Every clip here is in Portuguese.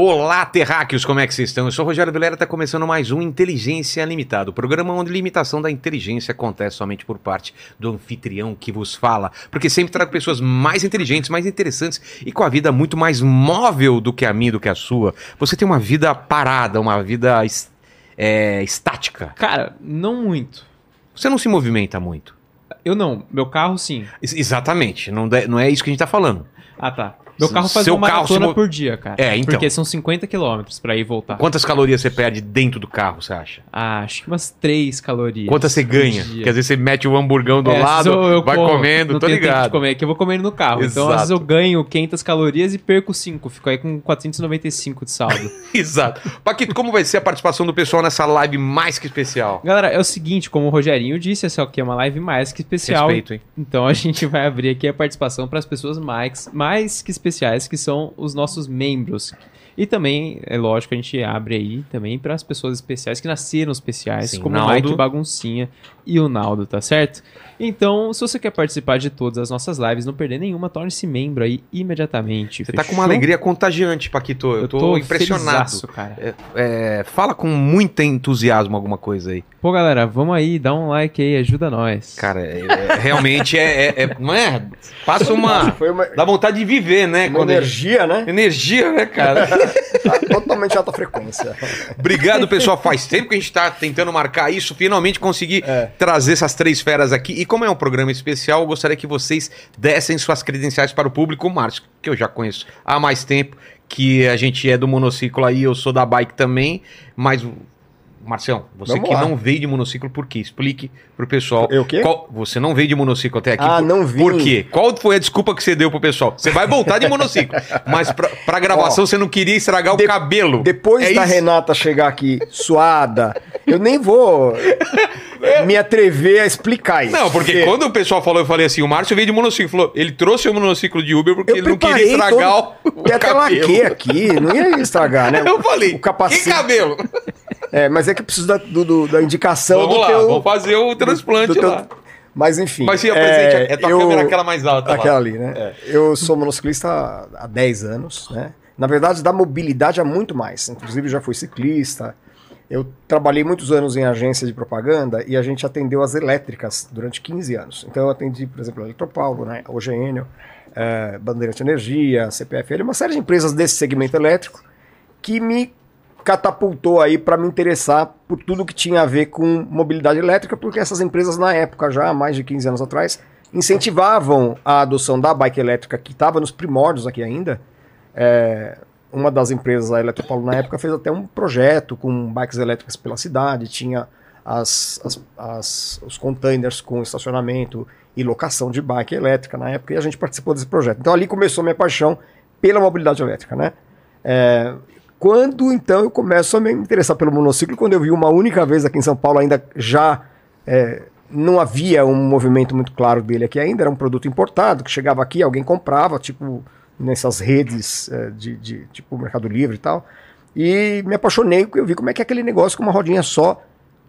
Olá, terráqueos, como é que vocês estão? Eu sou o Rogério Vilera, está começando mais um Inteligência Limitada, o programa onde limitação da inteligência acontece somente por parte do anfitrião que vos fala, porque sempre trago pessoas mais inteligentes, mais interessantes e com a vida muito mais móvel do que a minha, do que a sua. Você tem uma vida parada, uma vida é, estática. Cara, não muito. Você não se movimenta muito. Eu não, meu carro sim. Ex- Exatamente, não, não é isso que a gente tá falando. Ah, tá. Meu carro faz Seu uma carro se maratona mo- por dia, cara. É, então. Porque são 50 quilômetros pra ir e voltar. Quantas calorias você perde dentro do carro, você acha? Ah, acho que umas 3 calorias. Quantas você por ganha? dia. Porque às vezes você mete o hamburgão do É, às lado, vezes eu- eu vai como, comendo, não tô tenho tempo de ligado. comer, que eu vou comendo no carro. Então, às vezes Exato. eu ganho 500 calorias e perco 5. Fico aí com 495 de saldo. Exato. Paquito, como vai ser a participação do pessoal nessa live mais que especial? Galera, é o seguinte, como o Rogerinho disse, essa aqui é uma live mais que especial. Respeito, hein? Então a gente vai abrir aqui a participação para as pessoas mais, mais que especiais, que são os nossos membros. E também, é lógico, a gente abre aí também para as pessoas especiais que nasceram especiais, Sim, como Naldo. Mike Baguncinha e o Naldo, tá certo? Então, se você quer participar de todas as nossas lives, não perder nenhuma, torne-se membro aí imediatamente. Você tá com fechou? uma alegria contagiante, Paquito. Eu, tô, impressionado. felizaço, cara. É, é, fala com muito entusiasmo alguma coisa aí. Pô, galera, vamos aí, dá um like aí, ajuda nós. Cara, é- é- realmente é, é- é- Não é? Passa uma. Foi uma, Dá vontade de viver, né? uma energia, né? Energia, né, cara? Tá totalmente alta frequência. Obrigado, pessoal. Faz tempo que a gente tá tentando marcar isso. Finalmente consegui É. trazer essas três feras aqui. E como é um programa especial, eu gostaria que vocês dessem suas credenciais para o público. Márcio, que eu já conheço há mais tempo, que a gente é do monociclo aí, eu sou da bike também. Mas, Marcião, você Vamos que lá. não veio de monociclo, por quê? Explique pro pessoal. Eu o quê? Qual- você não veio de monociclo até aqui. Ah, por, não vim. Por quê? Qual foi a desculpa que você deu pro pessoal? Você vai voltar de monociclo, mas pra, pra gravação Ó, você não queria estragar de- o cabelo. Depois É da isso? Renata chegar aqui suada, eu nem vou me atrever a explicar isso. Não, porque quando o pessoal falou, eu falei assim, o Márcio veio de monociclo. Falou, ele trouxe o monociclo de Uber porque eu ele não queria estragar todo- o, Tem até aqui, não ia estragar, né? Eu falei, o capacete. que cabelo? É, mas é que eu preciso da, do- do- da indicação Vamos do lá, teu... vamos fazer o transplante do lá. Mas enfim. Mas se apresente, é, tua eu- câmera aquela mais alta Aquela lá. ali, né? Eu sou monociclista há 10 anos, né? Na verdade, da mobilidade há muito mais. Inclusive, já fui ciclista. Eu trabalhei muitos anos em agência de propaganda e a gente atendeu as elétricas durante 15 anos. Então, eu atendi, por exemplo, a Eletropaulo, né? a OGN, eh, Bandeirante Energia, CPFL, uma série de empresas desse segmento elétrico que me catapultou aí para me interessar por tudo que tinha a ver com mobilidade elétrica, porque essas empresas na época, já há mais de 15 anos atrás, incentivavam a adoção da bike elétrica, que estava nos primórdios aqui ainda. É, uma das empresas, a Eletropaulo, na época, fez até um projeto com bikes elétricas pela cidade, tinha as, as- as- os containers com estacionamento e locação de bike elétrica na época, e a gente participou desse projeto. Então ali começou minha paixão pela mobilidade elétrica, né? É, quando então eu começo a me interessar pelo monociclo, quando eu vi uma única vez aqui em São Paulo, ainda já é, não havia um movimento muito claro dele aqui ainda, era um produto importado, que chegava aqui, alguém comprava, tipo nessas redes é, de, de tipo Mercado Livre e tal, e me apaixonei porque eu vi como é que é aquele negócio com uma rodinha só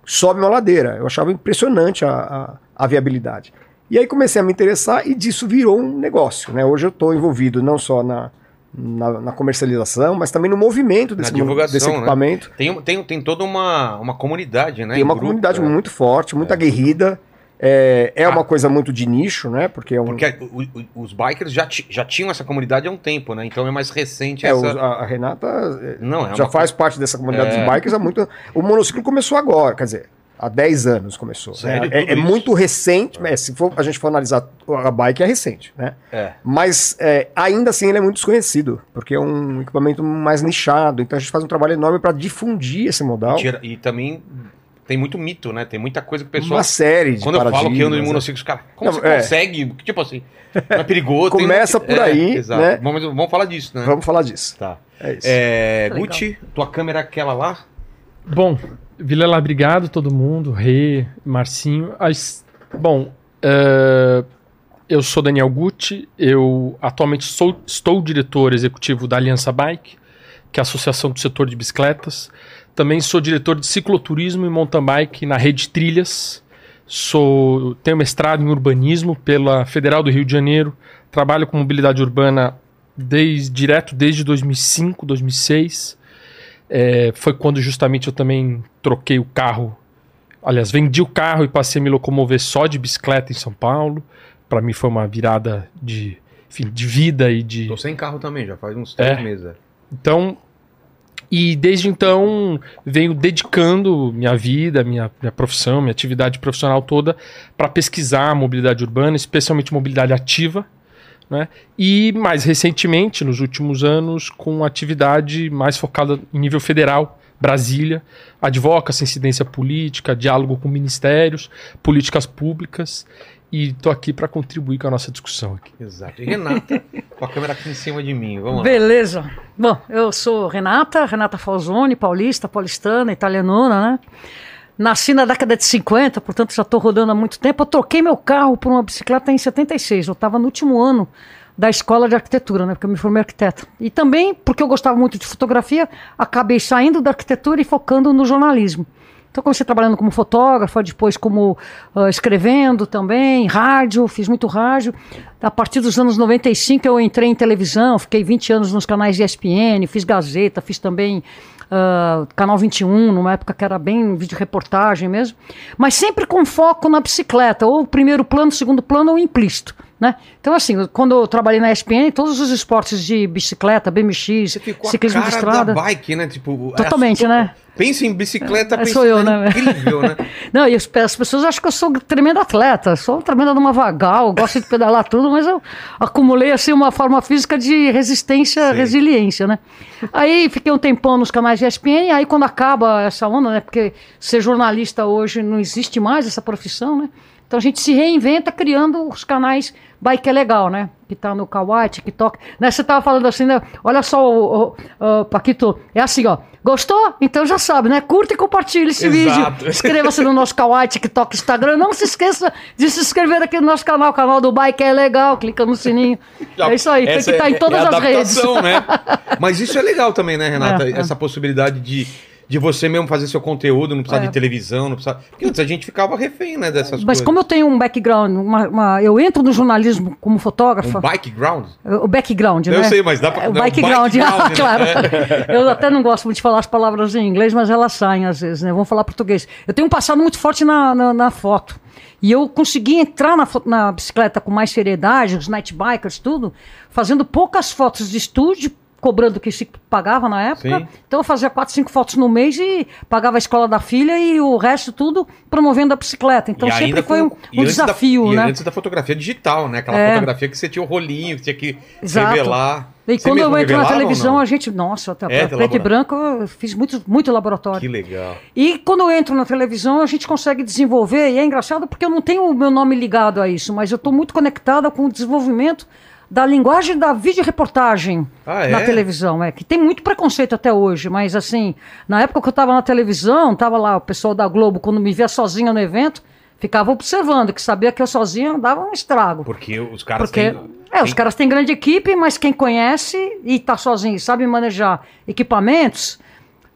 sobe uma ladeira. Eu achava impressionante a, a, a viabilidade. E aí comecei a me interessar e disso virou um negócio. Né? Hoje eu estou envolvido não só na, na, na comercialização, mas também no movimento desse, desse né? equipamento. Tem, tem, tem toda uma, uma comunidade, né? Tem em uma grupo, comunidade né? muito forte, muito aguerrida. É, é Ah. uma coisa muito de nicho, né? Porque é um. Porque o- o- os bikers já, já tinham essa comunidade há um tempo, né? Então é mais recente é, essa... a, a Renata é, Não, é já uma faz parte dessa comunidade É. dos bikers há muito. O monociclo começou agora, quer dizer, há 10 anos começou. Sério? né? É, Tudo é isso? muito recente, é, se for, a gente for analisar a bike, é recente, né? É. Mas é, ainda assim ele é muito desconhecido, porque é um equipamento mais nichado. Então a gente faz um trabalho enorme para difundir esse modal. Tira- E também tem muito mito, né? Tem muita coisa que o pessoal... Uma série de Quando eu falo que ando de né? monociclo, os caras... Como Não, você é. consegue? Tipo assim... Não é perigoso. Começa um- por aí, exato. né? Vamos, vamos falar disso, né? Vamos falar disso. Tá. É isso. É. Gucci, tua câmera é aquela lá? Bom, Vilela, obrigado todo mundo, Rê, Marcinho. As- bom, eh, eu sou Daniel Gucci, eu atualmente sou, estou diretor executivo da Aliança Bike, que é a associação do setor de bicicletas. Também sou diretor de cicloturismo e mountain bike na Rede Trilhas. Sou, tenho mestrado em urbanismo pela Federal do Rio de Janeiro. Trabalho com mobilidade urbana desde, direto desde 2005, 2006. É, foi quando justamente eu também troquei o carro. Aliás, vendi o carro e passei a me locomover só de bicicleta em São Paulo. Para mim foi uma virada de, enfim, de vida e de. Tô sem carro também, já faz uns três É. meses. é. Então, e desde então venho dedicando minha vida, minha, minha profissão, minha atividade profissional toda para pesquisar a mobilidade urbana, especialmente mobilidade ativa. Né? E mais recentemente, nos últimos anos, com atividade mais focada em nível federal, Brasília, advocacia, incidência política, diálogo com ministérios, políticas públicas, e estou aqui para contribuir com a nossa discussão aqui. Exato. E Renata, com a câmera aqui em cima de mim. Vamos lá. Beleza. Bom, eu sou Renata, Renata Falzoni, paulista, paulistana, italianona, né? Nasci na década de 50, portanto já estou rodando há muito tempo. Eu troquei meu carro por uma bicicleta em 76. Eu estava no último ano da escola de arquitetura, né? Porque eu me formei arquiteta. E também porque eu gostava muito de fotografia, acabei saindo da arquitetura e focando no jornalismo. Então comecei trabalhando como fotógrafa, depois como ah, escrevendo também, rádio, fiz muito rádio. A partir dos anos 95 eu entrei em televisão, fiquei 20 anos nos canais de ESPN, fiz Gazeta, fiz também ah, Canal 21, numa época que era bem vídeo reportagem mesmo. Mas sempre com foco na bicicleta, ou primeiro plano, segundo plano, ou implícito. Né? Então, assim, quando eu trabalhei na ESPN, todos os esportes de bicicleta, BMX, Você ficou ciclismo a cara de estrada. da bike, né? Tipo, Totalmente, é né? Pensa em bicicleta, É, pensa sou eu, é né? incrível, né? Não, e as, as pessoas acham que eu sou tremendo atleta, sou tremenda numa vagal, gosto de pedalar tudo, mas eu acumulei assim uma forma física de resistência, Sim. resiliência, né? Aí fiquei um tempão nos canais de ESPN, aí quando acaba essa onda, né? Porque ser jornalista hoje não existe mais essa profissão, né? Então a gente se reinventa criando os canais Bike é Legal, né? Que tá no Kawaii, TikTok. Né? Você tava falando assim, né? Olha só, o, o- o Paquito, é assim, ó. Gostou? Então já sabe, né? Curta e compartilhe esse Exato. vídeo. Inscreva-se no nosso Kawaii, TikTok, Instagram. Não se esqueça de se inscrever aqui no nosso canal, o canal do Bike é Legal. Clica no sininho. É isso aí, tem que estar é- em todas é as redes. né? Mas isso é legal também, né, Renata? É, é. Essa possibilidade de, de você mesmo fazer seu conteúdo, não precisar É. de televisão, não precisar. Porque antes a gente ficava refém, né, dessas Mas coisas. como eu tenho um background, uma- uma- eu entro no jornalismo como fotógrafa. Um bike ground? O background, né? Eu sei, mas dá pra- É, O background, background, né? claro. Eu até não gosto muito de falar as palavras em inglês, mas elas saem às vezes, né? Vamos falar português. Eu tenho um passado muito forte na, na, na foto. E eu consegui entrar na, na bicicleta com mais seriedade, os night bikers, tudo, fazendo poucas fotos de estúdio, cobrando o que se pagava na época. Sim. Então eu fazia quatro, cinco fotos no mês e pagava a escola da filha e o resto tudo promovendo a bicicleta. Então E sempre foi um, um antes da- desafio, e né? antes da fotografia digital, né? Aquela É. fotografia que você tinha o rolinho, que tinha que Exato. revelar. E Você quando eu entro na televisão, a gente. Nossa, até É, preto e branco, eu fiz muito, muito laboratório. Que legal. E quando eu entro na televisão, a gente consegue desenvolver, e é engraçado porque eu não tenho o meu nome ligado a isso, mas eu estou muito conectada com o desenvolvimento da linguagem da videoreportagem Ah, é? na televisão. É, que tem muito preconceito até hoje, mas assim, na época que eu estava na televisão, estava lá o pessoal da Globo, quando me via sozinha no evento, ficava observando, que sabia que eu sozinha dava um estrago. Porque os caras Porque têm. é, os caras têm grande equipe, mas quem conhece e está sozinho, e sabe manejar equipamentos,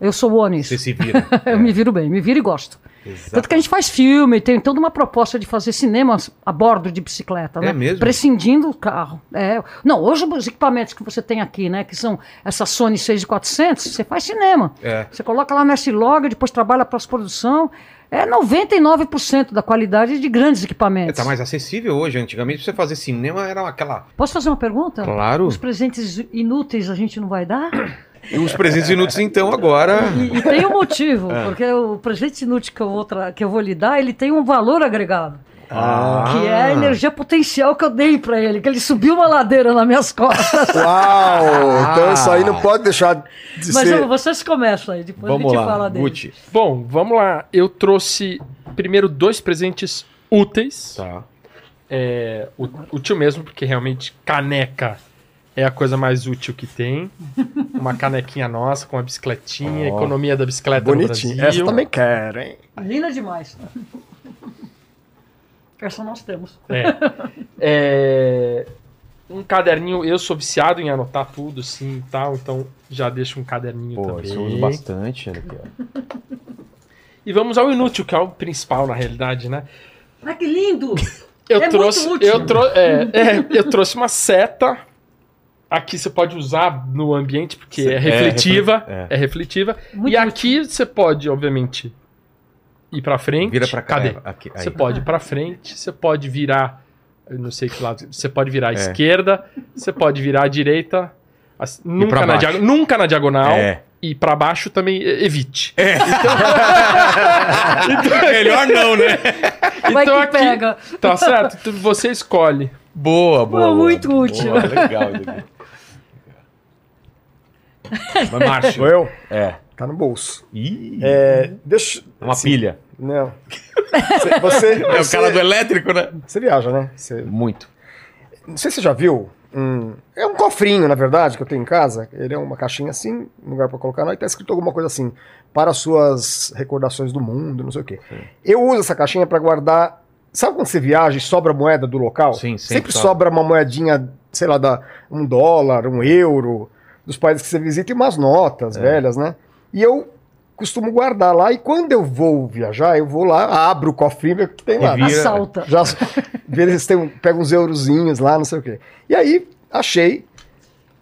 eu sou boa nisso. Você se vira. Eu me viro bem, me viro e gosto. Exato. Tanto que a gente faz filme, tem toda uma proposta de fazer cinema a bordo de bicicleta, É né? mesmo? Prescindindo do carro. É. Não, hoje os equipamentos que você tem aqui, né? Que são essa Sony 6400, você faz cinema. É. Você coloca lá no S-Log, depois trabalha para produção. É 99% da qualidade de grandes É, equipamentos. tá mais acessível hoje. Antigamente, pra você fazer cinema era aquela. Posso fazer uma pergunta? Claro. Os presentes inúteis a gente não vai dar? E os presentes inúteis, então, agora. E, e tem um motivo, É. porque o presente inútil que eu, vou que eu vou lhe dar, ele tem um valor agregado. Ah. Que é a energia potencial que eu dei pra ele, que ele subiu uma ladeira nas minhas costas. Uau! Então isso aí não pode deixar de Mas ser. ó, vocês começam aí, depois Vamos a gente lá, fala dele. Gucci. Bom, vamos lá. Eu trouxe primeiro dois presentes úteis. Tá. É, ú- útil mesmo, porque realmente caneca é a coisa mais útil que tem. Uma canequinha nossa com a bicicletinha, Ó. economia da bicicleta Bonitinho. no Brasil. Essa eu também quero, hein? Linda demais. Essa nós temos. É. É, Um caderninho, eu sou viciado em anotar tudo, sim e tal, então já deixo um caderninho Pô, também. isso eu uso bastante. ó. E vamos ao inútil, que é o principal na realidade, né? Ai, que lindo! Eu É trouxe, muito útil. eu, trou é, é, eu trouxe uma seta Aqui você pode usar no ambiente porque é é refletiva. refle- É, refletiva. Muito e aqui você pode, obviamente, ir pra frente. Vira pra cá. Cadê? é, aqui, aí. Você pode ir pra frente, você pode virar. Eu não sei que lado. Você pode virar à É. esquerda, você pode virar à direita. as- nunca, na diago- nunca na diagonal. É. E pra baixo também evite. Melhor não, né? Vai Então que aqui- pega. Tá certo? Tu- Você escolhe. Boa, boa. boa. muito útil. Boa, legal. legal. Mas, Márcio. Sou eu? É. Tá no bolso. Ih, É, deixa. uma assim, pilha. Não. Você, você, É o cara do elétrico, né? você viaja, né? Você- Muito. não sei se você já viu. um- é um cofrinho, na verdade, que eu tenho em casa. Ele é uma caixinha assim, um lugar pra colocar e tá escrito alguma coisa assim. Para suas recordações do mundo, não sei o quê. Eu uso essa caixinha pra guardar. Sabe quando você viaja e sobra moeda do local? Sim, sempre Sempre sobra. sobra uma moedinha, sei lá, da um dólar, um euro, dos países que você visita e umas notas É. velhas, né? E eu costumo guardar lá, e quando eu vou viajar, eu vou lá, abro o cofrinho e vejo o que tem lá. Revira. Assalta. Já vê se tem pega uns eurozinhos lá, não sei o quê. E aí, achei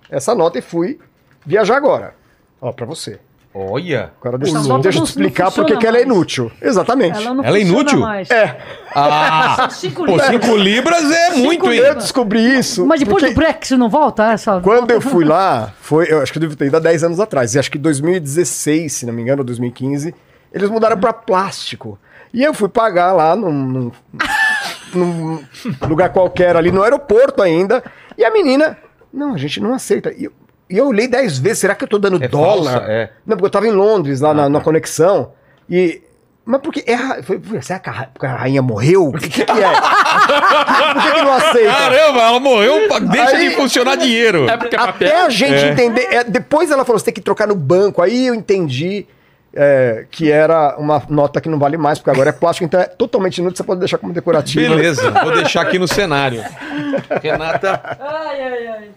essa nota e fui viajar agora. Ó, pra você. Olha. Agora deixa, deixa eu te explicar não por que funciona que ela é inútil. Exatamente. Ela não Ela é inútil? mais. É, Ah! Cinco Pô, libras. 5 libras é muito, hein? eu descobri isso. Mas depois porque do Brexit não volta essa? Quando eu fui lá, foi, eu acho que eu devo ter ido há 10 anos atrás, e acho que 2016, se não me engano, ou 2015, eles mudaram pra plástico. E eu fui pagar lá num, num- num lugar qualquer ali no aeroporto ainda, e a menina, não, a gente não aceita. E eu, e eu olhei 10 vezes, será que eu tô dando É dólar? falsa, é. Não, porque eu tava em Londres, lá na, Ah, na tá. conexão, e... Mas porque é a, foi, será que a, porque a rainha morreu? O que, que, que é? Por que, que não aceita? Caramba, ela morreu, deixa Aí- de funcionar dinheiro. É porque é Até papel. a gente É. entender. é, depois ela falou: você tem que trocar no banco. Aí eu entendi é, que era uma nota que não vale mais, porque agora é plástico, então é totalmente inútil, você pode deixar como decorativo. Beleza, vou deixar aqui no cenário. Renata. Ai, ai, ai.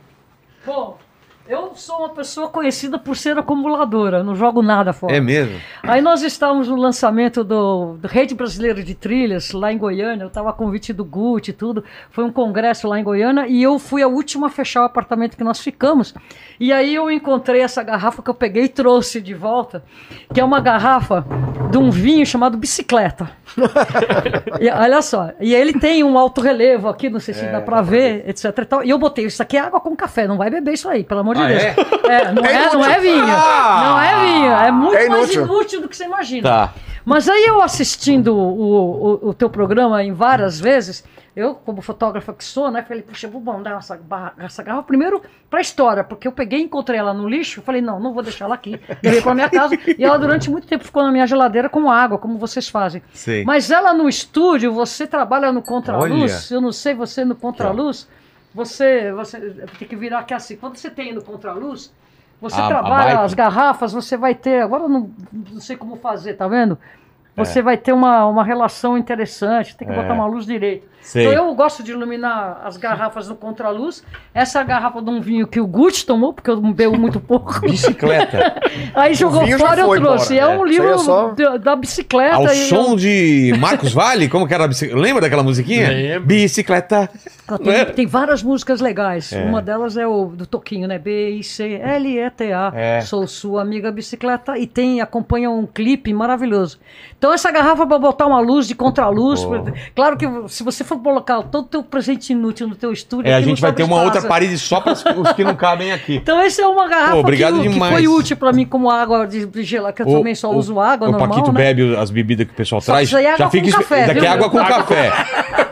Bom, eu sou uma pessoa conhecida por ser acumuladora, não jogo nada fora. É mesmo? Aí nós estávamos no lançamento do, do Rede Brasileira de Trilhas, lá em Goiânia. Eu estava a convite do Gucci e tudo. Foi um congresso lá em Goiânia e eu fui a última a fechar o apartamento que nós ficamos. E aí eu encontrei essa garrafa que eu peguei e trouxe de volta, que é uma garrafa de um vinho chamado Bicicleta. E, olha só, e ele tem um alto relevo aqui, não sei se dá pra ver, etc e tal. E eu botei, isso aqui é água com café, não vai beber isso aí, pelo amor de Ah, Deus. é? É, não, É é, não é vinho. Ah! Não é vinho, é muito É mais inútil. do que você imagina. Tá. Mas aí eu assistindo o, o, o teu programa em várias vezes, eu, como fotógrafa que sou, né, falei, puxa, vou mandar essa, barra- essa garrafa primeiro pra história, porque eu peguei e encontrei ela no lixo, falei, não, não vou deixar ela aqui, levei pra minha casa, e ela durante muito tempo ficou na minha geladeira com água, como vocês fazem. Sei. Mas ela no estúdio, você trabalha no contraluz, Olha. eu não sei, você no contraluz, você, você tem que virar aqui assim, quando você tem no contraluz, você A- a trabalha bike. as garrafas, você vai ter, agora eu não, não sei como fazer, tá vendo? É. Você vai ter uma, uma relação interessante, tem que É. botar uma luz direito. Sei. Então eu gosto de iluminar as garrafas no contraluz. Essa é a garrafa de um vinho que o Gucci tomou, porque eu bebo muito pouco. Bicicleta. Aí jogou vinho já fora eu foi trouxe. embora, é né? um livro é só- da, da bicicleta. Ao som eu- de Marcos Vale? Como que era a bicicleta? Lembra daquela musiquinha? Lembro. Bicicleta. Não é? tem, tem várias músicas legais. É. Uma delas é o do Toquinho, né? B-I-C-L-E-T-A. É. Sou sua amiga bicicleta. E tem, acompanha um clipe maravilhoso. Então, essa garrafa para botar uma luz de contraluz. Boa. Claro que se você for colocar todo o teu presente inútil no teu estúdio. É, a gente vai ter uma espaço. outra parede só para os que não cabem aqui. Então, essa é uma garrafa Pô, obrigado que, que demais. foi útil para mim como água de, de gelar, que eu também só uso água o normal. Paquito né? bebe as bebidas que o pessoal Só traz. isso aí é água já fica café, Daqui viu, é água com café.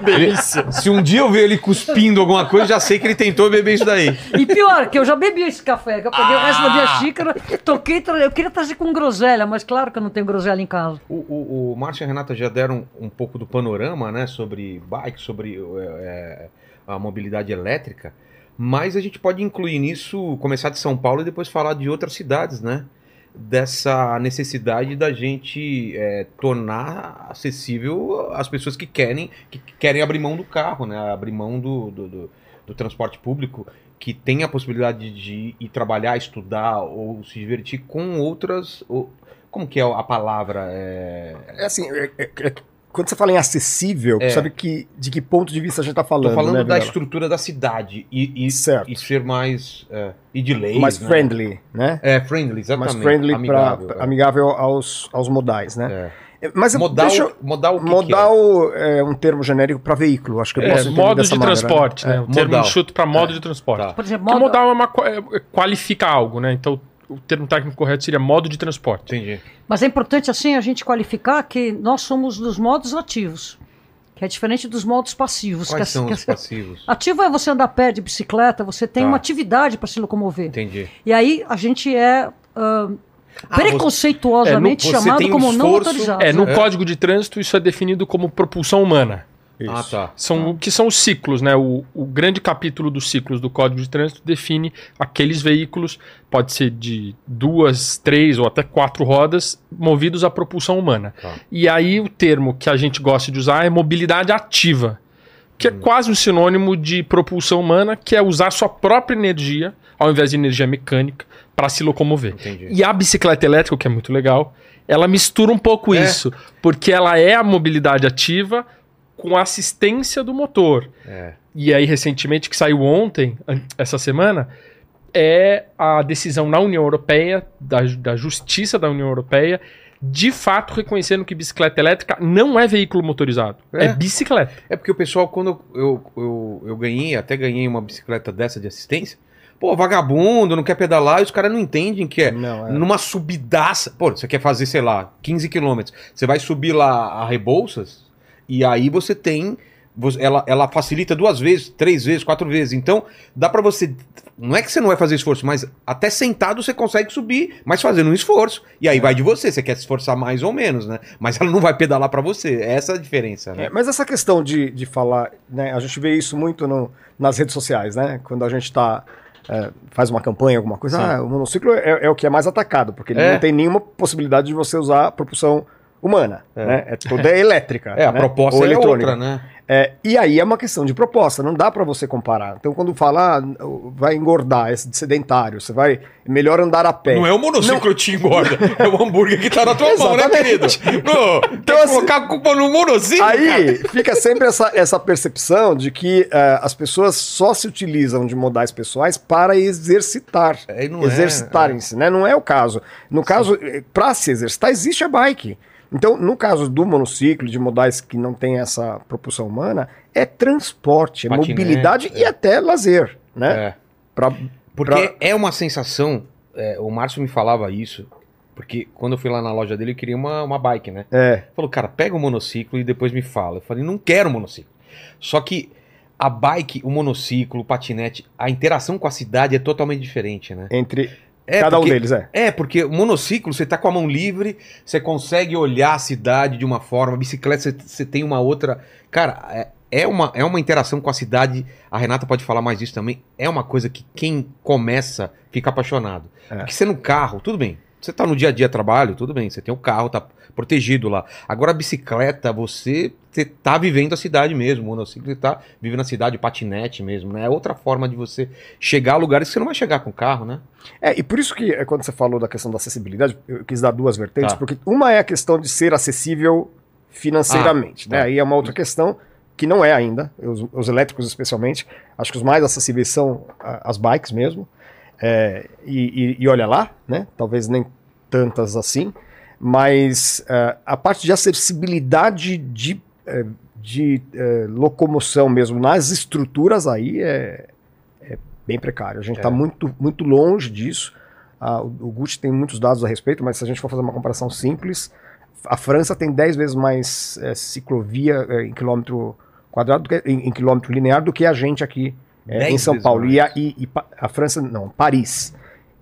Delícia. Se um dia eu ver ele cuspindo alguma coisa, já sei que ele tentou beber isso daí. E pior, que eu já bebi esse café, que eu peguei o resto da minha Ah! xícara, toquei, tra- eu queria trazer com groselha, mas claro que eu não tenho groselha em casa. O, o, o Márcio e a Renata já deram um pouco do panorama, né, sobre bike, sobre é, a mobilidade elétrica, mas a gente pode incluir nisso, começar de São Paulo e depois falar de outras cidades, né? Dessa necessidade da gente é, tornar acessível as pessoas que querem, que querem abrir mão do carro, né? Abrir mão do, do, do- do transporte público, que tem a possibilidade de ir trabalhar, estudar ou se divertir com outras. ou- como que é a palavra? É... É assim, é- é- é- quando você fala em acessível, É. sabe que, de que ponto de vista a gente tá falando, Tô falando né, da Vilela? estrutura da cidade e, e, Certo. e ser mais. é, e de leis. Mais né? friendly, né? É, friendly, exatamente. Mais friendly, amigável. pra, é. amigável aos, aos modais, né? É. Mas Modal, deixa eu- modal, o que modal é? um termo genérico para veículo, acho que eu É, posso entender modo dessa de maneira, transporte, né? É, termo modal. enxuto para modo de transporte. Tá. Por exemplo, modo- modal é uma é- qualifica algo, né? Então o termo técnico correto seria modo de transporte. Entendi. Mas é importante, assim, a gente qualificar que nós somos dos modos ativos, que é diferente dos modos passivos. Quais que são que os passivos? Ativo é você andar a pé de bicicleta, você tem Tá. uma atividade para se locomover. Entendi. E aí a gente é ah, Ah, preconceituosamente você- você chamado um como não esforço- autorizado. É, no É. código de trânsito isso é definido como propulsão humana. Isso. Ah, tá. São, o que são os ciclos, né? O, o grande capítulo dos ciclos do Código de Trânsito define aqueles veículos, pode ser de duas, três ou até quatro rodas, movidos à propulsão humana. Tá. E aí o termo que a gente gosta de usar é mobilidade ativa, que é quase um sinônimo de propulsão humana, que é usar sua própria energia, ao invés de energia mecânica, para se locomover. Entendi. E a bicicleta elétrica, que é muito legal, ela mistura um pouco É. isso, porque ela é a mobilidade ativa com a assistência do motor. É. E aí, recentemente, que saiu ontem, essa semana, é a decisão na União Europeia, da, da Justiça da União Europeia, de fato reconhecendo que bicicleta elétrica não é veículo motorizado. É, É. bicicleta. É porque o pessoal, quando eu, eu, eu, eu ganhei, até ganhei uma bicicleta dessa de assistência, pô, vagabundo, não quer pedalar, e os caras não entendem que é. Não, é. Numa subidaça. Pô, você quer fazer, sei lá, 15 quilômetros. Você vai subir lá a Rebouças, e aí você tem. Ela, ela facilita duas vezes, três vezes, quatro vezes. Então, dá pra você. Não é que você não vai fazer esforço, mas até sentado você consegue subir, mas fazendo um esforço. E aí vai de você, você quer se esforçar mais ou menos, né? Mas ela não vai pedalar pra você. Essa é a diferença, né? É, mas essa questão de, de falar, né, a gente vê isso muito no- nas redes sociais, né? Quando a gente tá, é, faz uma campanha, alguma coisa, ah, o monociclo é, é o que é mais atacado, porque ele É. não tem nenhuma possibilidade de você usar propulsão humana, É. né? É toda elétrica. É, a né? proposta Ou é eletrônica. outra, né? É, e aí é uma questão de proposta, não dá pra você comparar. Então, quando fala, ah, vai engordar, é sedentário, você vai melhor andar a pé. Não é o monociclo que te engorda, é o hambúrguer que tá na tua mão, né, querido? Pô, Então, assim, colocar a culpa no monociclo, Aí fica sempre essa, essa percepção de que eh, as pessoas só se utilizam de modais pessoais para exercitar, É, e não é, exercitarem-se, né? Não é o caso. No caso, para se exercitar, existe a bike. Então, no caso do monociclo, de modais que não tem essa propulsão humana, é transporte, é mobilidade é. e até lazer, né? É. Pra- Porque pra- é uma sensação, é, o Márcio me falava isso, porque quando eu fui lá na loja dele, eu queria uma, uma bike, né? é, Falou, cara, pega o monociclo e depois me fala. Eu falei, não quero monociclo. Só que a bike, o monociclo, o patinete, a interação com a cidade é totalmente diferente, né? entre É, cada porque- um deles, é. É, porque o monociclo, você tá com a mão livre, você consegue olhar a cidade de uma forma, bicicleta, você, você tem uma outra. Cara, é, é uma, é uma interação com a cidade. A Renata pode falar mais disso também. É uma coisa que quem começa fica apaixonado. É. Porque você no carro, tudo bem. Você tá no dia a dia trabalho, tudo bem. Você tem o carro, tá protegido lá. Agora a bicicleta, você, você tá vivendo a cidade mesmo. O monociclo você tá vivendo a cidade, o patinete mesmo, né? É outra forma de você chegar a lugares que você não vai chegar com o carro, né? É, e por isso que é, quando você falou da questão da acessibilidade, eu quis dar duas vertentes, Tá. porque uma é a questão de ser acessível financeiramente, Ah, né? tá. Aí é uma outra questão que não é ainda, os, os elétricos especialmente, acho que os mais acessíveis são as bikes mesmo, é, e, e- e olha lá, né? Talvez nem tantas assim, mas é, a parte de acessibilidade de, é, de é, locomoção mesmo nas estruturas aí é, é bem precário. A gente está É. muito, muito longe disso. Ah, o, Gucci tem muitos dados a respeito, mas se a gente for fazer uma comparação simples, a França tem 10 vezes mais ciclovia em quilômetro quadrado, do que- em, em quilômetro linear, do que a gente aqui 10 em São Paulo. E a, e- e a França, não, Paris.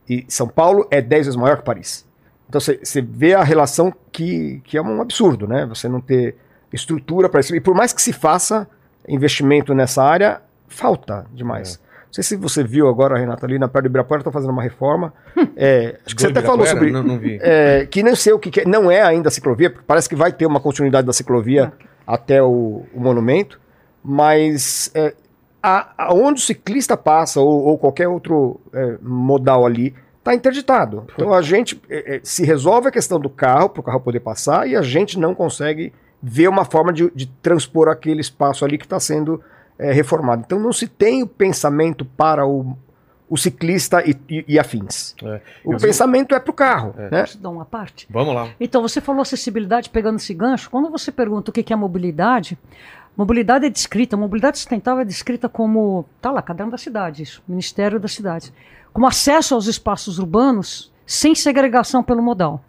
E São Paulo é 10 vezes maior que Paris. Então você vê a relação que, que é um absurdo, né? Você não ter estrutura para isso. E por mais que se faça investimento nessa área, falta demais. Não sei se você viu agora, Renata, ali na perto do Ibirapuera, está fazendo uma reforma. É, acho que você até falou sobre. Não, não vi. É, que não sei o que, que é, não é ainda a ciclovia, porque parece que vai ter uma continuidade da ciclovia até o, o monumento, mas é, a- aonde o ciclista passa ou, ou qualquer outro é, modal ali está interditado. Então a gente é, é, se resolve a questão do carro para o carro poder passar e a gente não consegue ver uma forma de, de transpor aquele espaço ali que está sendo é, reformado. Então não se tem o pensamento para o, o ciclista e, e- e afins. É. O pensamento é para o carro. Né? Posso dar uma parte? Vamos lá. Então, você falou acessibilidade pegando esse gancho. Quando você pergunta o que é mobilidade, mobilidade é descrita, mobilidade sustentável é descrita como, tá lá, caderno da cidade, Ministério das Cidades, como acesso aos espaços urbanos sem segregação pelo modal.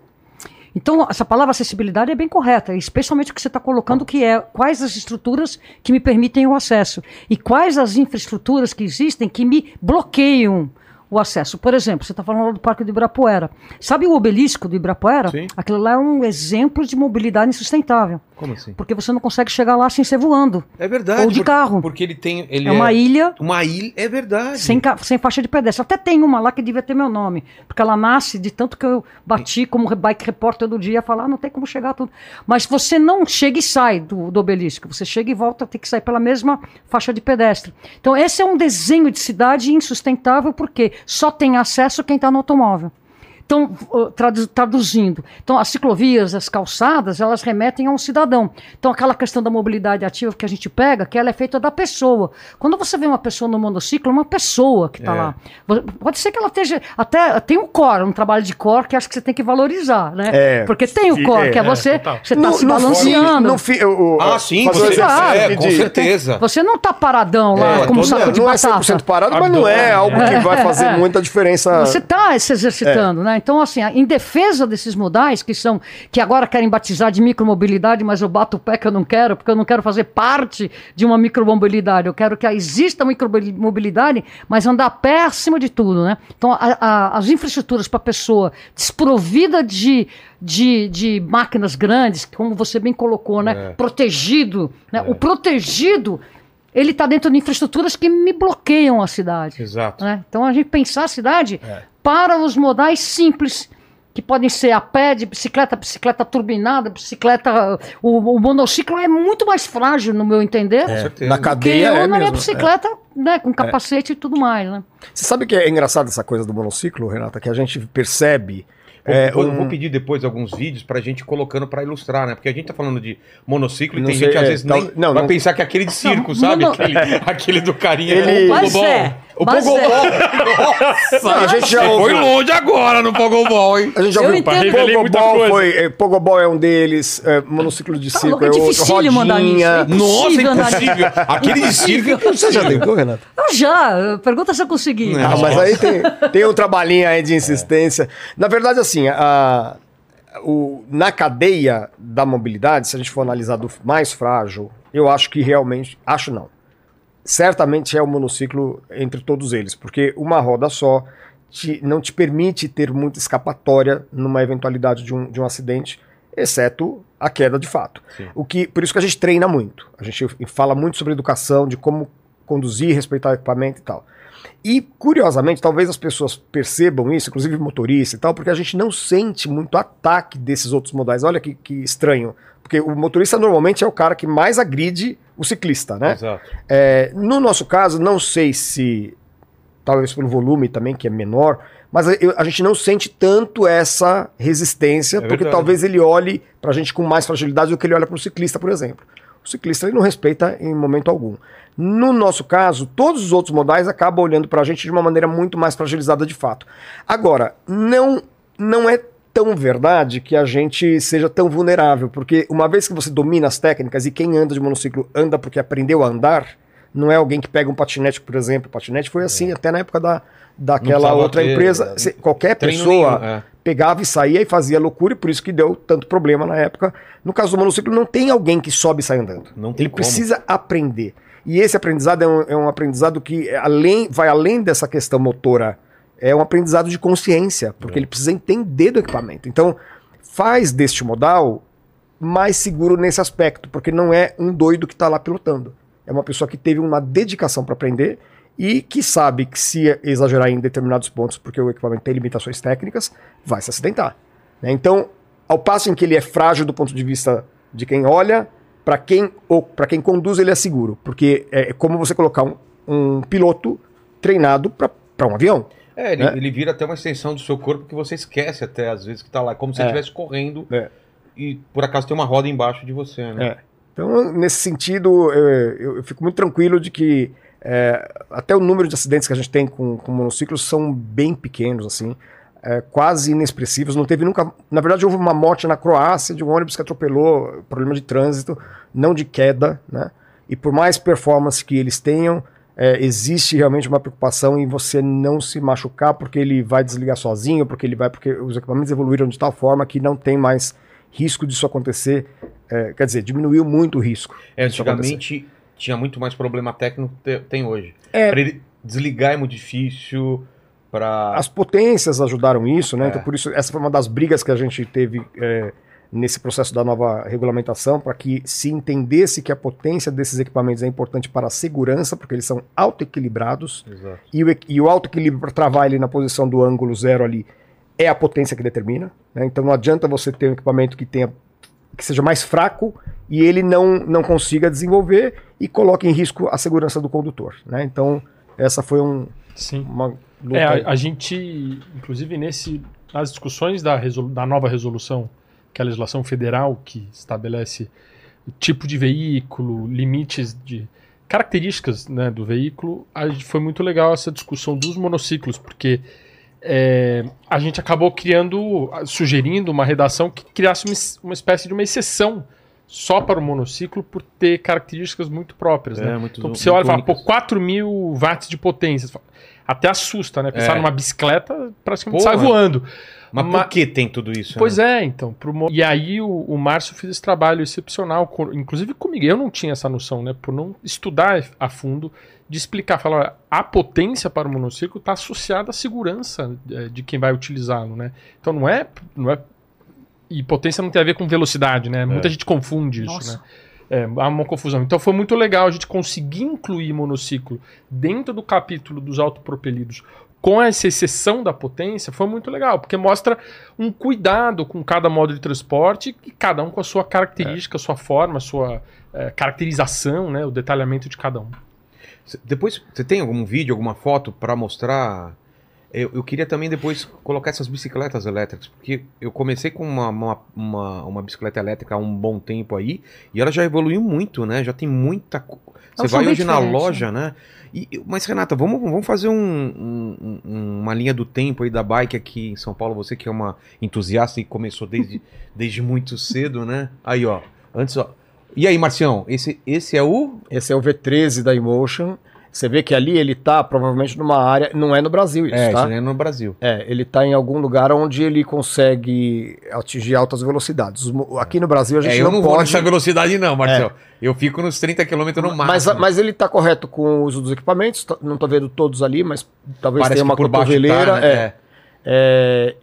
Então, essa palavra acessibilidade é bem correta, especialmente o que você está colocando, que é quais as estruturas que me permitem o acesso e quais as infraestruturas que existem que me bloqueiam o acesso. Por exemplo, você está falando do Parque do Ibirapuera. Sabe o obelisco do Ibirapuera? Sim. Aquilo lá é um exemplo de mobilidade insustentável, Como assim? porque você não consegue chegar lá sem ser voando. É verdade. Ou de por- carro. Porque ele tem. Ele é uma ilha Uma ilha. É verdade. sem, sem faixa de pedestre. Até tem uma lá que devia ter meu nome, porque ela nasce de tanto que eu bati como bike repórter do dia, falar, ah, não tem como chegar tudo. Mas você não chega e sai do, do obelisco, você chega e volta, tem que sair pela mesma faixa de pedestre. Então esse é um desenho de cidade insustentável, porque só tem acesso quem está no automóvel. Então, tradu- traduzindo, então as ciclovias, as calçadas, elas remetem a um cidadão. Então, aquela questão da mobilidade ativa que a gente pega, que ela é feita da pessoa. Quando você vê uma pessoa no monociclo, é uma pessoa que está É. lá. Pode ser que ela esteja. Até tem um core, um trabalho de core que acho que você tem que valorizar, né? É. Porque tem o core, é, que é é, você. você está se balanceando. no o- o- Ah, sim, você, exercício é, de- com certeza. Você não está paradão lá É, como um saco de não é batata. 100% parado, mas não é algo que vai fazer muita diferença. Você está se exercitando, né? Então, assim, em defesa desses modais, que são, que agora querem batizar de micromobilidade, mas eu bato o pé que eu não quero, porque eu não quero fazer parte de uma micromobilidade. Eu quero que exista micromobilidade, mas andar a pé acima de tudo, né? Então, a- a- as infraestruturas para a pessoa desprovida de, de, de máquinas grandes, como você bem colocou, né? É. Protegido, né? O protegido, ele está dentro de infraestruturas que me bloqueiam a cidade Exato. né? Então a gente pensar a cidade É. para os modais simples, que podem ser a pé, de bicicleta, bicicleta turbinada, bicicleta. O, o monociclo é muito mais frágil, no meu entender, certeza. Na que cadeia eu é na minha mesmo. bicicleta, né? Com capacete e tudo mais, né? Você sabe que é engraçado essa coisa do monociclo, Renata, que a gente percebe. Vou, é, vou- um- vou pedir depois alguns vídeos pra gente colocando pra ilustrar, né? Porque a gente tá falando de monociclo e Não tem sei, gente às é, vezes nem não, vai não- pensar que é aquele de circo, Não, sabe? mono- Aquele, aquele do carinha. Ele- o Mas Pogobol. é, O mas Pogobol. Não, a gente já Você foi ouviu. longe agora no Pogobol, hein? A gente já Eu ouviu. Pogobol, foi, é, Pogobol é um deles, é, monociclo de Tá circo louco, é é outro, dificílimo andar nisso, rodinha. é Nossa, Impossível andar impossível. Aquele de circo é Você já tentou, Renata? Eu já, pergunta se eu consegui. Não. Ah, mas aí tem, tem um trabalhinho aí de insistência. Na verdade, assim, a, o, na cadeia da mobilidade, se a gente for analisar do mais frágil, eu acho que realmente. Acho não. Certamente é o monociclo entre todos eles, porque uma roda só te- não te permite ter muita escapatória numa eventualidade de um, de um acidente, exceto a queda de fato. Sim. O que, por isso que a gente treina muito. A gente fala muito sobre educação, de como conduzir, respeitar o equipamento e tal. E, curiosamente, talvez as pessoas percebam isso, inclusive motorista e tal, porque a gente não sente muito ataque desses outros modais. Olha que, que estranho. Porque o motorista normalmente é o cara que mais agride o ciclista, né? Exato. É, no nosso caso, não sei se, talvez pelo volume também, que é menor, mas eu- a gente não sente tanto essa resistência, É porque verdade. talvez ele olhe pra gente com mais fragilidade do que ele olha pro ciclista, por exemplo. O ciclista ele não respeita em momento algum. No nosso caso, todos os outros modais acabam olhando pra gente de uma maneira muito mais fragilizada de fato. Agora, não, não é tão verdade que a gente seja tão vulnerável, porque uma vez que você domina as técnicas e quem anda de monociclo anda porque aprendeu a andar, não é alguém que pega um patinete, por exemplo. O patinete foi assim até na época da, daquela outra ter, empresa. né, Se- qualquer treino pessoa nenhum, é. pegava e saía e fazia loucura, e por isso que deu tanto problema na época. No caso do monociclo, não tem alguém que sobe e sai andando. Ele como. precisa aprender. E esse aprendizado é um, é um aprendizado que é além, vai além dessa questão motora. É um aprendizado de consciência, porque É. ele precisa entender do equipamento. Então, faz deste modal mais seguro nesse aspecto, porque não é um doido que está lá pilotando. É uma pessoa que teve uma dedicação para aprender e que sabe que se exagerar em determinados pontos, porque o equipamento tem limitações técnicas, vai se acidentar. né? Então, ao passo em que ele é frágil do ponto de vista de quem olha, para quem ou para quem conduz ele é seguro, porque é como você colocar um, um piloto treinado para um avião. É, ele, É. ele vira até uma extensão do seu corpo que você esquece até, às vezes, que tá lá. Como se É. ele estivesse correndo É. e por acaso tem uma roda embaixo de você, né? É. Então, nesse sentido, eu, eu- fico muito tranquilo de que é, até o número de acidentes que a gente tem com, com monociclos são bem pequenos, assim, é, quase inexpressivos. Não teve nunca. Na verdade, houve uma morte na Croácia de um ônibus que atropelou, problema de trânsito, não de queda, né? E por mais performance que eles tenham, é, existe realmente uma preocupação em você não se machucar porque ele vai desligar sozinho, porque ele vai, porque os equipamentos evoluíram de tal forma que não tem mais risco disso acontecer. É, quer dizer, diminuiu muito o risco. É, antigamente tinha muito mais problema técnico que te- tem hoje. É. Pra ele desligar é muito difícil. Pra... As potências ajudaram isso, né? É. Então, por isso, essa foi uma das brigas que a gente teve é, nesse processo da nova regulamentação, para que se entendesse que a potência desses equipamentos é importante para a segurança, porque eles são autoequilibrados, e o, e o autoequilíbrio para travar ele na posição do ângulo zero ali é a potência que determina. né? Então não adianta você ter um equipamento que tenha que seja mais fraco e ele não, não consiga desenvolver e coloque em risco a segurança do condutor. Né? Então essa foi um, Sim. uma luta. É, a, a gente, inclusive, nesse, nas discussões da, resolu- da nova resolução, que é a legislação federal que estabelece o tipo de veículo, limites de características né, do veículo, a foi muito legal essa discussão dos monociclos, porque é, a gente acabou criando, sugerindo uma redação que criasse uma, uma espécie de uma exceção só para o monociclo por ter características muito próprias. né? É, muito, Então você olha e fala, pô, únicas. 4 mil watts de potência. Até assusta, né? Pensar É. numa bicicleta, praticamente Porra. sai voando. Mas Ma- por que tem tudo isso? Pois né? é, então. pro E aí o, o Márcio fez esse trabalho excepcional, co- inclusive comigo. Eu não tinha essa noção, né? Por não estudar a fundo, de explicar, falar, olha, a potência para o monociclo está associada à segurança eh, de quem vai utilizá-lo, né? Então não é, não é. E potência não tem a ver com velocidade, né? Muita gente confunde isso, Nossa. né? É, há uma confusão. Então foi muito legal a gente conseguir incluir monociclo dentro do capítulo dos autopropelidos com essa exceção da potência, foi muito legal, porque mostra um cuidado com cada modo de transporte e cada um com a sua característica, a sua forma, a sua eh, caracterização, né, o detalhamento de cada um. Depois, você tem algum vídeo, alguma foto pra mostrar? Eu, eu queria também depois colocar essas bicicletas elétricas, porque eu comecei com uma, uma, uma, uma bicicleta elétrica há um bom tempo aí, e ela já evoluiu muito, né? Já tem muita. Co- Você vai hoje na diferentes, loja, né? E, mas, Renata, vamos, vamos fazer um- um- um- uma linha do tempo aí da bike aqui em São Paulo. Você que é uma entusiasta e começou desde, desde muito cedo, né? Aí, ó. Antes, ó. E aí, Marcião, esse, esse é o. Esse é o V13 da Emotion. Você vê que ali ele tá provavelmente numa área. Não é no Brasil isso, é, tá? isso é no Brasil. É, ele tá em algum lugar onde ele consegue atingir altas velocidades. Aqui no Brasil a gente É, eu não, não, vou pode. nessa velocidade, não, Marcelo. Eu fico nos 30 km no mas, máximo. mas ele tá correto com o uso dos equipamentos. tá- Não tô vendo todos ali, mas talvez Parece tenha uma baixo cotoveleira. tá, né? é. É,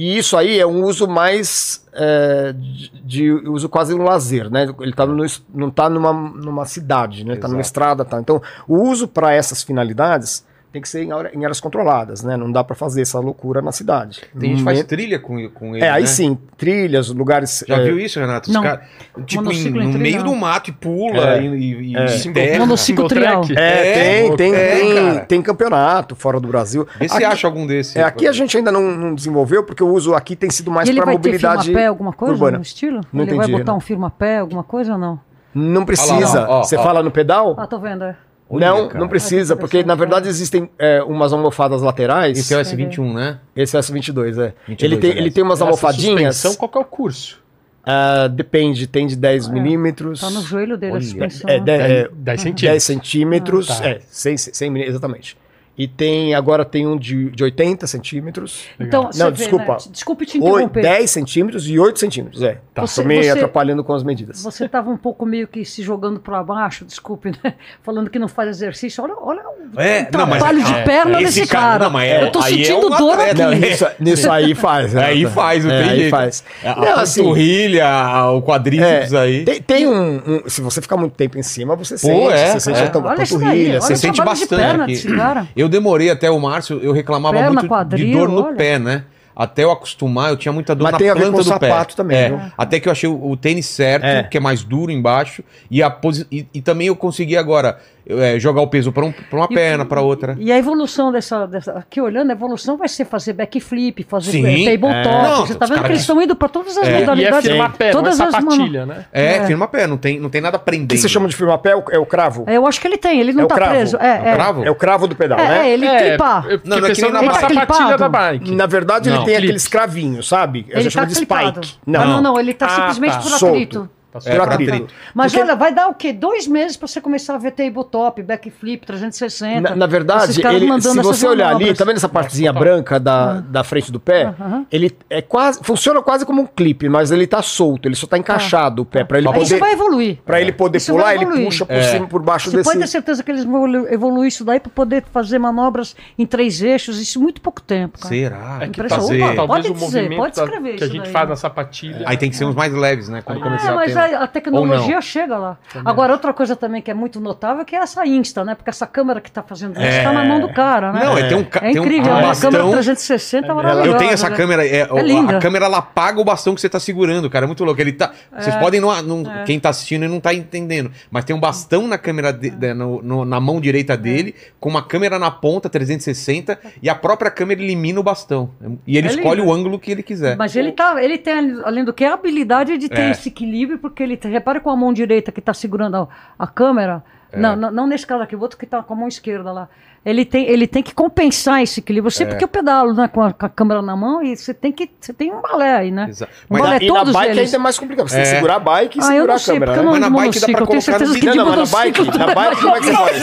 e isso aí é um uso mais é, de, de uso quase um lazer, né? Ele tá no, não está numa, numa cidade, né? Está numa estrada, tá. Então, o uso para essas finalidades tem que ser em, hora- em áreas controladas, né? Não dá para fazer essa loucura na cidade. Tem gente que faz momento- trilha com, com ele. É, aí né? sim, trilhas, lugares. Já é, viu isso, Renato? Os Não. cara- tipo, em- no meio não. do mato e pula É. e, e, É. enterra. Monociclo trial. É, É, tem, tem, é, tem, tem campeonato fora do Brasil. Vê se acha algum desse. É, aqui a gente ainda não, não desenvolveu, porque o uso aqui tem sido mais e ele para vai ter mobilidade. firma-pé, alguma coisa urbana. no estilo? Não ele vai entendi, botar Renato. um firma-pé, alguma coisa ou não? Não precisa. Lá, ó, Você ó. fala no pedal? Ah, tô vendo. é. Olha, não, cara. não precisa, Ai, que porque na verdade existem é, umas almofadas laterais. Esse é o S21, né? Esse é o S22, é. 22, ele, tem, aliás. ele tem umas Essa almofadinhas. suspensão, qual que é o curso? ah, depende, tem de 10 É. milímetros. Tá no joelho dele a Olha. suspensão. É, né? de- é, 10 10 centímetros. centímetros. Ah, tá. É, 100, 100 milímetros, exatamente. E tem, agora tem um de, de 80 centímetros. Então, Não, você vê, desculpa. né? Desculpe te interromper. 10 centímetros e 8 centímetros, é. Tá, Você- tô me você- atrapalhando com as medidas. Você estava um pouco meio que se jogando para baixo, desculpe, né? Falando que não faz exercício. Olha, olha o É, não, mas trabalho é- de é, perna esse desse cara- cara. não, mas é- Eu tô aí é sentindo um dor atleta, aqui. Não, nisso, nisso aí faz. né? Aí faz, não É, tem aí jeito. faz. A Não, assim, panturrilha, o quadríceps aí. Tem, tem um, um- Se você ficar muito tempo em cima, você sente. é, você sente é. a panturrilha. Você sente bastante Eu demorei até o Márcio, eu reclamava Perna, muito de quadril, dor no olha. pé, né? Até eu acostumar, eu tinha muita dor Mas na tem a ver planta com o do pé. sapato também, É, viu? até que eu achei o, o tênis certo, É. que é mais duro embaixo, e, a posi- e, e também eu consegui agora, é, jogar o peso pra, um, uma E- perna, pra outra. E a evolução dessa, dessa. Aqui olhando, a evolução vai ser fazer backflip, fazer Sim, eh, tabletop. é. Não, Você tá vendo que eles estão indo para todas as É. E é modalidades. firmar pé, não é todas as mano- sapatilha, né? É, É. firma pé, não tem, não tem nada O prendendo. que você chama de firmar pé é o, é o cravo. É, Eu acho que ele tem, ele não É o tá cravo. preso. É o É, é. cravo? É o cravo do pedal, É, né? é, ele clipar. eu fiquei Não, não é que nem na bike. sapatilha Ele tá da bike. Na verdade, Não. ele tem aqueles cravinhos, sabe? A Ele gente tá chama de clipado. spike. Não, não, não, ele tá Ah, simplesmente tá. por atrito. Tá É, Por atrito. atrito. Mas Porque- olha, vai dar o quê? Dois meses pra você começar a ver tabletop, backflip, 360. Na, na verdade, ele- se você olhar ali, manobras. tá vendo essa partezinha branca da, da frente do pé? Aham. Ele é quase. Funciona quase como um clipe, mas ele tá solto, ele só tá encaixado o pé. Pra ele Aí isso poder, vai evoluir. pra ele poder Isso pular, ele puxa por É. cima, por baixo Você desse. pode ter certeza que eles vão evolu- evoluir isso daí para poder fazer manobras em três eixos, isso em muito pouco tempo. Cara. Será? É que fazer, Opa, talvez pode o dizer, movimento pode escrever que a isso gente daí. faz na sapatilha. Aí tem que ser uns mais leves, né? Quando Aí- começar É, a ter... a, a tecnologia chega lá. Agora, outra coisa também que é muito notável é que é essa Insta, né? Porque essa câmera que tá fazendo isso É. tá na mão do cara, né? Não, é, tem um, ca- É tem um incrível, é uma bastão. câmera 360 maravilhosa. Eu tenho essa né? câmera, é, linda. a câmera ela apaga o bastão que você tá segurando, cara, é muito louco. Ele tá, vocês podem não, não- quem tá assistindo não tá entendendo, mas tem um bastão na câmera de- de- no- no- na mão direita dele, com uma câmera na ponta 360 e a própria câmera elimina o bastão. E ele É escolhe lindo. o ângulo que ele quiser. Mas ele tá, ele tem, além do que, a habilidade de ter É. esse equilíbrio, porque ele repare com a mão direita que está segurando a, a câmera. É. Não, não, não nesse caso aqui, o outro que está com a mão esquerda lá. Ele tem, ele tem que compensar esse equilíbrio. Eu sei É. porque eu pedalo né, com, a, com a câmera na mão e você tem que. Você tem um balé aí, né? Exa- Um Mas- balé, E na todos bike eles. ainda é mais complicado. Você tem que É. segurar a bike e Ah, eu segurar não a sei, câmera. né? Mas na bike dá pra monociclo. Eu tenho colocar no certeza que Não, não, mas na bike, na bike como é que você faz?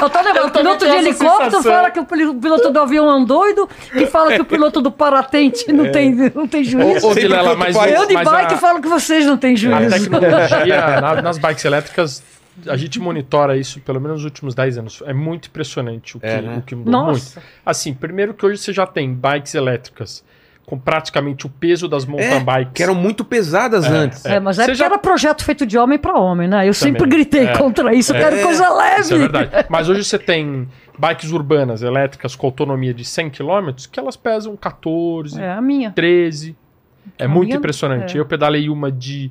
Eu tô lembrando, o piloto de helicóptero sensação. fala que o pil- piloto do avião é um doido, que fala que o piloto do paratente não, tem, não tem juízo. Ô, Vilela, mas, Eu de mas bike a, falo que vocês não têm a juízo. tecnologia na- nas bikes elétricas, a gente monitora isso pelo menos nos últimos 10 anos. É muito impressionante o que, É, né? o que mudou. Nossa. Muito. Assim, primeiro que hoje você já tem bikes elétricas com praticamente o peso das mountain É, bikes. que eram muito pesadas antes. É, mas é Você porque já- era projeto feito de homem para homem, né? Eu sempre Também. gritei É. contra isso, eu quero coisa leve. Isso é verdade. Mas hoje você tem bikes urbanas elétricas com autonomia de 100 km que elas pesam 14, É a minha. 13. É A muito minha- impressionante. é. Eu pedalei uma de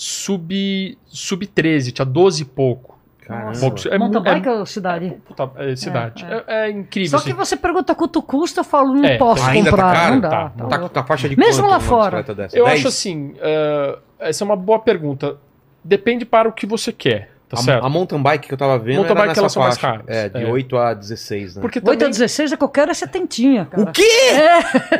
sub, sub 13, tinha 12 e pouco. Caramba. É Mountain mu- é- bike ou cidade? Puta, é cidade. É, É, é incrível. Só que assim. você pergunta quanto custa, eu falo, não É, posso Ainda tá comprar. caro? Não dá. Tá, tá Tá, tá faixa de Mesmo quanto lá fora. Eu 10? acho assim, eh, essa é uma boa pergunta. Depende para o que você quer, tá A, certo? a mountain bike que eu tava vendo Mountain era bike nessa elas são mais faixa. caras. É, de É. 8 a 16, né? Porque 8 a também... 16 é que eu quero é setentinha, cara. O quê?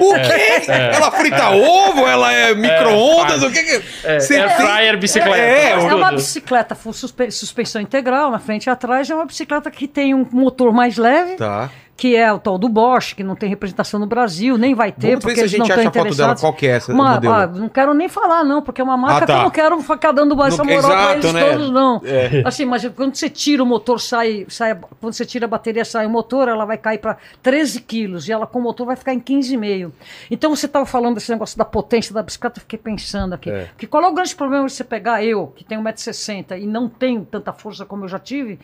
O quê? Ela frita ovo? Ela é micro-ondas? É. o que que... É, Você fryer, bicicleta. É, É uma bicicleta full suspe- suspensão integral, na frente e atrás. É uma bicicleta que tem um motor mais leve, Tá. Que é o tal do Bosch, que não tem representação no Brasil, nem vai ter, Vamos ver porque se a gente acha a foto dela. Qual que é essa Uma- ah, não quero nem falar, não, porque é uma marca Ah, tá. que eu não quero ficar dando Não- moral exato, eles né? todos, não. É. Assim, mas quando você tira o motor, sai, sai. Quando você tira a bateria, sai o motor, ela vai cair para 13 quilos e ela com o motor vai ficar em 15,5. Então você estava falando desse negócio da potência da bicicleta, eu fiquei pensando aqui. É. Que qual é o grande problema de você pegar eu, que tenho 1,60m e não tenho tanta força como eu já tive?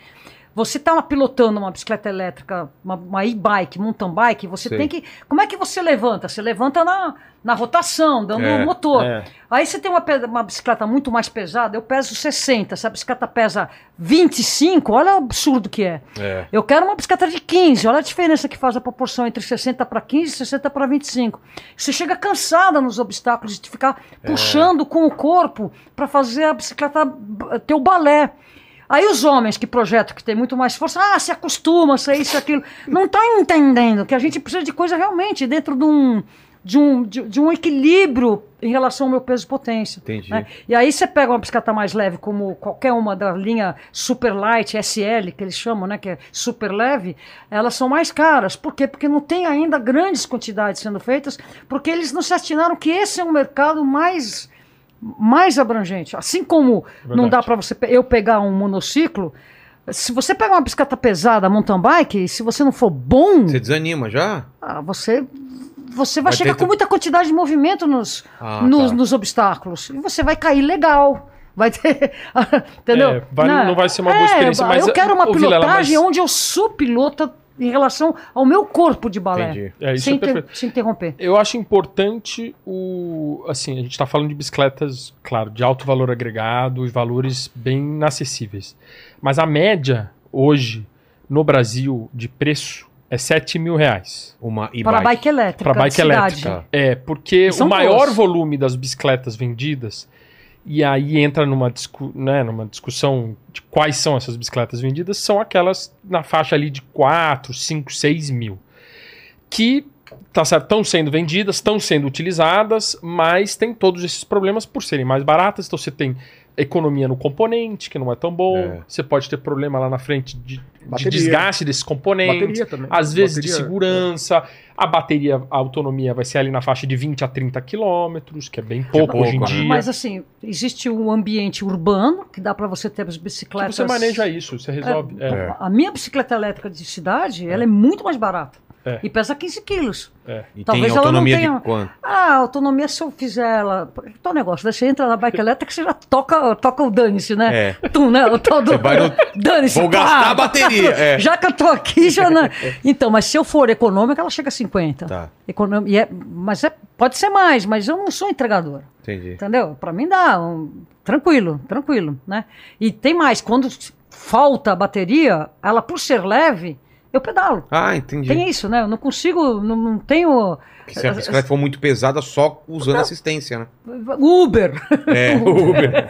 Você está pilotando uma bicicleta elétrica, uma, uma e-bike, mountain bike, você Sei. tem que. Como é que você levanta? Você levanta na, na rotação, dando É, o motor. é. Aí você tem uma, uma bicicleta muito mais pesada, eu peso 60, se a bicicleta pesa 25, olha o absurdo que é. É. Eu quero uma bicicleta de 15, olha a diferença que faz a proporção entre 60 para 15 e 60 para 25. Você chega cansada nos obstáculos de ficar É. puxando com o corpo para fazer a bicicleta b- ter o balé. Aí os homens que projetam, que tem muito mais força, ah, se acostuma, isso, isso, aquilo. Não está entendendo que a gente precisa de coisa realmente dentro de um, de um, de, de um equilíbrio em relação ao meu peso e potência. Entendi. né? E aí você pega uma bicicleta mais leve, como qualquer uma da linha Super Light, SL, que eles chamam, né? Que é super leve, elas são mais caras. Por quê? Porque não tem ainda grandes quantidades sendo feitas, porque eles não se atinaram que esse é um mercado mais mais abrangente. Assim como não Verdade. dá para você eu pegar um monociclo, se você pegar uma bicicleta pesada, mountain bike, se você não for bom, Você desanima já? ah, você você vai, Vai chegar ter- com muita quantidade de movimento nos, Ah, nos, tá. nos obstáculos. E você vai cair legal. Vai ter. Entendeu? É, vai- não vai ser uma boa experiência, mas Eu quero uma ô, Vilela, pilotagem mas- onde eu sou pilota em relação ao meu corpo de balé. Entendi. É, isso sem, é inter- perfeito. se interromper. Eu acho importante o. Assim, a gente está falando de bicicletas, claro, de alto valor agregado e valores bem inacessíveis. Mas a média hoje no Brasil de preço é 7 mil reais. Uma e Para bike elétrica. Para bike elétrica. É, porque são o maior boas. volume das bicicletas vendidas, e aí entra numa, discu né, numa discussão de quais são essas bicicletas vendidas, são aquelas na faixa ali de 4, 5, 6 mil. Que tá certo, estão sendo vendidas, estão sendo utilizadas, mas tem todos esses problemas por serem mais baratas. Então você tem economia no componente, que não é tão bom. É. Você pode ter problema lá na frente de, de Bateria. desgaste desses componentes Bateria também. às vezes de Bateria, segurança. A bateria, a autonomia vai ser ali na faixa de 20 a 30 quilômetros, que é bem pouco pouco, hoje em né? dia. Mas assim, existe um ambiente urbano que dá para você ter as que bicicletas. você maneja isso, você resolve. é. É. A minha bicicleta elétrica de cidade, ela é muito mais barata. É. E pesa 15 quilos. E Talvez tem ela não autonomia tenha- de quanto? Ah, a autonomia, se eu fizer ela. Tal negócio, daí você entra na bike elétrica, você já toca, toca o dane-se, né? É. Tu, né? O tal do. Você vai no- Dane-se. Vou pá, gastar a bateria, é. Já que eu tô aqui, já. Não... Então, mas se eu for econômica, ela chega a 50. Tá, Econômica, e é- mas é, pode ser mais, mas eu não sou entregadora. entendi. Entendeu? Para mim dá. um- tranquilo, tranquilo, né? E tem mais, quando falta a bateria, ela por ser leve, eu pedalo. Ah, entendi. Tem isso, né? Eu não consigo, não, não tenho Porque se a bicicleta for muito pesada, só usando assistência, né? Uber. É, Uber.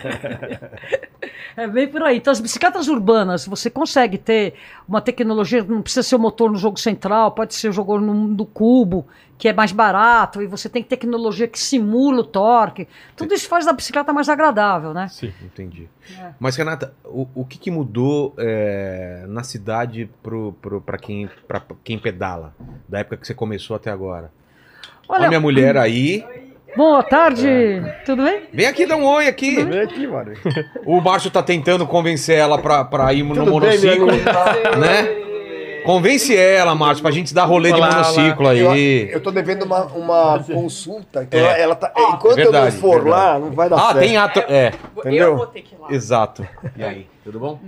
É bem por aí. Então, as bicicletas urbanas, você consegue ter uma tecnologia, não precisa ser o motor no jogo central, pode ser o jogo no, no cubo, que é mais barato, e você tem tecnologia que simula o torque. Tudo isso faz da bicicleta mais agradável, né? Sim. Entendi. É. Mas, Renata, o, o que, que mudou é, na cidade pra, quem, pra quem pedala? Da época que você começou até agora? Olha a minha mulher aí. boa tarde, tudo bem? Vem aqui dar um oi aqui. Vem aqui, mano. O Márcio tá tentando convencer ela pra, pra ir no Tudo bem, monociclo, né? Convence ela, Márcio, pra gente dar rolê de Olá, monociclo Eu, aí. eu tô devendo uma, uma consulta, então É. ela, ela tá. enquanto verdade, eu não for verdade. lá, não vai dar Ah, certo. tem ato. É, Entendeu? Eu vou ter que ir lá. exato. E aí, tudo bom?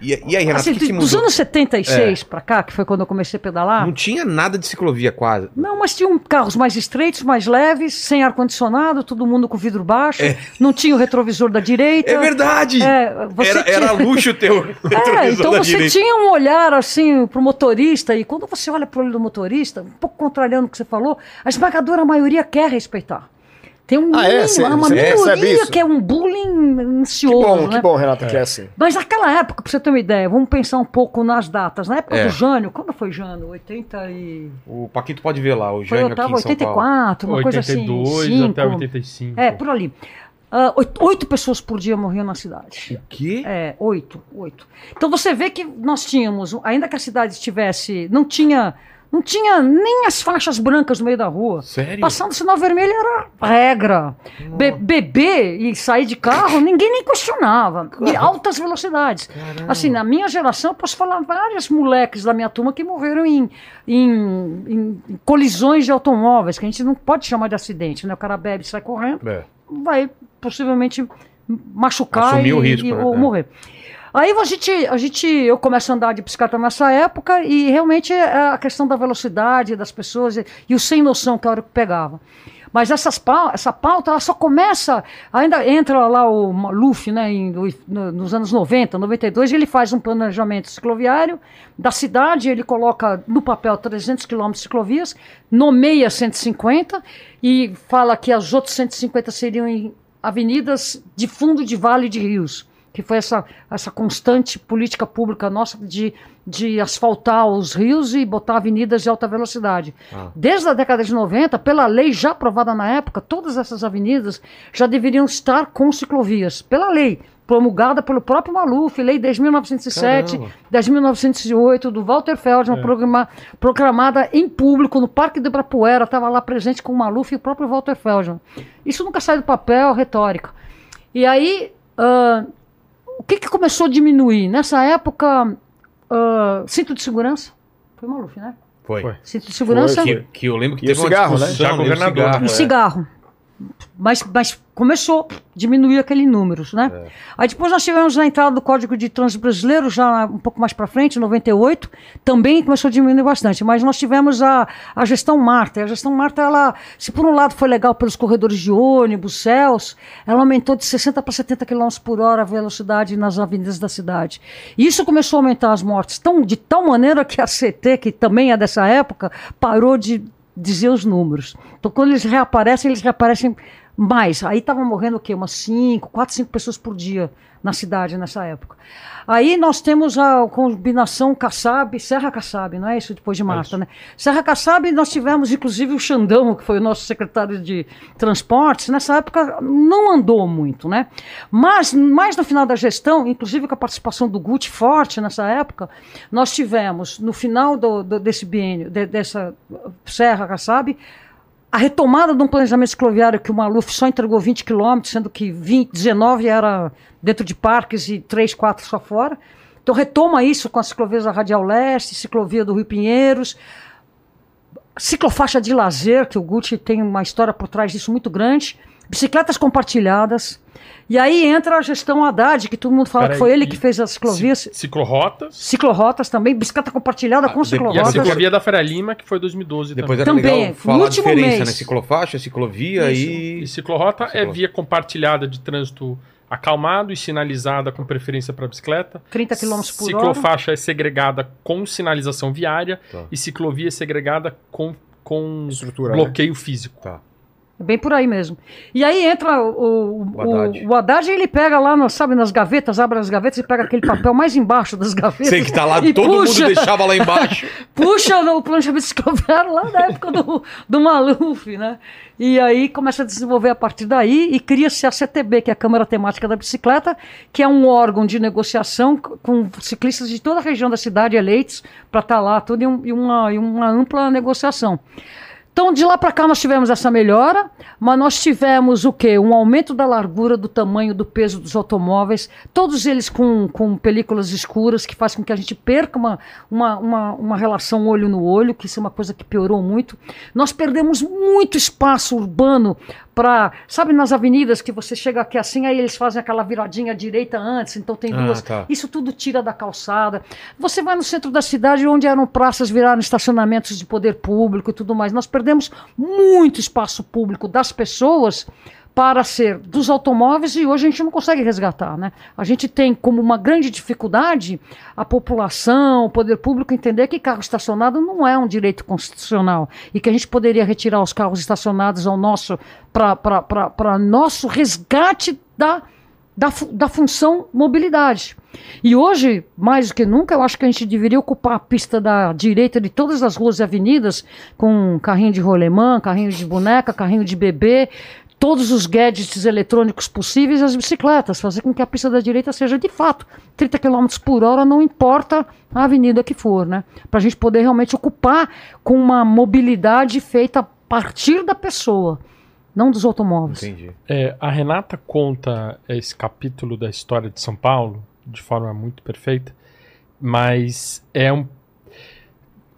E, e aí, Renato, Assim, o que, que dos anos 76 pra cá, que foi quando eu comecei a pedalar, Não tinha nada de ciclovia quase. Não, mas tinham carros mais estreitos, mais leves, sem ar-condicionado, todo mundo com vidro baixo, não tinha o retrovisor da direita. É verdade! É, você era, tinha- era luxo teu. É, retrovisor então da você direita. tinha um olhar assim pro motorista, e quando você olha pro olho do motorista, um pouco contrariando o que você falou, a esmagadora maioria quer respeitar. Tem um Ah, é? mínimo, Você- uma minoria que é um bullying Que ansioso, bom, né? que bom, Renato, que é assim. Mas naquela época, pra você ter uma ideia, vamos pensar um pouco nas datas. Na época É. do Jânio, quando foi Jânio? 80 e... O Paquito pode ver lá, o Foi, Jânio eu aqui tava em São Paulo. 84, uma coisa assim. 82 cinco. até 85. É, por ali. Ah, oito, oito pessoas por dia morriam na cidade. O quê? É, oito, oito. Então você vê que nós tínhamos, ainda que a cidade estivesse, não tinha, não tinha nem as faixas brancas no meio da rua. Sério? Passando sinal vermelho era regra. Be- beber e sair de carro, ninguém nem questionava. E altas velocidades. Assim, na minha geração, eu posso falar vários moleques da minha turma que morreram em, em, em- colisões de automóveis, que a gente não pode chamar de acidente, né? O cara bebe e sai correndo É. vai possivelmente machucar Assumir e, o risco, e- né? ou É. Aí a gente, a gente, eu começo a andar de bicicleta nessa época e realmente é a questão da velocidade das pessoas e, e o sem noção que a hora que pegava. Mas essas pau- essa pauta ela só começa, ainda entra lá o Maluf, né, em, no- nos anos 90, 92, e ele faz um planejamento cicloviário da cidade, ele coloca no papel 300 quilômetros de ciclovias, nomeia 150 e fala que as outras 150 seriam em avenidas de fundo de vale de rios que foi essa, essa constante política pública nossa de, de asfaltar os rios e botar avenidas de alta velocidade. Ah. Desde a década de 90, pela lei já aprovada na época, todas essas avenidas já deveriam estar com ciclovias, pela lei, promulgada pelo próprio Maluf, lei 10.907, Caramba. 10.908, do Walter Feldman, programa- proclamada em público no Parque do Ibirapuera, estava lá presente com o Maluf e o próprio Walter Feldman. Isso nunca sai do papel, retórica. E aí, ah, o que, que começou a diminuir? Nessa época, ah, cinto de segurança. Foi Maluf, né? Foi. Foi. Cinto de segurança Foi, Que, que eu lembro que E teve o cigarro, uma né? Já né, o governador. cigarro, e é. cigarro. Mas, mas começou a diminuir aquele número, né? É. Aí depois nós tivemos a entrada do Código de Trânsito Brasileiro, já um pouco mais para frente, em 98, também começou a diminuir bastante. Mas nós tivemos a, a gestão Marta. E a gestão Marta, ela, se por um lado foi legal pelos corredores de ônibus, céus, ela aumentou de 60 para 70 km por hora a velocidade nas avenidas da cidade. E isso começou a aumentar as mortes tão, de tal maneira que a CT, que também é dessa época, parou de dizer os números. Então, quando eles reaparecem, eles reaparecem mais. Aí estavam morrendo o quê? Umas 5, 4, 5 pessoas por dia na cidade nessa época. Aí nós temos a combinação Kassab, Serra Kassab, não é isso depois de Marta, né? Serra Kassab, nós tivemos inclusive o Xandão, que foi o nosso secretário de transportes, nessa época não andou muito, né? Mas, mais no final da gestão, inclusive com a participação do Gucci forte nessa época, nós tivemos, no final do, do- desse biênio, de- dessa Serra Kassab, a retomada de um planejamento cicloviário que o Maluf só entregou 20 quilômetros, sendo que 20, 19 era dentro de parques e 3, 4 só fora. Então retoma isso com a ciclovia da Radial Leste, ciclovia do Rio Pinheiros, ciclofaixa de lazer, que o Gucci tem uma história por trás disso muito grande, bicicletas compartilhadas. E aí entra a gestão Haddad, que todo mundo fala Peraí, que foi ele que fez as ciclovias, Ci- Ciclorotas. ciclorotas também, bicicleta compartilhada Ah, com de- e a ciclorotas. ciclovia da Faria Lima, que foi 2012 Depois também. era Também, legal no falar a diferença, mês. né? Ciclofaixa, ciclovia Isso. e... E ciclorota é Ciclo- via compartilhada de trânsito acalmado e sinalizada com preferência para bicicleta. 30 km por hora. Ciclofaixa é segregada com sinalização viária Tá. e ciclovia é segregada com, com Estrutura, né? bloqueio físico. Tá. É Bem por aí mesmo. E aí entra o, o, O Haddad. o, o Haddad, ele pega lá, no- sabe, nas gavetas, abre as gavetas e pega aquele papel mais embaixo das gavetas. Sei que tá lá, todo puxa, mundo deixava lá embaixo. Puxa no planejamento cicloviário lá da época do, do Maluf, né? E aí começa a desenvolver a partir daí e cria-se a CTB, que é a Câmara Temática da Bicicleta, que é um órgão de negociação com ciclistas de toda a região da cidade eleitos para estar lá, tudo em, um- uma, em uma ampla negociação. Então, de lá para cá, nós tivemos essa melhora, mas nós tivemos o quê? Um aumento da largura, do tamanho, do peso dos automóveis, todos eles com, com películas escuras, que faz com que a gente perca uma, uma, uma, uma relação olho no olho, que isso é uma coisa que piorou muito. Nós perdemos muito espaço urbano para, sabe, nas avenidas que você chega aqui assim, aí eles fazem aquela viradinha direita antes, então tem Ah, duas. tá. Isso tudo tira da calçada. Você vai no centro da cidade, onde eram praças, viraram estacionamentos de poder público e tudo mais. Nós perdemos muito espaço público das pessoas para ser dos automóveis e hoje a gente não consegue resgatar, né? A gente tem como uma grande dificuldade a população, o poder público entender que carro estacionado não é um direito constitucional e que a gente poderia retirar os carros estacionados ao nosso para nosso resgate da da, da função mobilidade. E hoje, mais do que nunca, eu acho que a gente deveria ocupar a pista da direita de todas as ruas e avenidas, com carrinho de rolemã, carrinho de boneca, carrinho de bebê, todos os gadgets eletrônicos possíveis e as bicicletas, fazer com que a pista da direita seja de fato 30 km por hora, não importa a avenida que for, né? Para a gente poder realmente ocupar com uma mobilidade feita a partir da pessoa, não dos automóveis. Entendi. É, a Renata conta esse capítulo da história de São Paulo de forma muito perfeita, mas é um-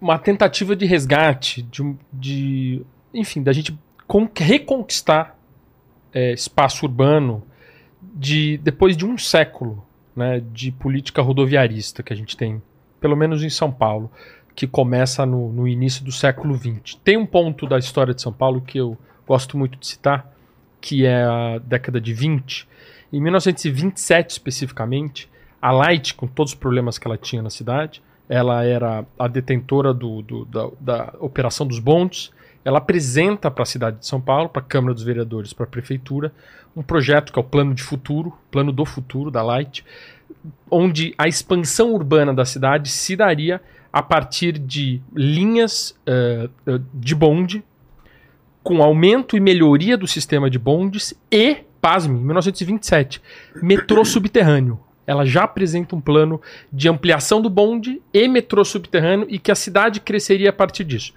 uma tentativa de resgate, de, de enfim, da gente con- reconquistar é, espaço urbano de depois de um século né, de política rodoviarista que a gente tem, pelo menos em São Paulo, que começa no, no início do século XX. Tem um ponto da história de São Paulo que eu gosto muito de citar, que é a década de 20. Em 1927, especificamente, a Light, com todos os problemas que ela tinha na cidade, ela era a detentora do, do- da, da operação dos bondes. Ela apresenta para a cidade de São Paulo, para a Câmara dos Vereadores, para a Prefeitura, um projeto que é o Plano de Futuro, Plano do Futuro da Light, onde a expansão urbana da cidade se daria a partir de linhas eh, de bonde, com aumento e melhoria do sistema de bondes e, pasme, em 1927, metrô subterrâneo. Ela já apresenta um plano de ampliação do bonde e metrô subterrâneo e que a cidade cresceria a partir disso.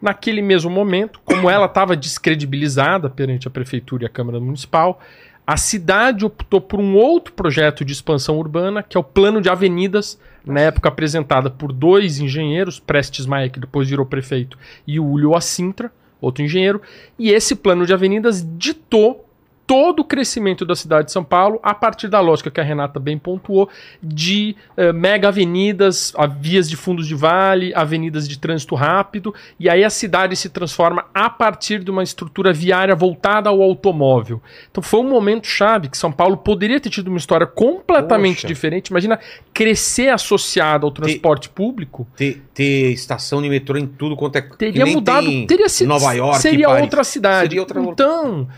Naquele mesmo momento, como ela estava descredibilizada perante a prefeitura e a Câmara Municipal, a cidade optou por um outro projeto de expansão urbana, que é o plano de avenidas, na época apresentada por dois engenheiros, Prestes Maia, que depois virou prefeito, e o Ulio Assintra, outro engenheiro, e esse plano de avenidas ditou todo o crescimento da cidade de São Paulo a partir da lógica que a Renata bem pontuou de eh, mega avenidas, a vias de fundos de vale, avenidas de trânsito rápido, e aí a cidade se transforma a partir de uma estrutura viária voltada ao automóvel. Então foi um momento chave que São Paulo poderia ter tido uma história completamente Poxa. diferente. Imagina crescer associado ao transporte público. Ter, ter estação de metrô em tudo quanto é. que Teria mudado, teria sido Nova York, seria outra cidade. Seria outra- Então,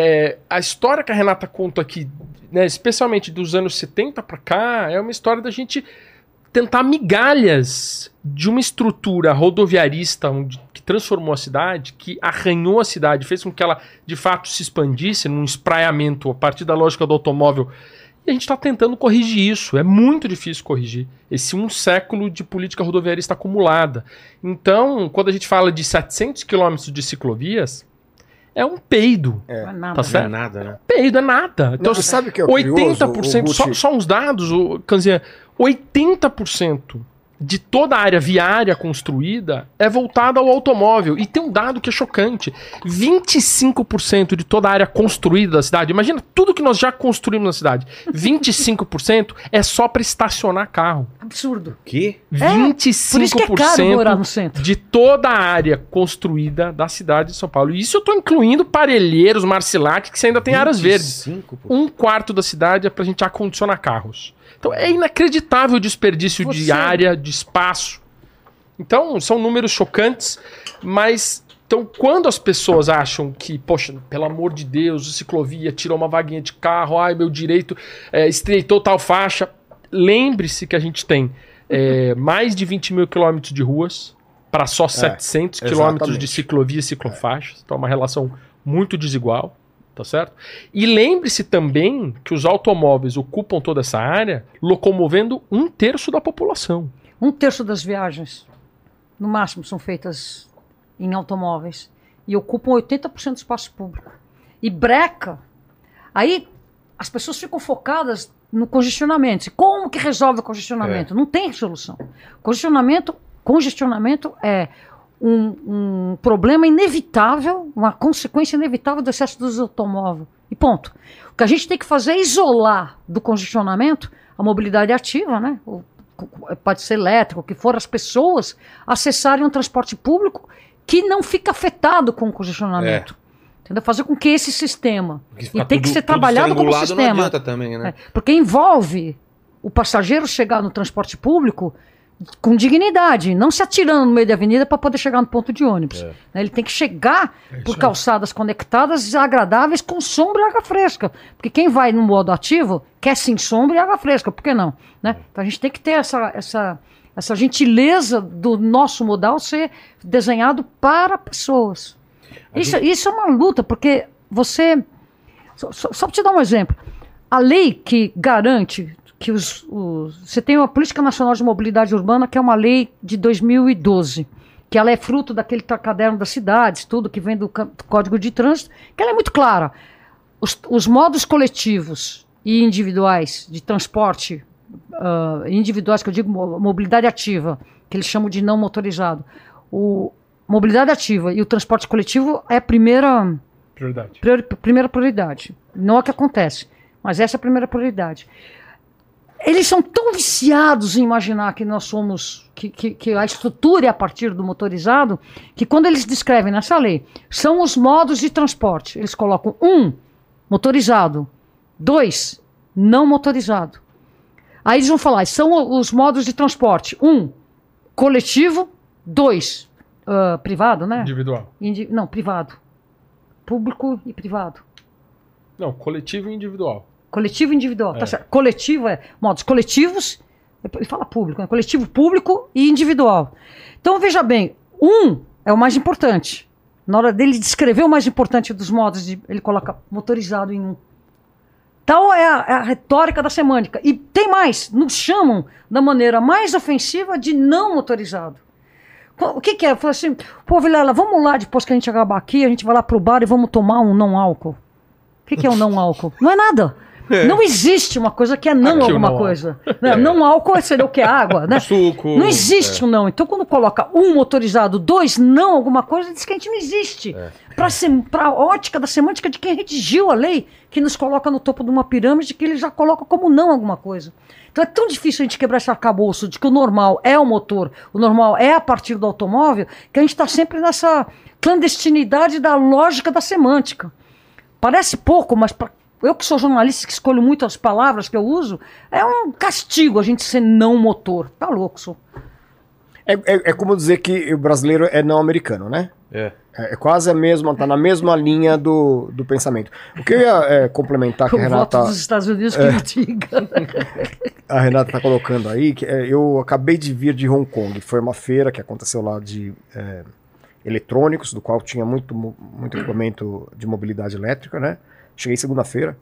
é, a história que a Renata conta aqui, né, especialmente dos anos 70 para cá, é uma história da gente tentar migalhas de uma estrutura rodoviarista que transformou a cidade, que arranhou a cidade, fez com que ela de fato se expandisse num espraiamento a partir da lógica do automóvel. E a gente está tentando corrigir isso. É muito difícil corrigir esse um século de política rodoviarista acumulada. Então, quando a gente fala de 700 quilômetros de ciclovias, é um peido. É nada. Tá Não é certo? nada, né? Peido é nada. Então, Não, sabe o que é o curioso, 80%, o só, só uns dados, o Canzinha, 80% de toda a área viária construída é voltada ao automóvel. E tem um dado que é chocante: 25% de toda a área construída da cidade, imagina tudo que nós já construímos na cidade, 25% é só para estacionar carro. Absurdo. Que? É, Por isso que é caro morar 25% no centro. de toda a área construída da cidade de São Paulo. E isso eu tô incluindo Parelheiros, Marcilac, que você ainda tem áreas verdes. 25. Um quarto da cidade é pra gente acondicionar carros. Então é inacreditável o desperdício de Você- área, de espaço. Então são números chocantes, mas então quando as pessoas acham que, poxa, pelo amor de Deus, a ciclovia tirou uma vaguinha de carro, ai meu direito é, estreitou tal faixa, lembre-se que a gente tem é, mais de 20 mil quilômetros de ruas para só 700 quilômetros de ciclovia e ciclofaixas. Então é uma relação muito desigual, tá certo? E lembre-se também que os automóveis ocupam toda essa área, locomovendo um terço da população. Um terço das viagens, no máximo, são feitas em automóveis e ocupam 80% do espaço público. E breca. Aí as pessoas ficam focadas no congestionamento. Como que resolve o congestionamento? Não tem solução. Congestionamento, congestionamento é um, um problema inevitável, uma consequência inevitável do excesso dos automóveis. E ponto. O que a gente tem que fazer é isolar do congestionamento a mobilidade ativa, né? O- pode ser elétrico, o que for, as pessoas acessarem um transporte público que não fica afetado com o congestionamento. Entendeu? Fazer com que esse sistema. E tem que tudo- ser tudo trabalhado como sistema. Não adianta também, né? É, porque envolve o passageiro chegar no transporte público com dignidade, não se atirando no meio da avenida para poder chegar no ponto de ônibus. É. Né, Ele tem que chegar por calçadas conectadas, agradáveis, com sombra e água fresca. Porque quem vai no modo ativo quer sim sombra e água fresca, por que não? Né? Então a gente tem que ter essa, essa, essa gentileza do nosso modal ser desenhado para pessoas. A Isso, isso é uma luta, porque você. Só, só, só para te dar um exemplo. A lei que garante que os, os. Você tem uma Política Nacional de Mobilidade Urbana, que é uma lei de 2012, que ela é fruto daquele caderno das cidades, tudo que vem do, do Código de Trânsito, que ela é muito clara. Os, os modos coletivos e individuais de transporte, ah, individuais, que eu digo mo- mobilidade ativa, que eles chamam de não motorizado. O, mobilidade ativa e o transporte coletivo é a primeira Prioridade. priori- primeira prioridade. Não é o que acontece, mas essa é a primeira prioridade. Eles são tão viciados em imaginar que nós somos, que, que, que a estrutura é a partir do motorizado, que quando eles descrevem nessa lei, são os modos de transporte. Eles colocam um, motorizado, dois, não motorizado. Aí eles vão falar, são os modos de transporte. Um, coletivo, dois, ah, privado, né? Individual. Indi- não, privado. Público e privado. Não, coletivo e individual. Coletivo e individual. É. Tá certo. Coletivo é modos coletivos, ele fala público, né? coletivo público e individual. Então veja bem, um é o mais importante. Na hora dele descrever o mais importante dos modos, de- ele coloca motorizado em um. Tal é a, é a retórica da semântica. E tem mais, nos chamam da maneira mais ofensiva de não motorizado. O que, que é? Fala assim, pô, Vilela, vamos lá depois que a gente acabar aqui, a gente vai lá pro bar e vamos tomar um não álcool. O que, que é um não álcool? Não é nada. Não existe uma coisa que é não Aqui alguma não coisa. Não, não álcool seria o que? Água, né? Suco. Não existe um não. Então, quando coloca um motorizado, dois não alguma coisa, diz que a gente não existe. Para a ótica da semântica de quem redigiu a lei, que nos coloca no topo de uma pirâmide, que ele já coloca como não alguma coisa. Então é tão difícil a gente quebrar esse arcabouço de que o normal é o motor, o normal é a partir do automóvel, que a gente está sempre nessa clandestinidade da lógica da semântica. Parece pouco, mas pra, eu que sou jornalista, que escolho muito as palavras que eu uso, é um castigo a gente ser não motor. Tá louco, sou. É, é, é como dizer que o brasileiro é não americano, né? É. É, é quase a mesma, tá na mesma linha do, do pensamento. O que eu ia é, complementar que a Eu Renata, voto dos Estados Unidos que me diga. a Renata tá colocando aí, que é, eu acabei de vir de Hong Kong. Foi uma feira que aconteceu lá de é, eletrônicos, do qual tinha muito, muito equipamento de mobilidade elétrica, né? Cheguei segunda-feira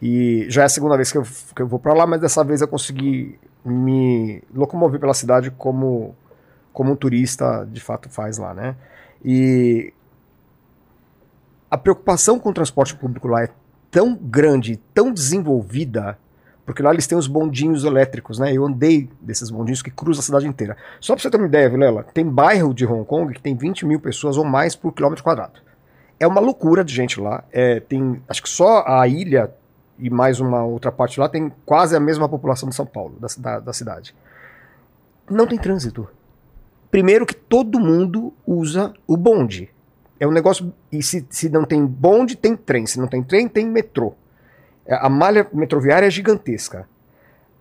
e já é a segunda vez que eu, que eu vou para lá, mas dessa vez eu consegui me locomover pela cidade como, como um turista de fato faz lá, né? E a preocupação com o transporte público lá é tão grande, tão desenvolvida, porque lá eles têm os bondinhos elétricos, né? Eu andei desses bondinhos que cruzam a cidade inteira. Só pra você ter uma ideia, Vilela, tem bairro de Hong Kong que tem 20 mil pessoas ou mais por quilômetro quadrado. É uma loucura de gente lá. É, tem, acho que só a ilha e mais uma outra parte lá tem quase a mesma população de São Paulo, da, da, da cidade. Não tem trânsito. Primeiro que todo mundo usa o bonde. É um negócio. E se, se não tem bonde, tem trem. Se não tem trem, tem metrô. É, A malha metroviária é gigantesca.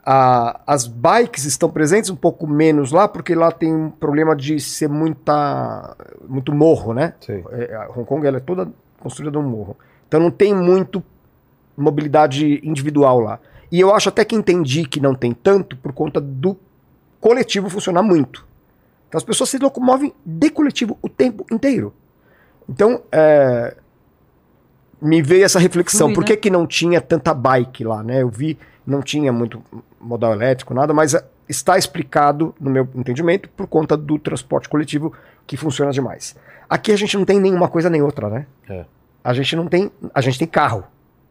A- as bikes estão presentes um pouco menos lá, porque lá tem um problema de ser muita, muito morro, né? Sei. É, Hong Kong ela é toda construída num morro. Então não tem muito mobilidade individual lá. E eu acho até que entendi que não tem tanto por conta do coletivo funcionar muito. Então as pessoas se locomovem de coletivo o tempo inteiro. Então, é, me veio essa reflexão, Flui, por né? que, que não tinha tanta bike lá, né? Eu vi, não tinha muito modal elétrico, nada, mas é, está explicado, no meu entendimento, por conta do transporte coletivo que funciona demais. Aqui a gente não tem nenhuma coisa nem outra, né? É. A gente não tem, a gente tem carro,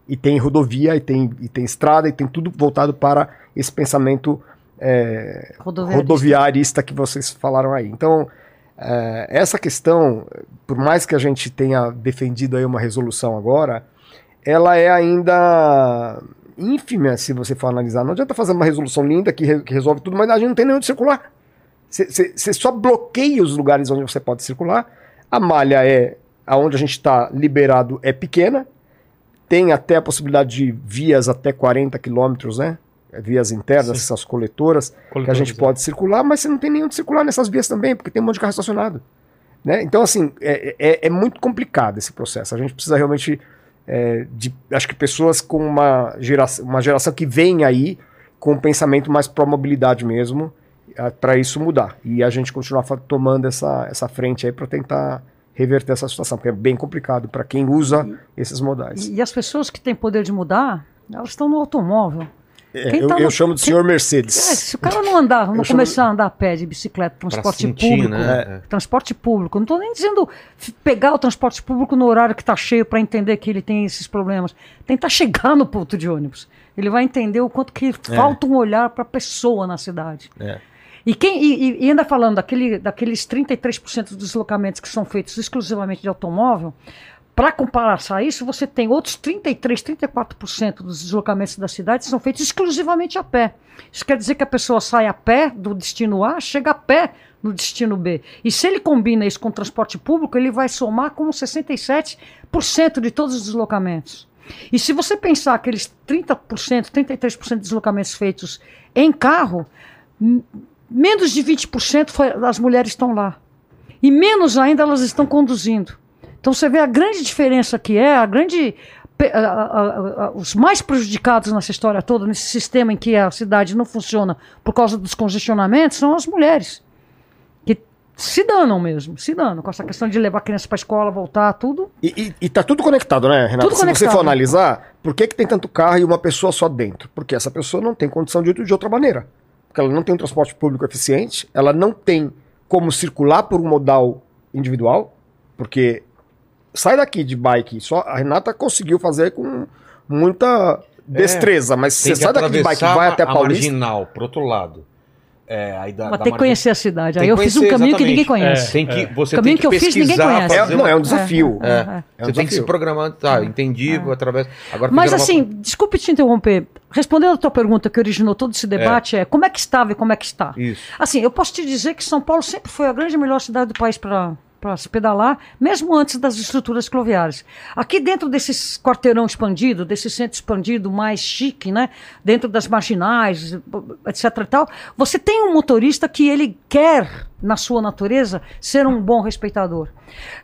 e tem rodovia, e tem, e tem estrada, e tem tudo voltado para esse pensamento é, Rodoviarista. rodoviarista que vocês falaram aí. Então, é, essa questão, por mais que a gente tenha defendido aí uma resolução agora, ela é ainda ínfima se você for analisar. Não adianta fazer uma resolução linda que, re- que resolve tudo, mas a gente não tem nem onde circular. Você só bloqueia os lugares onde você pode circular. A malha é aonde a gente está liberado é pequena. Tem até a possibilidade de vias até 40 quilômetros, né? Vias internas, Sim. essas coletoras que a gente pode circular, mas você não tem nem onde circular nessas vias também, porque tem um monte de carro estacionado. Né? Então, assim, é, é, é muito complicado esse processo. A gente precisa realmente é, de, acho que pessoas com uma geração, uma geração que vem aí com um pensamento mais pró mobilidade mesmo, para isso mudar. E a gente continuar tomando essa, essa frente aí para tentar reverter essa situação, porque é bem complicado para quem usa esses modais. E, e as pessoas que têm poder de mudar, elas estão no automóvel. É, quem eu, tá eu no- chamo de quem- senhor É, Mercedes. se o cara não andar, não Eu chamo- começar a andar a pé de bicicleta, transporte sentir, público, né? transporte público, não estou nem dizendo pegar o transporte público no horário que está cheio para entender que ele tem esses problemas. Tentar chegar no ponto de ônibus. Ele vai entender o quanto que falta um olhar para a pessoa na cidade. É. E, quem, e, e- e ainda falando daquele, daqueles 33% dos deslocamentos que são feitos exclusivamente de automóvel, para comparar isso, você tem outros 33, 34% dos deslocamentos da cidade são feitos exclusivamente a pé. Isso quer dizer que a pessoa sai a pé do destino A, chega a pé no destino B. E se ele combina isso com o transporte público, ele vai somar com 67% de todos os deslocamentos. E se você pensar aqueles 30%, 33% de deslocamentos feitos em carro, menos de 20% foi, as mulheres estão lá. E menos ainda elas estão conduzindo. Então você vê a grande diferença que é, a grande. os mais prejudicados nessa história toda, nesse sistema em que a cidade não funciona por causa dos congestionamentos, são as mulheres. Que se danam mesmo, se danam com essa questão de levar a criança para a escola, voltar, tudo. E, e, e tá tudo conectado, né, Renato? Tudo Se você conectado. for analisar, por que, que tem tanto carro e uma pessoa só dentro? Porque essa pessoa não tem condição de ir de outra maneira. Porque ela não tem um transporte público eficiente, ela não tem como circular por um modal individual, porque sai daqui de bike, só a Renata conseguiu fazer com muita destreza, mas Tem você sai daqui de bike e vai até a Paulista. marginal, pro outro lado. É, aí da, Mas da tem que conhecer a cidade. Tem Aí que eu fiz um caminho que ninguém exatamente. conhece. Tem que, você Caminho tem que eu fiz, ninguém conhece. É, não, é um desafio. É. É um Você tem que desafio. se programar, tá, entendi, através... Agora Mas fizeram uma- assim, desculpe te interromper. Respondendo a tua pergunta que originou todo esse debate, é, como é que estava e como é que está? Isso. Assim, eu posso te dizer que São Paulo sempre foi a grande melhor cidade do país para para se pedalar, mesmo antes das estruturas cloviárias. Aqui dentro desse quarteirão expandido, desse centro expandido mais chique, né, dentro das marginais, etc e tal, você tem um motorista que ele quer, na sua natureza, ser um bom respeitador.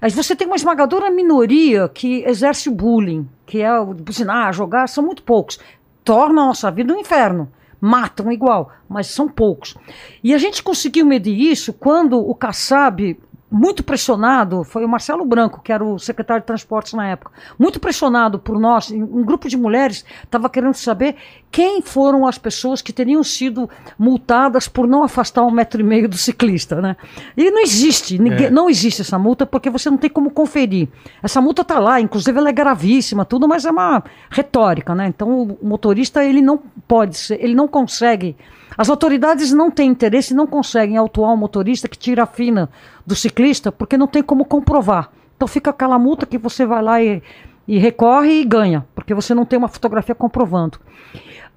Mas você tem uma esmagadora minoria que exerce o bullying, que é o buzinar, jogar, são muito poucos. Torna a nossa vida um inferno matam igual, mas são poucos. E a gente conseguiu medir isso quando o Kassab, muito pressionado, foi o Marcelo Branco, que era o secretário de transportes na época, muito pressionado por nós, um grupo de mulheres estava querendo saber quem foram as pessoas que teriam sido multadas por não afastar um metro e meio do ciclista, né? E não existe, ninguém, não existe essa multa porque você não tem como conferir. Essa multa está lá, inclusive ela é gravíssima, tudo, mas é uma retórica, né? Então o motorista ele não pode ser, ele não consegue. As autoridades não têm interesse e não conseguem autuar um motorista que tira a fina do ciclista porque não tem como comprovar. Então fica aquela multa que você vai lá e, e recorre e ganha, porque você não tem uma fotografia comprovando.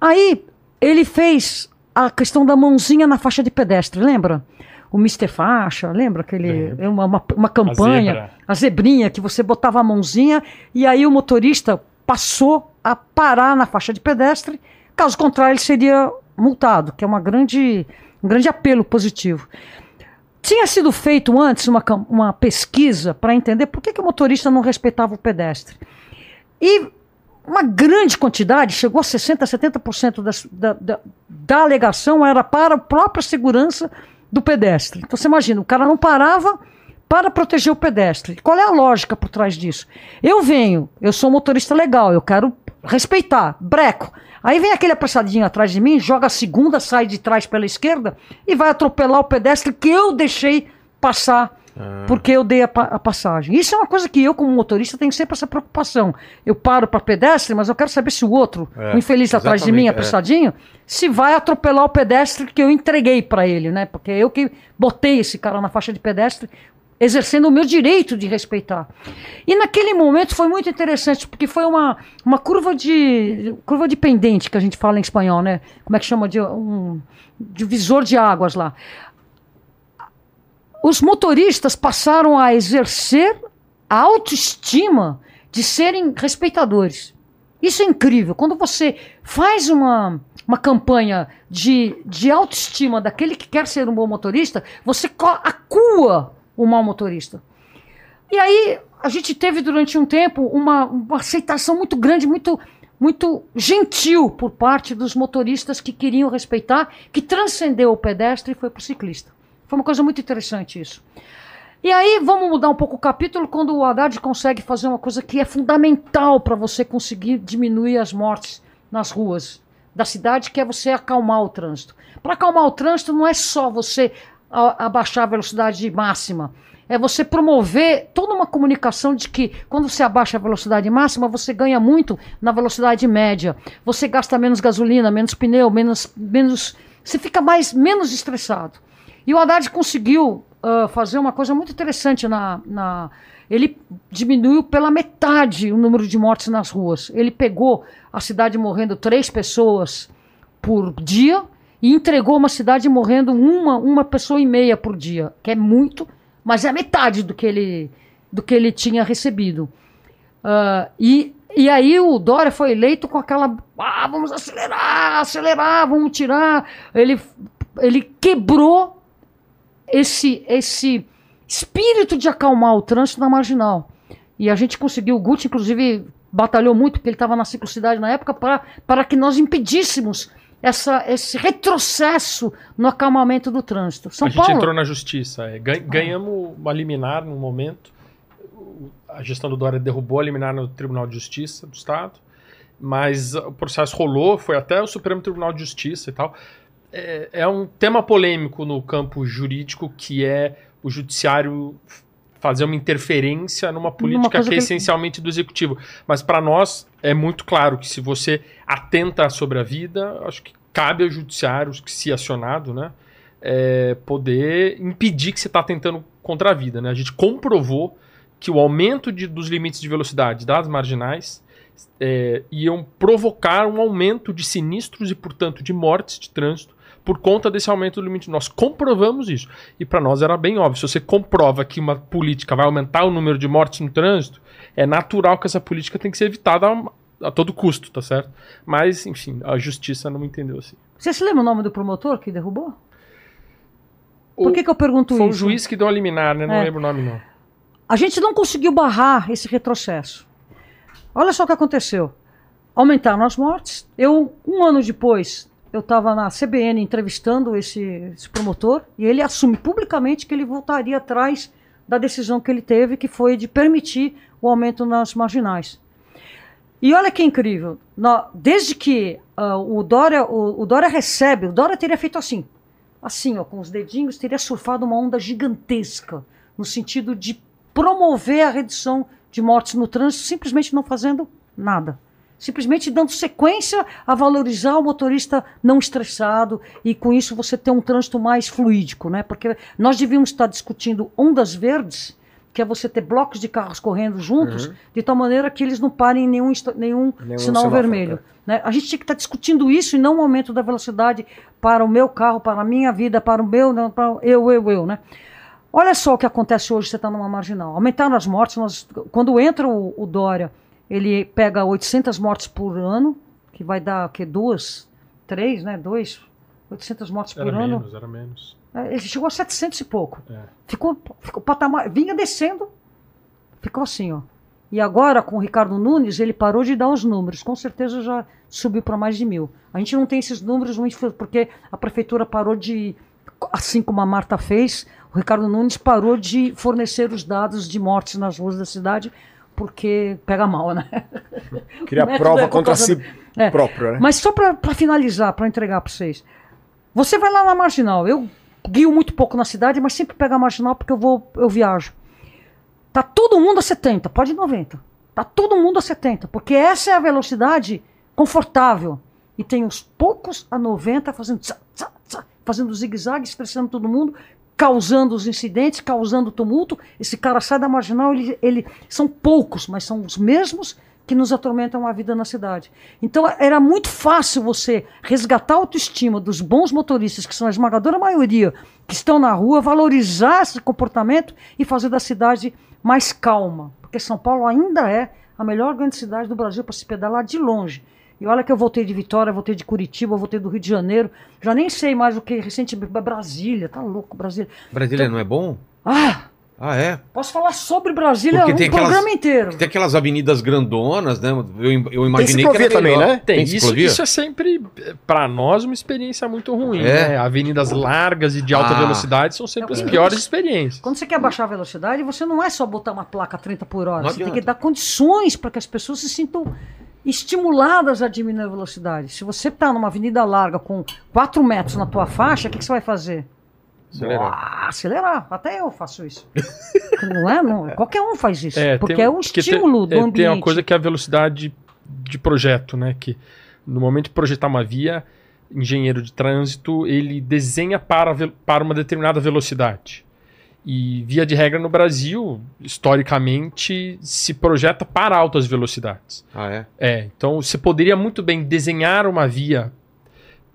Aí ele fez a questão da mãozinha na faixa de pedestre, lembra? O Mister Faixa, lembra aquele é uma, uma, uma campanha, zebra. a zebrinha que você botava a mãozinha e aí o motorista passou a parar na faixa de pedestre, caso contrário ele seria multado, que é uma grande, um grande apelo positivo. Tinha sido feito antes uma, uma pesquisa para entender por que, que o motorista não respeitava o pedestre. E uma grande quantidade, chegou a 60%, 70% das, da, da, da alegação era para a própria segurança do pedestre. Então você imagina, o cara não parava para proteger o pedestre. Qual é a lógica por trás disso? Eu venho, eu sou um motorista legal, eu quero respeitar, breco. Aí vem aquele apressadinho atrás de mim, joga a segunda, sai de trás pela esquerda e vai atropelar o pedestre que eu deixei passar porque eu dei a, pa- a passagem. Isso é uma coisa que eu, como motorista, tenho sempre essa preocupação. Eu paro para pedestre, mas eu quero saber se o outro, É, o infeliz atrás de mim, é. apressadinho, se vai atropelar o pedestre que eu entreguei para ele, né? Porque eu que botei esse cara na faixa de pedestre, exercendo o meu direito de respeitar. E naquele momento foi muito interessante, porque foi uma, uma curva de curva de pendente que a gente fala em espanhol, né? Como é que chama de um divisor de águas lá os motoristas passaram a exercer a autoestima de serem respeitadores. Isso é incrível. Quando você faz uma, uma campanha de, de autoestima daquele que quer ser um bom motorista, você acua o mau motorista. E aí a gente teve durante um tempo uma, uma aceitação muito grande, muito, muito gentil por parte dos motoristas que queriam respeitar, que transcendeu o pedestre e foi para o ciclista. Foi uma coisa muito interessante isso. E aí, vamos mudar um pouco o capítulo quando o Haddad consegue fazer uma coisa que é fundamental para você conseguir diminuir as mortes nas ruas da cidade, que é você acalmar o trânsito. Para acalmar o trânsito não é só você a- abaixar a velocidade máxima, é você promover toda uma comunicação de que quando você abaixa a velocidade máxima, você ganha muito na velocidade média. Você gasta menos gasolina, menos pneu, menos. menos você fica mais menos estressado. E o Haddad conseguiu ah, fazer uma coisa muito interessante na, na. Ele diminuiu pela metade o número de mortes nas ruas. Ele pegou a cidade morrendo três pessoas por dia e entregou uma cidade morrendo uma, uma pessoa e meia por dia, que é muito, mas é metade do que ele, do que ele tinha recebido. Ah, e, e aí o Dória foi eleito com aquela. Ah, vamos acelerar, acelerar, vamos tirar. Ele, ele quebrou esse, esse espírito de acalmar o trânsito na marginal. E a gente conseguiu, o Guti, inclusive, batalhou muito, porque ele estava na ciclocidade na época, para, para que nós impedíssemos essa, esse retrocesso no acalmamento do trânsito. São a gente Paulo. entrou na justiça. é. Gan- Ganhamos uma liminar no momento. A gestão do Dória derrubou a liminar no Tribunal de Justiça do Estado. Mas o processo rolou, foi até o Supremo Tribunal de Justiça e tal. É, é um tema polêmico no campo jurídico que é o judiciário fazer uma interferência numa política que é que essencialmente do executivo. Mas para nós é muito claro que se você atenta sobre a vida, acho que cabe ao judiciário, que se acionado, né, é, poder impedir que você está tentando contra a vida. Né? A gente comprovou que o aumento de- dos limites de velocidade das marginais é, iam provocar um aumento de sinistros e, portanto, de mortes de trânsito por conta desse aumento do limite. Nós comprovamos isso. E para nós era bem óbvio. Se você comprova que uma política vai aumentar o número de mortes no trânsito, é natural que essa política tem que ser evitada a, a todo custo, tá certo? Mas, enfim, a justiça não entendeu assim. Você se lembra o nome do promotor que derrubou? O- Por que, que eu pergunto Foi um isso? juiz que deu a liminar, né? Não É. lembro o nome, não. A gente não conseguiu barrar esse retrocesso. Olha só o que aconteceu. Aumentaram as mortes. Eu, um ano depois, eu estava na CBN entrevistando esse, esse promotor e ele assume publicamente que ele voltaria atrás da decisão que ele teve, que foi de permitir o aumento nas marginais. E olha que incrível. na- desde que ah, o, Dória, o, o Dória recebe, o Dória teria feito assim, assim, ó, com os dedinhos, teria surfado uma onda gigantesca no sentido de promover a redução de mortes no trânsito, simplesmente não fazendo nada. Simplesmente dando sequência a valorizar o motorista não estressado e com isso você ter um trânsito mais fluídico, né? Porque nós devíamos estar discutindo ondas verdes, que é você ter blocos de carros correndo juntos, de tal maneira que eles não parem em nenhum, nenhum, Nenhum sinal vermelho. né? A gente tinha que estar discutindo isso e não o aumento da velocidade para o meu carro, para a minha vida, para o meu, não, para eu, eu, eu, né? Olha só o que acontece hoje, você está numa marginal. Aumentaram as mortes, nós, quando entra o, o Dória, ele pega 800 mortes por ano, que vai dar o quê? Duas, três, né? Dois, 800 mortes por Era ano. menos, era menos. É, Ele chegou a 700 e pouco. É. Ficou, ficou patamar, vinha descendo, ficou assim, ó. E agora, com o Ricardo Nunes, ele parou de dar os números. Com certeza já subiu para mais de mil. A gente não tem esses números porque a prefeitura parou de, assim como a Marta fez, o Ricardo Nunes parou de fornecer os dados de mortes nas ruas da cidade, porque pega mal, né? Cria prova é contra si É. próprio, né? Mas só para finalizar, para entregar para vocês. Você vai lá na marginal. Eu guio muito pouco na cidade, mas sempre pego a marginal porque eu vou, eu viajo. Tá todo mundo a 70, pode 90. Tá todo mundo a 70, porque essa é a velocidade confortável. E tem os poucos a 90 fazendo tsa, tsa, tsa, fazendo zigue-zague, estressando todo mundo, causando os incidentes, causando tumulto. Esse cara sai da marginal, ele, ele são poucos, mas são os mesmos que nos atormentam a vida na cidade. Então era muito fácil você resgatar a autoestima dos bons motoristas, que são a esmagadora maioria, que estão na rua, valorizar esse comportamento e fazer da cidade mais calma. Porque São Paulo ainda é a melhor grande cidade do Brasil para se pedalar de longe. E olha que eu voltei de Vitória, voltei de Curitiba, voltei do Rio de Janeiro. Já nem sei mais o que recentemente. Brasília, tá louco, Brasília. Brasília não é bom? Ah, Ah, é? posso falar sobre Brasília Porque um tem aquelas- programa inteiro. Tem aquelas avenidas grandonas, né? Eu, eu Tem imaginei que era também, melhor. né? Tem, isso, ciclovia? isso é sempre, para nós, uma experiência muito ruim. É? Né? Avenidas largas e de alta Ah. velocidade são sempre Não, as piores experiências. Quando você quer baixar a velocidade, você não é só botar uma placa 30 por hora. Não você tem adianta. que dar condições para que as pessoas se sintam estimuladas a diminuir a velocidade. Se você está numa avenida larga com 4 metros na tua faixa, o que, que você vai fazer? Acelerar. Ah, acelerar. Até eu faço isso. não é? Não. Qualquer um faz isso. porque tem- é um porque estímulo tem, do é, ambiente. Tem uma coisa que é a velocidade de projeto, né? Que no momento de projetar uma via, engenheiro de trânsito, ele desenha para, para uma determinada velocidade. E via de regra no Brasil, historicamente, se projeta para altas velocidades. Ah, é? É, então você poderia muito bem desenhar uma via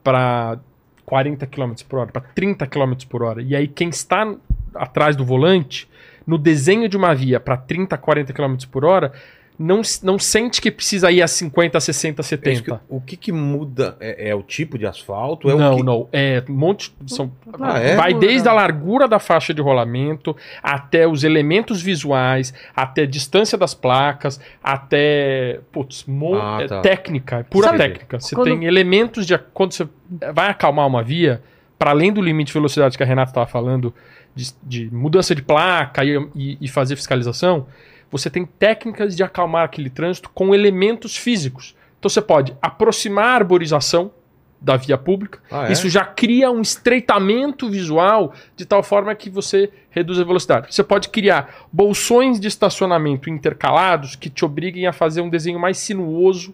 para 40 km por hora, para 30 km por hora. E aí quem está atrás do volante, no desenho de uma via para 30, 40 km por hora, não, não sente que precisa ir a 50, 60, É isso que- 70. o que que muda? É, é o tipo de asfalto? É não, o que... não. É um monte. São, Ah, é? Vai desde a largura da faixa de rolamento até os elementos visuais, até a distância das placas, até. Putz, mo- Ah, é tá. técnica, é pura Sabe- técnica. Você quando- tem elementos de. Quando você vai acalmar uma via, para além do limite de velocidade que a Renata estava falando, de, de mudança de placa e, e- e fazer fiscalização, você tem técnicas de acalmar aquele trânsito com elementos físicos. Então você pode aproximar a arborização da via pública. Ah, é? Isso já cria um estreitamento visual de tal forma que você reduz a velocidade. Você pode criar bolsões de estacionamento intercalados que te obriguem a fazer um desenho mais sinuoso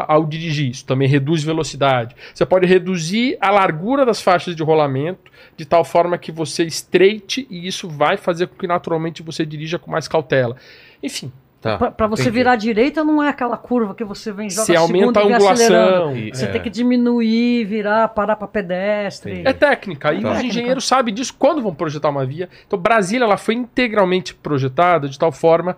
a- ao dirigir. Isso também reduz velocidade. Você pode reduzir a largura das faixas de rolamento de tal forma que você estreite e isso vai fazer com que naturalmente você dirija com mais cautela. Enfim, Tá, Pra, pra você entendi. virar à direita não é aquela curva que você vem joga você a aumenta a e angulação. E- Você é. tem que diminuir, virar, parar para pedestre. Entendi. É técnica, e Tá. os engenheiros sabem disso quando vão projetar uma via. Então, Brasília ela foi integralmente projetada de tal forma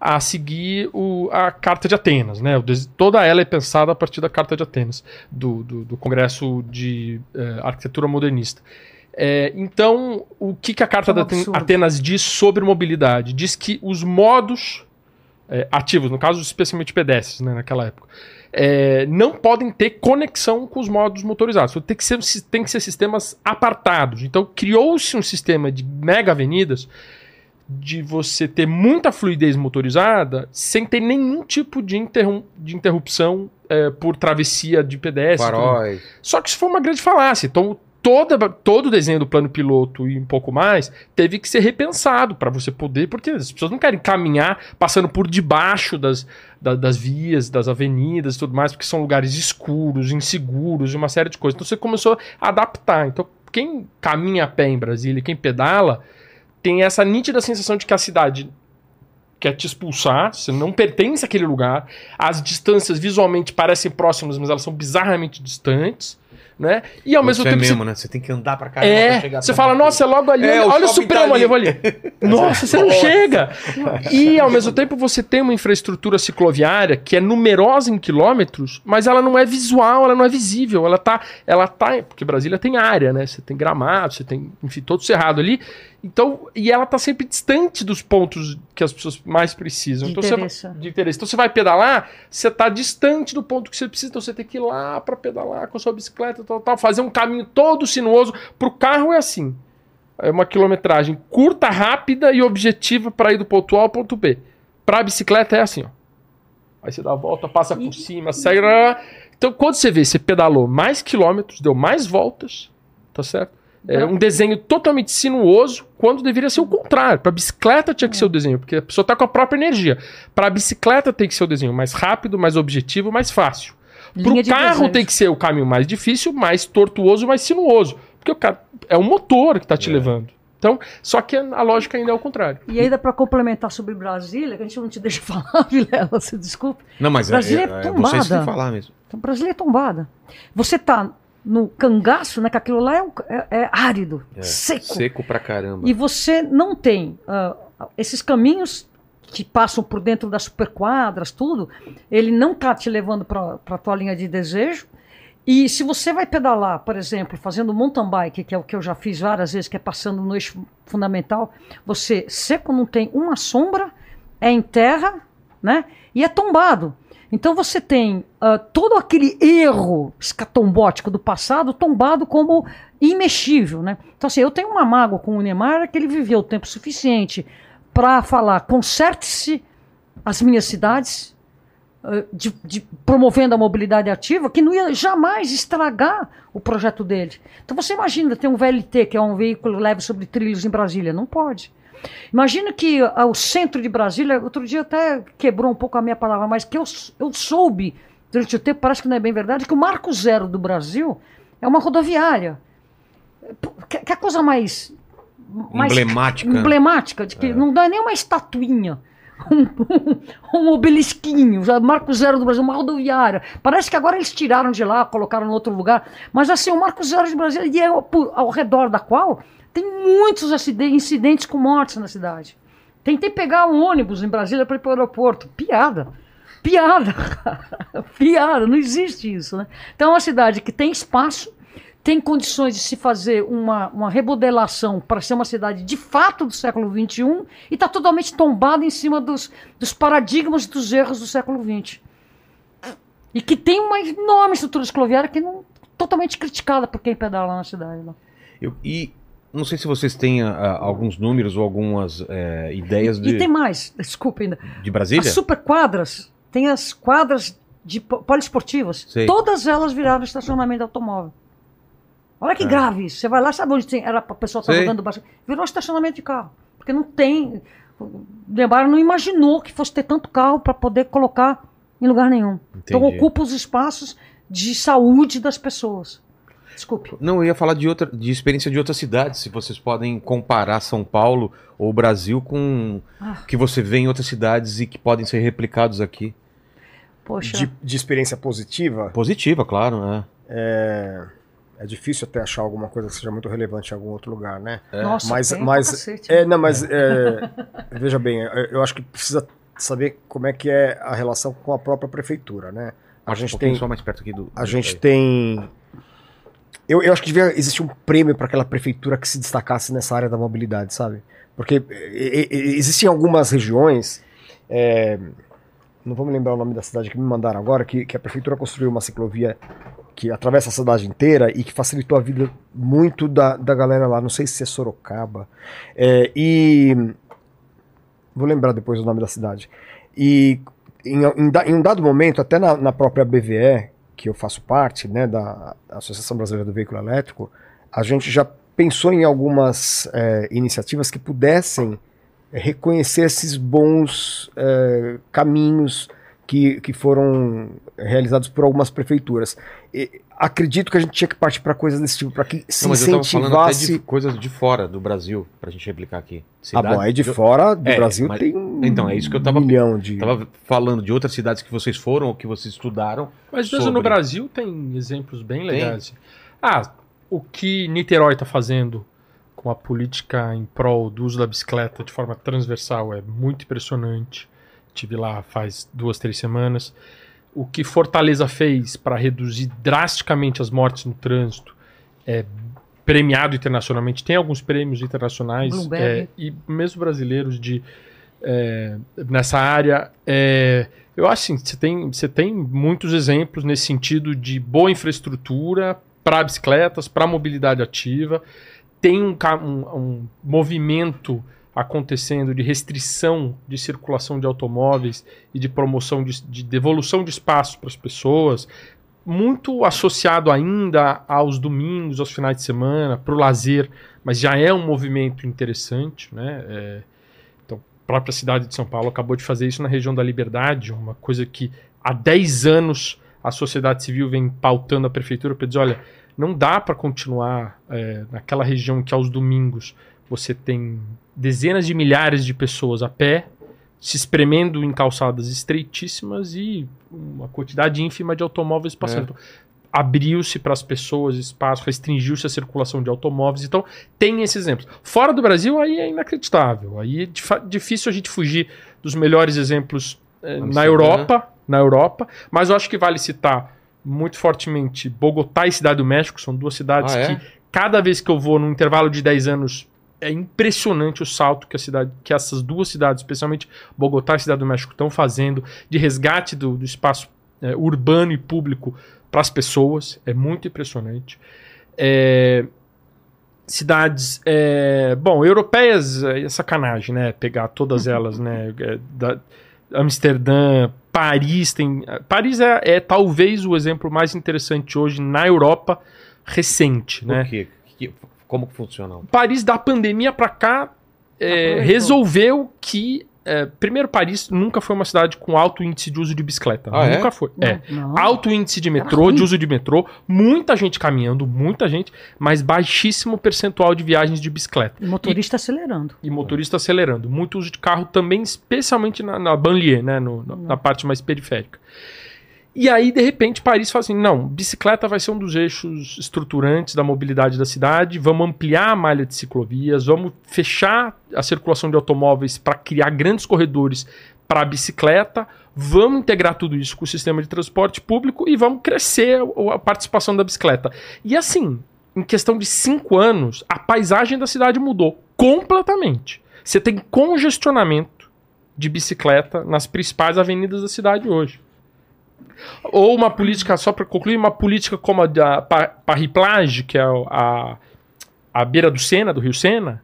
a seguir o- a Carta de Atenas. Né? Toda ela é pensada a partir da Carta de Atenas, do, do, do Congresso de eh, Arquitetura Modernista. É, então, o que, que a Carta É de absurdo. Atenas diz sobre mobilidade? Diz que os modos é, ativos, no caso especialmente pedestres, né, naquela época, é, não podem ter conexão com os modos motorizados. Então, tem, que ser, tem que ser sistemas apartados. Então, criou-se um sistema de mega avenidas de você ter muita fluidez motorizada sem ter nenhum tipo de, interrum- de interrupção é, por travessia de pedestre. Faróis. Só que isso foi uma grande falácia. Então, toda, todo o desenho do plano piloto e um pouco mais teve que ser repensado para você poder, porque as pessoas não querem caminhar passando por debaixo das, da- das vias, das avenidas e tudo mais, porque são lugares escuros, inseguros e uma série de coisas. Então, você começou a adaptar. Então, quem caminha a pé em Brasília, quem pedala, tem essa nítida sensação de que a cidade quer te expulsar, você não pertence àquele lugar, as distâncias visualmente parecem próximas, mas elas são bizarramente distantes, né? E ao mesmo Isso é tempo você- mesmo, né? Você tem que andar pra caramba pra é, chegar você fala, nossa, é logo ali, É, olha, o olha o Supremo tá ali, eu vou ali. Nossa, você não Nossa. chega. E ao mesmo tempo você tem uma infraestrutura cicloviária que é numerosa em quilômetros, mas ela não é visual, ela não é visível, ela tá, ela tá, porque Brasília tem área, né? Você tem gramado, você tem, enfim, todo cerrado ali. Então, e ela tá sempre distante dos pontos que as pessoas mais precisam. De então, você interesse. de interesse. Então você vai pedalar, você tá distante do ponto que você precisa, então você tem que ir lá para pedalar com a sua bicicleta, tal, tal, fazer um caminho todo sinuoso. Pro carro é assim. É uma quilometragem curta, rápida e objetiva para ir do ponto A ao ponto B. Pra bicicleta é assim, ó. Aí você dá a volta, passa por cima, segue. Então, quando você vê, você pedalou mais quilômetros, deu mais voltas, tá certo? É um desenho totalmente sinuoso, quando deveria ser o contrário. Para bicicleta tinha que ser o desenho, porque a pessoa está com a própria energia. Para bicicleta tem que ser o desenho mais rápido, mais objetivo, mais fácil. Para o carro desejo. tem que ser o caminho mais difícil, mais tortuoso, mais sinuoso. Porque o cara, é o motor que está te É. levando. Então, só que a lógica ainda é o contrário. E ainda para complementar sobre Brasília, que a gente não te deixa falar, Vilela, você desculpa. Não, mas é, Brasília é é, é tombada. vocês que falar mesmo. Então, Brasília é tombada. Você tá no cangaço, né? Que aquilo lá é, um- é- é árido, É, seco. Seco pra caramba. E você não tem ah, esses caminhos que passam por dentro das superquadras, tudo, ele não tá te levando para a tua linha de desejo. E se você vai pedalar, por exemplo, fazendo mountain bike, que é o que eu já fiz várias vezes, que é passando no eixo fundamental, você seco não tem uma sombra, é em terra, né? E é tombado. Então você tem ah, todo aquele erro escatombótico do passado tombado como imexível, né? Então assim, eu tenho uma mágoa com o Neymar que ele viveu tempo suficiente para falar conserte-se as minhas cidades, eh, de, de- promovendo a mobilidade ativa, que não ia jamais estragar o projeto dele. Então você imagina ter um VLT, que é um veículo leve sobre trilhos em Brasília. Não pode. Imagina que ah, o centro de Brasília, outro dia até quebrou um pouco a minha palavra, mas que eu, eu soube durante o tempo, parece que não é bem verdade, que o marco zero do Brasil é uma rodoviária. Que, que é a coisa mais. mais Emblemática. emblemática, de que não dá nem uma estatuinha. Um, um obelisquinho, já, Marco Zero do Brasil, uma rodoviária. Parece que agora eles tiraram de lá, colocaram em outro lugar. Mas assim, o Marco Zero de Brasília, e é ao redor da qual tem muitos incidentes com mortes na cidade. Tentei pegar um ônibus em Brasília para ir para o aeroporto. Piada. Piada. Piada, não existe isso, né? Então é uma cidade que tem espaço, tem condições de se fazer uma, uma remodelação para ser uma cidade de fato do século XXI e está totalmente tombada em cima dos, dos paradigmas e dos erros do século XX. E que tem uma enorme estrutura escloviária que não totalmente criticada por quem pedala na cidade. Eu- e não sei se vocês têm ah, alguns números ou algumas eh, ideias de, E tem mais, desculpa ainda. de Brasília. As superquadras, tem as quadras de po- poliesportivas, Sei. todas elas viraram estacionamento de automóvel. Olha que grave isso. Você vai lá, sabe onde tem, era a pessoa estava É. Sei. dando baixa. Virou estacionamento de carro. Porque não tem. O Debar não imaginou que fosse ter tanto carro para poder colocar em lugar nenhum. Então Entendi. ocupa os espaços de saúde das pessoas. Desculpe. Não, eu ia falar de outra, de experiência de outras cidades, se vocês podem comparar São Paulo ou Brasil com Ah. o que você vê em outras cidades e que podem ser replicados aqui. Poxa. De, de experiência positiva, Positiva, claro, né? é, é difícil até achar alguma coisa que seja muito relevante em algum outro lugar, né? Nossa, mas, tem mas, cacete. é, não, mas é, veja bem, eu acho que precisa saber como é que é a relação com a própria prefeitura, né? A Acho um gente pouquinho tem, só mais perto aqui do. a gente tem, eu, eu acho que devia existir um prêmio para aquela prefeitura que se destacasse nessa área da mobilidade, sabe? Porque e- e- existem algumas regiões, é, não vou me lembrar o nome da cidade que me mandaram agora, que, que a prefeitura construiu uma ciclovia que atravessa a cidade inteira e que facilitou a vida muito da, da galera lá. Não sei se é Sorocaba. É, e. Vou lembrar depois o nome da cidade. E em, em em um dado momento, até na, na própria BVE, que eu faço parte, né, da Associação Brasileira do Veículo Elétrico, a gente já pensou em algumas é, iniciativas que pudessem reconhecer esses bons é, caminhos que, que foram realizados por algumas prefeituras. E acredito que a gente tinha que partir para coisas desse tipo, para que se Não, mas eu tava falando até incentivasse. de coisas de fora do Brasil, pra gente replicar aqui. Ah, bom, aí de fora do É, Brasil mas- tem um então, é isso que eu tava- milhão de. Tava falando de outras cidades que vocês foram ou que vocês estudaram. Mas mesmo sobre. no Brasil tem exemplos bem Tem? legais. Ah, o que Niterói está fazendo com a política em prol do uso da bicicleta de forma transversal é muito impressionante. Tive lá faz duas, três semanas. O que Fortaleza fez para reduzir drasticamente as mortes no trânsito é premiado internacionalmente. Tem alguns prêmios internacionais é, e mesmo brasileiros de é, nessa área. é, eu acho assim, você tem, você tem muitos exemplos nesse sentido de boa infraestrutura para bicicletas, para mobilidade ativa. Tem um, um- um movimento acontecendo de restrição de circulação de automóveis e de promoção de, de devolução de espaço para as pessoas, muito associado ainda aos domingos, aos finais de semana, para o lazer, mas já é um movimento interessante, né? É, então, a própria cidade de São Paulo acabou de fazer isso na região da Liberdade, uma coisa que há 10 anos a sociedade civil vem pautando a prefeitura para dizer, olha, não dá para continuar é, naquela região que aos domingos você tem dezenas de milhares de pessoas a pé, se espremendo em calçadas estreitíssimas e uma quantidade ínfima de automóveis passando. Então, Abriu-se para as pessoas espaço, restringiu-se a circulação de automóveis. Então, tem esses exemplos. Fora do Brasil, aí é inacreditável. Aí é difícil a gente fugir dos melhores exemplos eh, na. Europa, na Europa. Mas eu acho que vale citar muito fortemente Bogotá e Cidade do México. São duas cidades Ah, é? que, cada vez que eu vou num intervalo de 10 anos, é impressionante o salto que, a cidade, que essas duas cidades, especialmente Bogotá e Cidade do México, estão fazendo de resgate do, do espaço eh, urbano e público para as pessoas. É muito impressionante. É, cidades, é, bom, europeias é sacanagem, né? Pegar todas elas, né? É, da- Amsterdã, Paris tem. Paris é, é talvez o exemplo mais interessante hoje na Europa recente, né? O quê? Que- Como que funciona? Paris da pandemia pra cá é, Aproveitou. resolveu que é, primeiro Paris nunca foi uma cidade com alto índice de uso de bicicleta, Ah, é? nunca foi. É. Não, não. Alto índice de metrô, de uso de metrô, muita gente caminhando, muita gente, mas baixíssimo percentual de viagens de bicicleta. E motorista acelerando. E motorista acelerando. Muito uso de carro também, especialmente na, na banlieue, né? no- na, na parte mais periférica. E aí, de repente, Paris fala assim: não, bicicleta vai ser um dos eixos estruturantes da mobilidade da cidade, vamos ampliar a malha de ciclovias, vamos fechar a circulação de automóveis para criar grandes corredores para a bicicleta, vamos integrar tudo isso com o sistema de transporte público e vamos crescer a- participação da bicicleta. E assim, em questão de cinco anos, a paisagem da cidade mudou completamente. Você tem congestionamento de bicicleta nas principais avenidas da cidade hoje. Ou uma política, só para concluir, uma política como a da Pa- Paris Plage, que é a, a beira do Sena, do Rio Sena,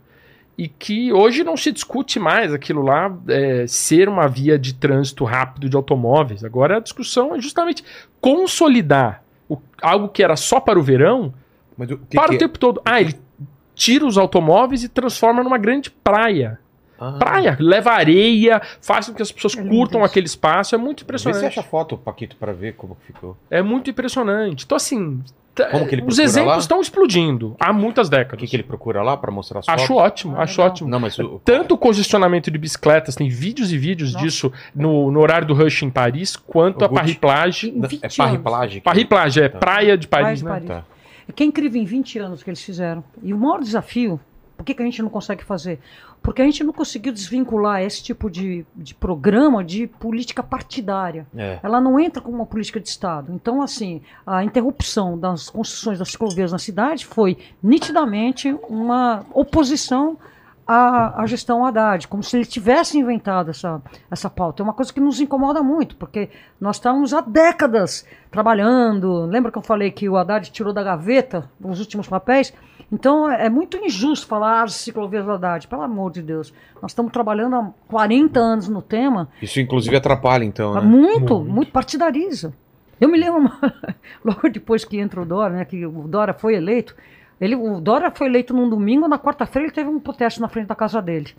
e que hoje não se discute mais aquilo lá é, ser uma via de trânsito rápido de automóveis. Agora a discussão é justamente consolidar o- algo que era só para o verão o que para que o tempo todo. Ah, ele tira os automóveis e transforma numa grande praia. Ah. Praia, leva areia, faz com que as pessoas É curtam isso. aquele espaço. É muito Vê se impressionante. acha foto, Paquito, pra ver como ficou. É muito impressionante. Então, assim, t- Como que ele os exemplos lá? estão explodindo há muitas O décadas. que, que ele procura lá pra mostrar as Acho fotos? ótimo, Ah, acho legal. ótimo. Não, mas o, Tanto o congestionamento de bicicletas, tem vídeos e vídeos Nossa. disso no, no horário do Rush em Paris, quanto O a Gucci. Paris Plage. Em 20 é anos. parriplagem? Paris Plage é Tá. praia de Praia Paris, de né? Paris. Tá. É que é incrível em 20 anos que eles fizeram. E o maior desafio, por que, que a gente não consegue fazer? Porque a gente não conseguiu desvincular esse tipo de, de programa de política partidária. É. Ela não entra como uma política de Estado. Então, assim, a interrupção das construções das ciclovias na cidade foi nitidamente uma oposição à, à gestão Haddad, como se ele tivesse inventado essa, essa pauta. É uma coisa que nos incomoda muito, porque nós estamos há décadas trabalhando. Lembra que eu falei que o Haddad tirou da gaveta os últimos papéis? Então é muito injusto falar as ciclovias Haddad, pelo amor de Deus. Nós estamos trabalhando há 40 anos no tema Isso inclusive atrapalha, então, né? muito, Muito. muito, partidariza. Eu me lembro, logo depois que entrou o Dória, né, que o Dória foi eleito, ele, o Dória foi eleito num domingo, na quarta-feira ele teve um protesto na frente da casa dele.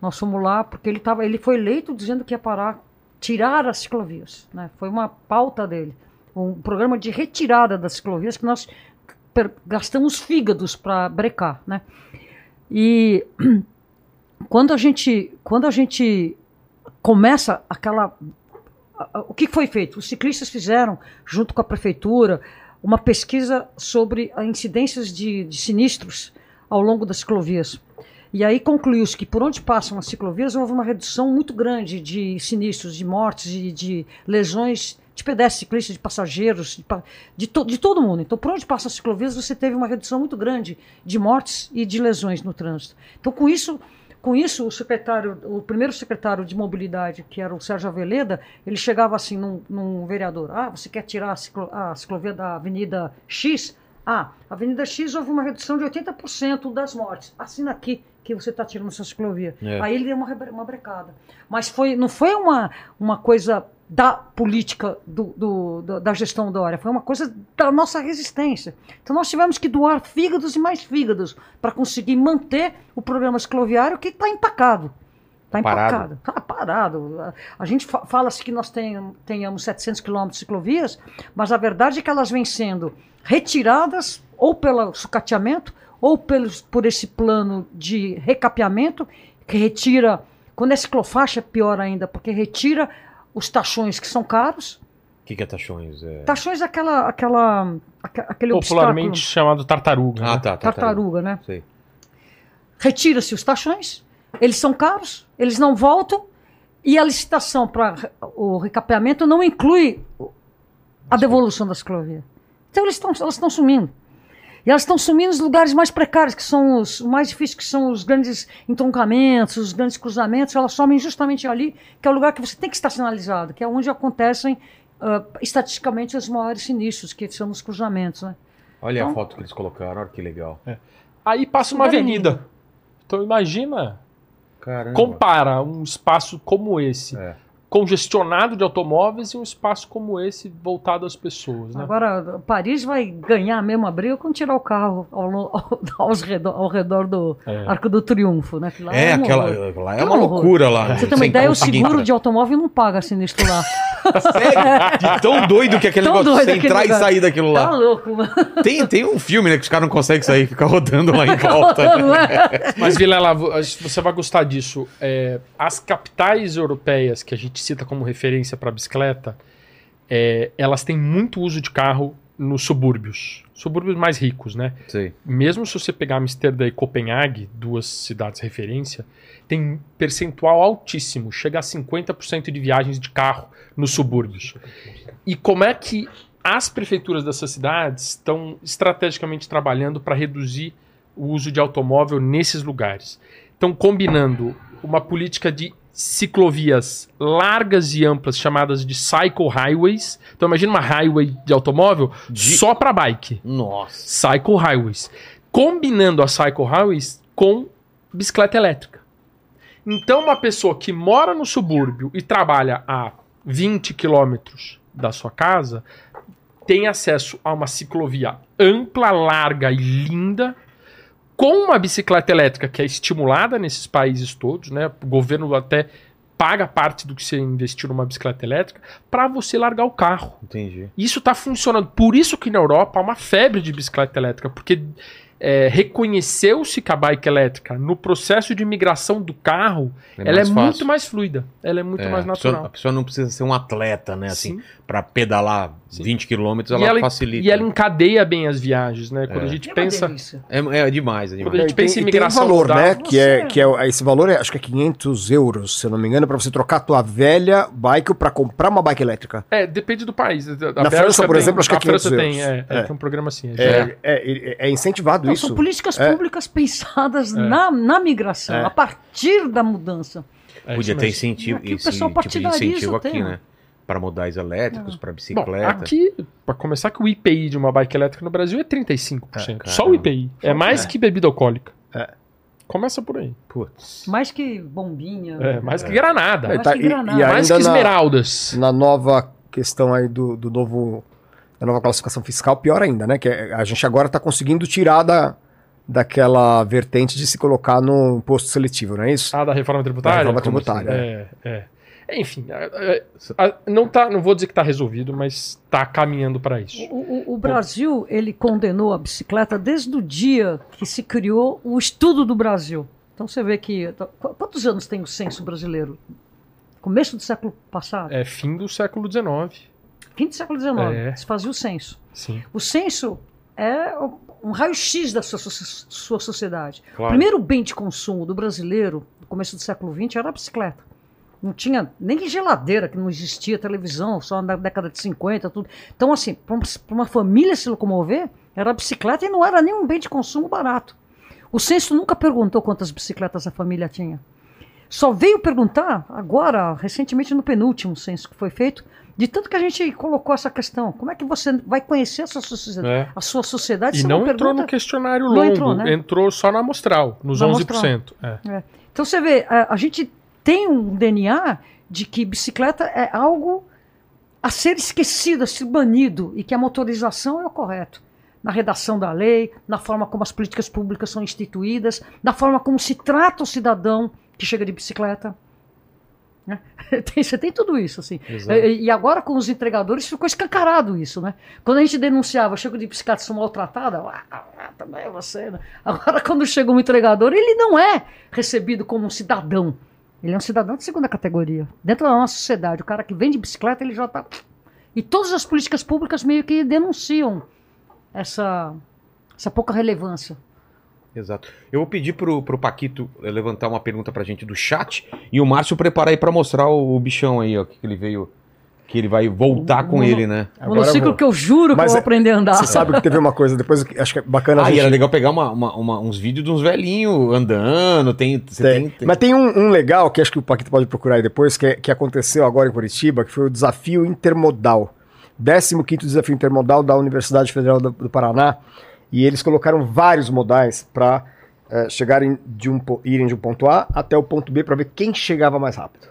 Nós fomos lá porque ele, tava, ele foi eleito dizendo que ia parar, tirar as ciclovias. Né? Foi uma pauta dele. Um programa de retirada das ciclovias que nós gastamos fígados para brecar. Né? E quando a gente, quando a gente começa aquela o que foi feito? Os ciclistas fizeram, junto com a prefeitura, uma pesquisa sobre as incidências de, de sinistros ao longo das ciclovias. E aí concluiu-se que por onde passam as ciclovias houve uma redução muito grande de sinistros, de mortes e de lesões de pedestres, ciclistas, de passageiros, de, de, to- de todo mundo. Então, por onde passam as ciclovias, você teve uma redução muito grande de mortes e de lesões no trânsito. Então, com isso, com isso, o secretário, o primeiro secretário de mobilidade, que era o Sérgio Aveleda, ele chegava assim num, num vereador: Ah, você quer tirar a, ciclo- a ciclovia da Avenida X? Ah, Avenida X houve uma redução de 80% das mortes. Assina aqui que você está tirando essa ciclovia. É. Aí ele deu uma, uma brecada. Mas foi, não foi uma, uma coisa da política do, do- do- da gestão Dória, foi uma coisa da nossa resistência. Então nós tivemos que doar fígados e mais fígados para conseguir manter o programa cicloviário que está empacado. Está empacado. Está parado. A, a gente fa- fala-se que nós tenham- tenhamos 700 quilômetros de ciclovias, mas a verdade é que elas vêm sendo retiradas ou pelo sucateamento ou pelos, por esse plano de recapeamento que retira. Quando é ciclofaixa é pior ainda, porque retira os tachões que são caros. O que, que é tachões? É... Tachões é aquela, aquela, aque- aquele Popularmente obstáculo, chamado tartaruga. Ah, né? tá, tá. tartaruga, né? Retira-se os tachões, eles são caros, eles não voltam, e a licitação para o recapeamento não inclui a devolução da ciclovia. Então eles estão, elas estão sumindo. E elas estão sumindo nos lugares mais precários, que são os mais difíceis, que são os grandes entroncamentos, os grandes cruzamentos, elas somem justamente ali, que é o lugar que você tem que estar sinalizado, que é onde acontecem ah, estatisticamente os maiores sinistros, que são os cruzamentos. Né? Olha a Então- foto que eles colocaram, olha que legal. Aí passa uma é avenida. lindo. Então imagina, Caramba. compara um espaço como esse, É. congestionado de automóveis, e um espaço como esse voltado às pessoas. Né? Agora, Paris vai ganhar mesmo a briga quando tirar o carro ao, ao, redor, ao redor do É. Arco do Triunfo, né? Lá É, um aquela. Lá é uma horror. loucura lá. Pra você ter uma ideia, o seguro de automóvel não paga sinistro lá. Sério? De tão doido que é aquele Tão negócio de entrar e lugar. sair daquilo Tá lá. louco, mano. Tem, tem um filme, né, que os caras não conseguem sair, fica rodando lá em volta. Não é? Mas, Vilela, vo- você vai gostar disso. É, as capitais europeias que a gente cita como referência para bicicleta, é, elas têm muito uso de carro nos subúrbios. Subúrbios mais ricos, né? Sei. Mesmo se você pegar Amsterdã e Copenhague, duas cidades referência, tem um percentual altíssimo, chega a 50% de viagens de carro nos subúrbios. E como é que as prefeituras dessas cidades estão estrategicamente trabalhando para reduzir o uso de automóvel nesses lugares? Estão combinando uma política de ciclovias largas e amplas chamadas de cycle highways. Então imagina uma highway de automóvel De- só para bike. Nossa. Cycle Highways. Combinando as Cycle Highways com bicicleta elétrica. Então, uma pessoa que mora no subúrbio e trabalha a 20 quilômetros da sua casa tem acesso a uma ciclovia ampla, larga e linda, com uma bicicleta elétrica que é estimulada nesses países todos, né? O governo até paga parte do que você investiu numa bicicleta elétrica para você largar o carro. Entendi. Isso está funcionando. Por isso que na Europa há uma febre de bicicleta elétrica, porque é, reconheceu-se que a bike elétrica, no processo de migração do carro, É ela é fácil. muito mais fluida. Ela é muito É, mais a pessoa- natural. A pessoa não precisa ser um atleta, né? Assim, Sim. Pra pedalar Sim. 20 quilômetros, ela, ela, facilita. e ela encadeia bem as viagens, né? Quando É. a gente É pensa. É, é demais, é Quando a demais. gente pensa em e tem um migração valor, né? Que é, que é esse valor é acho que é 500 euros, se eu não me engano, para você trocar a tua velha bike para comprar uma bike elétrica. É, depende do país. A Na França, por tem- exemplo, acho que é a França 500 tem, é, euros. é, É. tem um programa assim. É. É, é, é incentivado Não, isso. são políticas É. públicas pensadas na, na migração, É. a partir da mudança. É Podia ter incentivo, esse tipo de incentivo aqui, né? Para modais elétricos, para Bom, bicicleta. aqui, pra começar, que o IPI de uma bike elétrica no Brasil é 35%. É, Só o. IPI. É mais que bebida alcoólica. É. Começa por aí. Putz. Mais que bombinha. É, mais que granada. Mais tá, que e- granada. e aí- mais que ainda na- esmeraldas. Na nova questão aí do, do novo. Da nova classificação fiscal, pior ainda, né? Que é- a gente agora está conseguindo tirar da, daquela vertente de se colocar no imposto seletivo, não é isso? Ah, da reforma tributária? Da reforma Como assim? tributária. É, é. Enfim, é, a- não, tá, não vou dizer que tá resolvido, mas tá caminhando para isso. O, o- o Brasil, ele condenou a bicicleta desde o dia que se criou o estudo do Brasil. Então você vê que. qu- Quantos anos tem o censo brasileiro? Começo do século passado? É fim do século XIX. Fim do século XIX. É. Se fazia o censo. Sim. O censo é um raio-x da sua, sua sociedade. O Claro. primeiro bem de consumo do brasileiro, no começo do século XX, era a bicicleta. Não tinha nem geladeira, que não existia televisão, só na década de 50, tudo. Então, assim, para uma família se locomover, era bicicleta e não era nem um bem de consumo barato. O censo nunca perguntou quantas bicicletas a família tinha. Só veio perguntar agora, recentemente no penúltimo censo que foi feito, de tanto que a gente colocou essa questão. Como é que você vai conhecer a sua sociedade? É. A sua sociedade E não não entrou no questionário longo, entrou, né? entrou só na amostral, nos Na 11%. É. Então você vê, a, a gente tem um DNA de que bicicleta é algo a ser esquecido, a ser banido, e que a motorização é o correto. Na redação da lei, na forma como as políticas públicas são instituídas, na forma como se trata o cidadão que chega de bicicleta. né? Tem- Você tem tudo isso, assim. Exato. E agora com os entregadores ficou escancarado isso, né? Quando a gente denunciava, chego de bicicleta, sou maltratada, ah, ah, também é você, né? Agora quando chega um entregador, ele não é recebido como um cidadão. Ele é um cidadão de segunda categoria. Dentro da nossa sociedade, o cara que vem de bicicleta, ele já tá... E todas as políticas públicas meio que denunciam essa, essa pouca relevância. Exato. Eu vou pedir pro, pro Paquito levantar uma pergunta pra gente do chat e o Márcio preparar aí pra mostrar o, o bichão aí, ó, que ele veio. Que ele vai voltar com Mono- ele, né? Agora Monociclo que eu juro Mas que eu vou é- aprender a andar. Você sabe que teve uma coisa depois que acho que é bacana Ah, gente. era legal pegar uma, uma- uma- uns vídeos de uns velhinhos andando. Tem, você Tem. tem, tem- Mas tem um, um legal que acho que o Paquito pode procurar aí depois, que, é- que aconteceu agora em Curitiba, que foi o desafio intermodal. 15º desafio intermodal da Universidade Federal do, do Paraná. E eles colocaram vários modais para chegarem de um, irem de um ponto A até o ponto B para ver quem chegava mais rápido.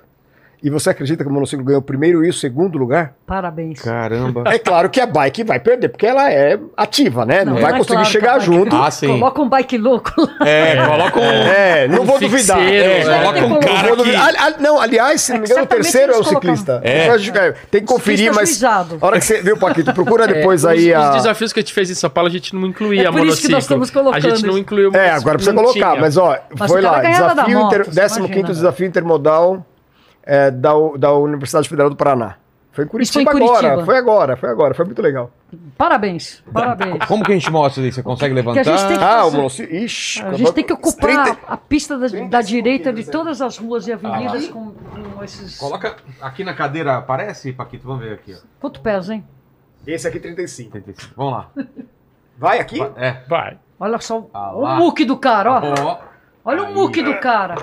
E você acredita que o monociclo ganhou o primeiro e o segundo lugar? Parabéns. Caramba. É claro que a bike vai perder, porque ela é ativa, né? Não, Não, vai é conseguir claro chegar junto. Ah, sim. Coloca um bike louco lá. É, coloca um. É, não Um vou duvidar. fixeiro, É, é. Coloca um Não cara vou que. ali- não, aliás, se não me É engano, o terceiro é o ciclista. É. Depois é, Tem que conferir, Ciclista mas. juizado. A hora que você viu, Paquito, procura depois É, aí os, a. os desafios que a gente fez em São Paulo, a gente não incluía É a por isso que monociclo. nós estamos colocando a gente não incluiu É, agora precisa não colocar, mas ó, foi lá, você 15 imagina. desafio intermodal é, da, da Universidade Federal do Paraná. Foi em Isso foi em Curitiba, agora, Curitiba. foi agora, foi agora, foi muito legal. Parabéns, parabéns. Como que a gente mostra isso? Você consegue levantar? Que a gente tem que- Ah, o fazer-. Ixi, A gente tem que ocupar 30 a pista da, da 35 direita de todas as ruas e avenidas Ah, com, com esses. Coloca aqui na cadeira, aparece, Paquito? Vamos ver aqui, ó. Quanto pesa, hein? Esse aqui 35. 85. Vamos lá. Vai aqui? É. Vai. Olha só Ah o muque do cara, ó. Ó. Olha Aí. o muque do cara.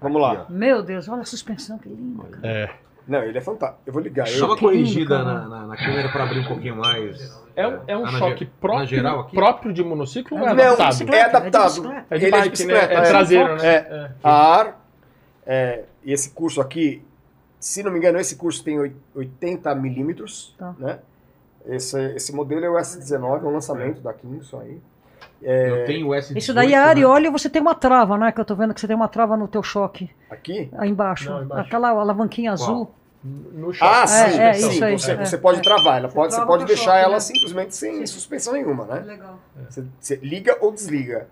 Vamos lá. Meu Deus, olha a suspensão, que linda. É. Não, ele é fantástico. Eu vou ligar. Só Eu, uma corrigida na, na, na câmera para abrir um pouquinho mais. É, um- é um Ah, choque ge- próprio, na geral aqui? próprio de monociclo ou é É, não, adaptado? é é de adaptado. bicicleta. É de Ele bike, bicicleta, né? É é. traseiro, né? É. A AR, é, e esse curso aqui, se não me engano, esse curso tem oi- 80 milímetros, Tá. né? Esse, esse modelo é o S19, é um lançamento da Kingston aí. É, Eu tenho o S18. Isso daí é né? areóleo e você tem uma trava, né? Que eu tô vendo que você tem uma trava no teu choque. Aqui? Aí embaixo. Não, embaixo. Aquela alavanquinha azul. No choque. Ah, É, sim, é, sim. isso aí, você, é, você pode é. travar, ela pode, você pode deixar choque, ela né? simplesmente sem suspensão nenhuma, né? Legal. Você, você liga ou desliga.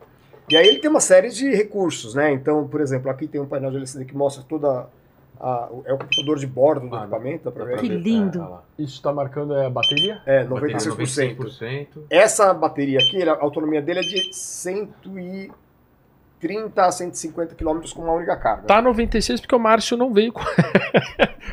E aí ele tem uma série de recursos, né? Então, por exemplo, aqui tem um painel de LCD que mostra toda a, é o computador de bordo do Ah, equipamento, dá ver? Que ver, lindo. é. Isso tá marcando é a bateria? É, Bateria 96%. 96%. Essa bateria aqui, a autonomia dele é de 130 a 150 km com uma única carga. Tá 96 porque o Márcio não veio com.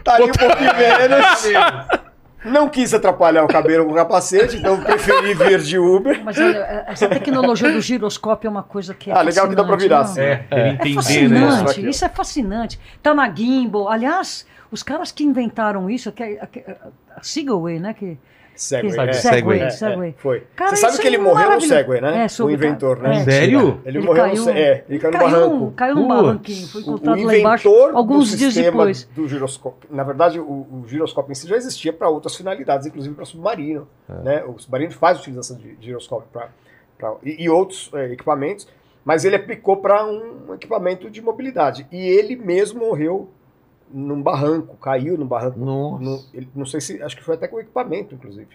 Tá ali um pouquinho menos. Não quis atrapalhar o cabelo com o capacete, então preferi vir de Uber. Mas olha, é, essa tecnologia do giroscópio é uma coisa que é Ah, legal que dá pra virar, fascinante, assim. não? É, ele É entender, né? fascinante, ó. isso é fascinante. Tá na gimbal. Aliás, os caras que inventaram isso, é, é- a Segway, né? Que, Segway, é. Segway, É, Segway. é, foi. Cara, Você sabe que é ele morreu no. Segway, né? É, o inventor, né? é. Sério? Ele, Ele morreu caiu- no, é, ele caiu no caiu, barranco. caiu num Putz. barranquinho, foi O, o encontrado lá embaixo inventor alguns dias sistema depois. do giroscópio, na verdade, o, o giroscópio em si já existia para outras finalidades, inclusive para submarino. Né? O submarino faz utilização de giroscópio pra, pra- e, e outros é, equipamentos, mas ele aplicou para um equipamento de mobilidade. E ele mesmo morreu num barranco, caiu num barranco. Nossa. No- ele- não sei se, acho que foi até com equipamento, inclusive.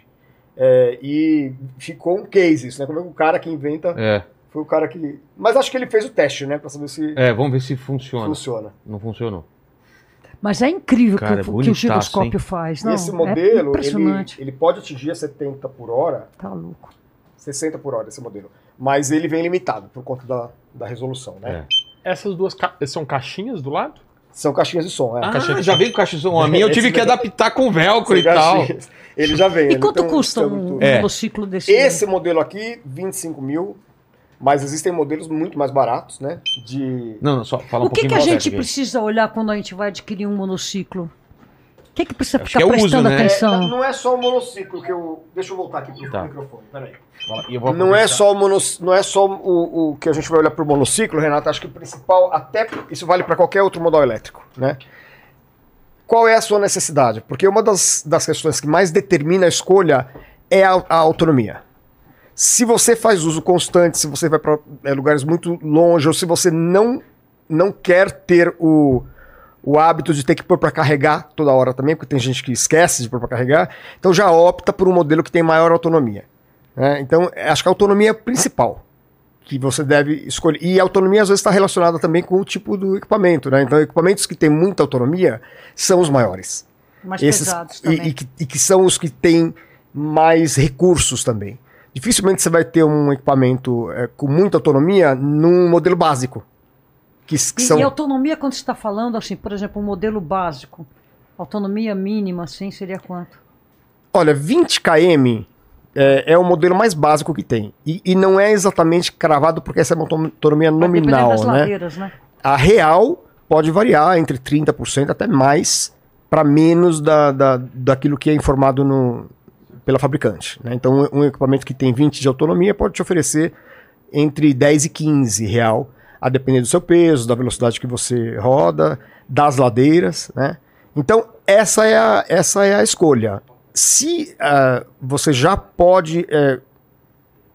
É, e ficou um case isso, né? Como é que o cara que inventa É, foi o cara que. Mas acho que ele fez o teste, né? Pra saber se é, vamos ver se funciona. funciona. Não funcionou. Mas é incrível Cara, que, o- que o giroscópio faz. Não, Esse é modelo, impressionante. ele, ele pode atingir a 70 por hora, Tá louco. 60 por hora esse modelo. Mas ele vem limitado por conta da, da resolução, né? Essas duas ca- são caixinhas do lado? São caixinhas de som, é. Ah, já veio com caixa de som. A minha eu tive que daí- adaptar com velcro e tal. Ele já vem. E ele quanto tem um custa um tudo. É. monociclo desse? Esse modelo aqui, 25 mil, mas existem modelos muito mais baratos, né? De. Não, não, só fala um O que, que a gente aqui. precisa olhar quando a gente vai adquirir um monociclo? O que, que precisa Acho ficar que é o uso, prestando né? É, atenção? não é só o monociclo que eu. Deixa eu voltar aqui pro Tá. microfone, peraí. Eu vou Não é só, o, mono, não é só o, o que a gente vai olhar para o monociclo, Renato. Acho que o principal, até isso vale para qualquer outro modal elétrico, né? Qual é a sua necessidade? Porque uma das, das questões que mais determina a escolha é a, a autonomia. Se você faz uso constante, se você vai para lugares muito longe, ou se você não, não quer ter o, o hábito de ter que pôr para carregar toda hora também, porque tem gente que esquece de pôr para carregar, então já opta por um modelo que tem maior autonomia. né? Então, acho que a autonomia é principal que você deve escolher. E a autonomia às vezes está relacionada também com o tipo do equipamento. Né? Então, equipamentos que têm muita autonomia são os maiores. Mais Esses, pesados e, também. e que, e que são os que têm mais recursos também. Dificilmente você vai ter um equipamento é, com muita autonomia num modelo básico. Que, que E, são... e autonomia, quando você está falando, assim, por exemplo, um modelo básico, autonomia mínima, assim, seria quanto? Olha, 20 km é, é o modelo mais básico que tem. E, e não é exatamente cravado porque essa é uma autonomia nominal, das né? ladeiras, né? A real pode variar entre 30% até mais para menos da, da, daquilo que é informado no, pela fabricante. né? Então, um equipamento que tem 20 de autonomia pode te oferecer entre 10 e 15 real, a depender do seu peso, da velocidade que você roda, das ladeiras. Né? Então, essa é a, essa é a escolha. Se ah, você já pode eh,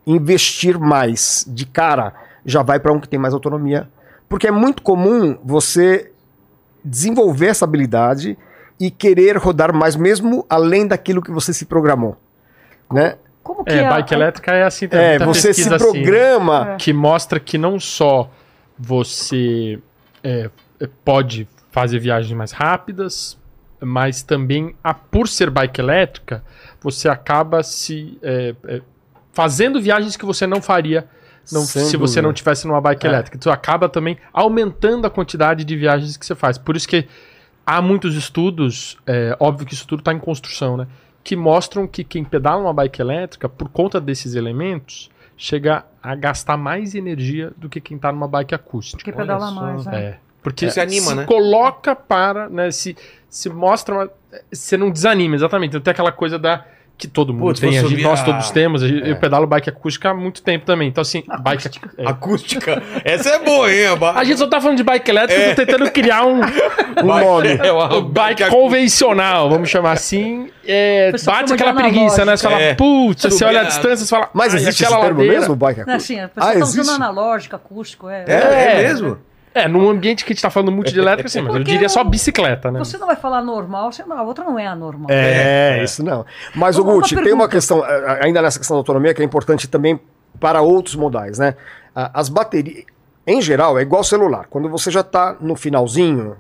investir mais de cara, já vai para um que tem mais autonomia. Porque é muito comum você desenvolver essa habilidade e querer rodar mais, mesmo além daquilo que você se programou. Né? Como que É, a- bike elétrica é assim, tem É, você se assim, né? programa. que mostra que não só você é, é, pode fazer viagens mais rápidas, mas também, a, por ser bike elétrica, você acaba se é, é, fazendo viagens que você não faria não- se você não tivesse numa bike É. elétrica. Então acaba também aumentando a quantidade de viagens que você faz. Por isso que há muitos estudos, é, óbvio que isso tudo está em construção, né? Que mostram que quem pedala uma bike elétrica, por conta desses elementos, chega a gastar mais energia do que quem está numa bike acústica. que pedala mais, né? É. Porque Se anima, se né? coloca para, né? Se, se mostra. Uma, você não desanima, exatamente. Então tem aquela coisa da. Que todo mundo Putz, tem, a gente- nós a- todos temos. a gente- É. Eu pedalo bike acústica há muito tempo também. Então, assim, bike. é. Acústica. Essa é boa, hein? ba- A gente só tá falando de bike elétrica, eu tô tentando criar um, um nome. É, o- O bike convencional, vamos chamar assim. É, bate aquela preguiça, né? Você fala, É. putz, você olha a a- distância, você fala. Mas "Ai, existe esse aquela termo ladeira." mesmo, bike Não, assim, a Ah, pessoa tá usando analógico, acústico. É, É, é É. mesmo? É, num ambiente que a gente tá falando muito de elétrica, assim, mas eu diria só bicicleta, né? Você não vai falar normal, você a outra não é anormal. É, isso não. Mas, o Gucci, tem uma questão, ainda nessa questão da autonomia, que é importante também para outros modais, né? As baterias, em geral, é igual celular. Quando você já está no finalzinho,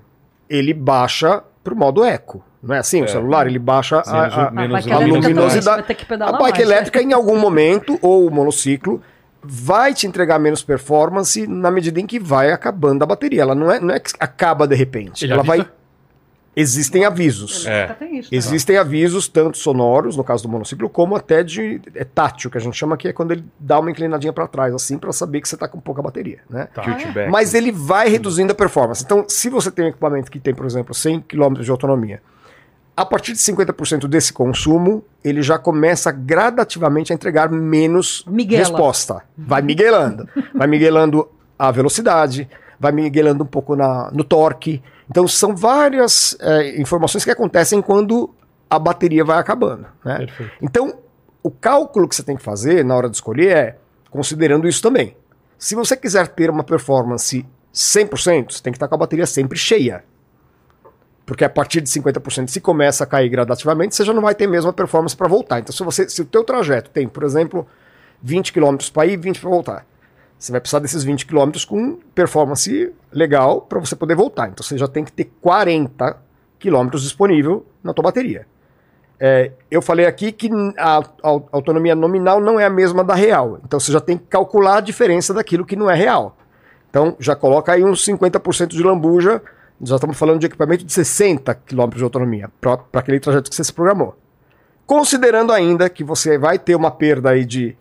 ele baixa pro modo eco. Não é assim? O celular, ele baixa a, Menos- a- A bike a também, luminosidade. A bike mais, né? elétrica, em algum momento, ou o monociclo, vai te entregar menos performance na medida em que vai acabando a bateria. Ela não é, não é que acaba de repente. Ele ela avisa? vai. Existem avisos. É. Existem avisos, tanto sonoros, no caso do monociclo, como até de é tátil, que a gente chama que é quando ele dá uma inclinadinha para trás, assim, para saber que você está com pouca bateria, né? Tá. Mas ele vai reduzindo a performance. Então, se você tem um equipamento que tem, por exemplo, 100 km de autonomia, a partir de 50% desse consumo, ele já começa gradativamente a entregar menos Miguela. resposta. Vai miguelando. vai miguelando a velocidade, vai miguelando um pouco na, no torque. Então, são várias eh, informações que acontecem quando a bateria vai acabando. Né? Perfeito. Então, o cálculo que você tem que fazer na hora de escolher é considerando isso também. Se você quiser ter uma performance 100%, você tem que estar com a bateria sempre cheia. Porque a partir de 50% se começa a cair gradativamente, você já não vai ter mesmo a performance para voltar. Então, se, você, se o teu trajeto tem, por exemplo, 20 km para ir e 20 para voltar, você vai precisar desses 20 km com performance legal para você poder voltar. Então, você já tem que ter 40 km disponível na tua bateria. É, eu falei aqui que a, a autonomia nominal não é a mesma da real. Então você já tem que calcular a diferença daquilo que não é real. Então já coloca aí uns 50% de lambuja. Já estamos falando de equipamento de 60 km de autonomia para aquele trajeto que você se programou. Considerando ainda que você vai ter uma perda aí de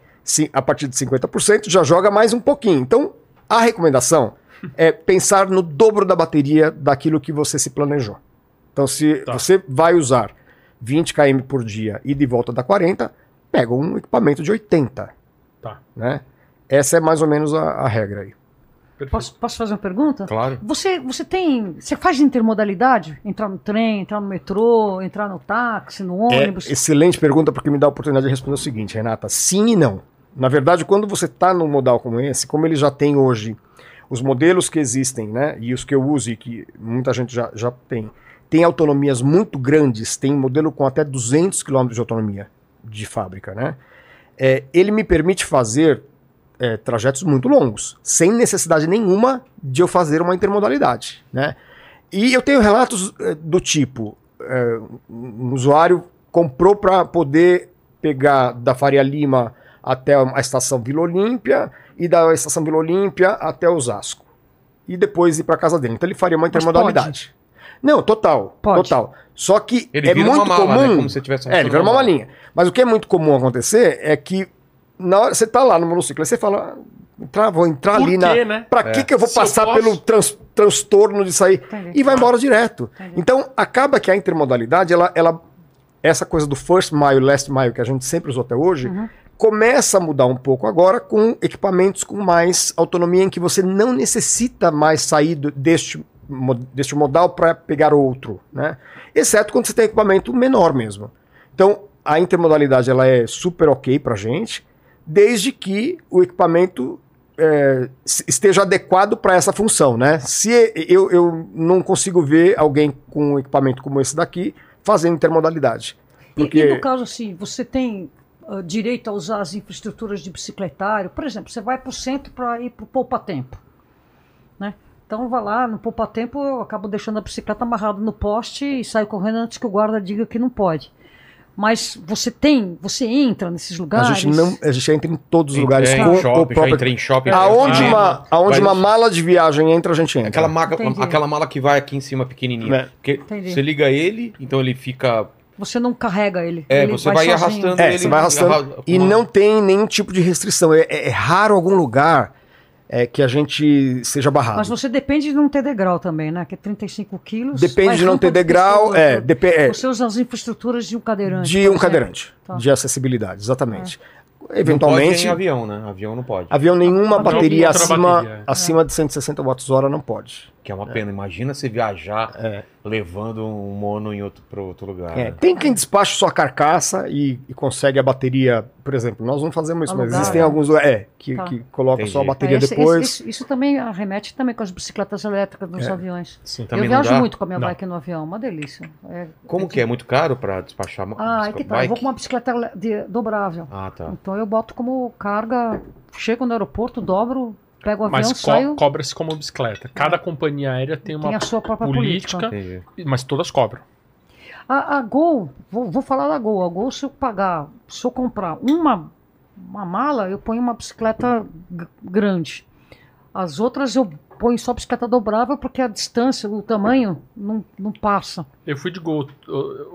a partir de 50%, já joga mais um pouquinho. Então a recomendação é pensar no dobro da bateria daquilo que você se planejou. Então se Tá. você vai usar 20 km por dia e de volta dá 40, pega um equipamento de 80. Tá. Né? Essa é mais ou menos a, a regra aí. Posso, posso fazer uma pergunta? Claro. Você, você tem. Você faz intermodalidade? Entrar no trem, entrar no metrô, entrar no táxi, no É, ônibus? excelente pergunta, porque me dá a oportunidade de responder o seguinte, Renata. Sim e não. Na verdade, quando você está num modal como esse, como ele já tem hoje os modelos que existem, né, e os que eu uso e que muita gente já, já tem, tem autonomias muito grandes, tem modelo com até 200 km de autonomia de fábrica, né? É, ele me permite fazer é, trajetos muito longos, sem necessidade nenhuma de eu fazer uma intermodalidade, né? E eu tenho relatos é, do tipo, é, um usuário comprou para poder pegar da Faria Lima até a estação Vila Olímpia e da estação Vila Olímpia até Osasco. E depois ir para casa dele. Então ele faria uma intermodalidade. Não, total, Pode. total. Só que Ele é vira muito uma mala, comum. né? Como se tivesse É, ele vira uma malinha. Mas o que é muito comum acontecer é que na hora você tá lá no monociclo, aí você fala, "Ah, entrar, vou entrar Por ali quê, na. né? Pra É. que, que eu vou Se eu passar posso- pelo trans- transtorno de sair? E vai embora direto. Então, acaba que a intermodalidade, ela, ela, essa coisa do first mile, last mile, que a gente sempre usou até hoje, Uhum. começa a mudar um pouco agora com equipamentos com mais autonomia, em que você não necessita mais sair do- deste, deste modal para pegar outro, né? Exceto quando você tem equipamento menor mesmo. Então, a intermodalidade ela é super ok para gente, desde que o equipamento é, esteja adequado para essa função, né? Se eu, eu não consigo ver alguém com um equipamento como esse daqui fazendo intermodalidade. E- Porque E, no caso assim, você tem ah, direito a usar as infraestruturas de bicicletário? Por exemplo, você vai para o centro para ir para o poupa-tempo. Né? Então vai lá, no poupa-tempo eu acabo deixando a bicicleta amarrada no poste e saio correndo antes que o guarda diga que não pode. Mas você tem, você entra nesses a lugares. gente não, a gente entra em todos os lugares com em o shopping, já próprio entrei em shopping. Aonde uma, aonde vai- uma mala de viagem entra, a gente entra. Aquela, maca, aquela mala que vai aqui em cima pequenininha. É. Porque Entendi. você liga ele, então ele fica. Você não carrega ele. É, ele você vai, sozinho. arrastando É, ele. você vai arrastando arra- e não tem nenhum tipo de restrição. É, é- é raro algum lugar é, que a gente seja barrado. Mas você depende de não ter degrau também, né? Que é 35 quilos. Depende de não ter degrau, é, depe- é, Você usa as infraestruturas de um cadeirante. de um exemplo. cadeirante, Tá. de acessibilidade, exatamente. Não pode Eventualmente, em avião, né? Avião não pode. avião nenhuma Avião bateria acima, bateria, é. acima de 160 watts-hora não pode. Que é uma pena. Imagina você viajar É. levando um mono em outro, para outro lugar. É, né? tem quem despache sua carcaça e, e consegue a bateria, por exemplo, nós não fazemos isso, mas existem é. alguns é, que, Tá. que colocam só a bateria É, esse- depois. esse- isso também arremete também com as bicicletas elétricas nos É. aviões. Sim. Também eu viajo muito com a minha Não. bike no avião, uma delícia. É- Como que é? Muito caro para despachar uma Ah, é que tá. Eu vou bike? com uma bicicleta le- de- dobrável. Ah, tá. Então eu boto como carga, chego no aeroporto, dobro, pego o avião, Mas co- saio, cobra-se como bicicleta. Cada companhia aérea tem uma tem a sua própria política. política, mas todas cobram. A, a Gol, vou, vou falar da Gol. A Gol, se eu pagar, se eu comprar uma, uma mala, eu ponho uma bicicleta grande. As outras eu ponho só bicicleta dobrável porque a distância, o tamanho, não, não passa. Eu fui de Gol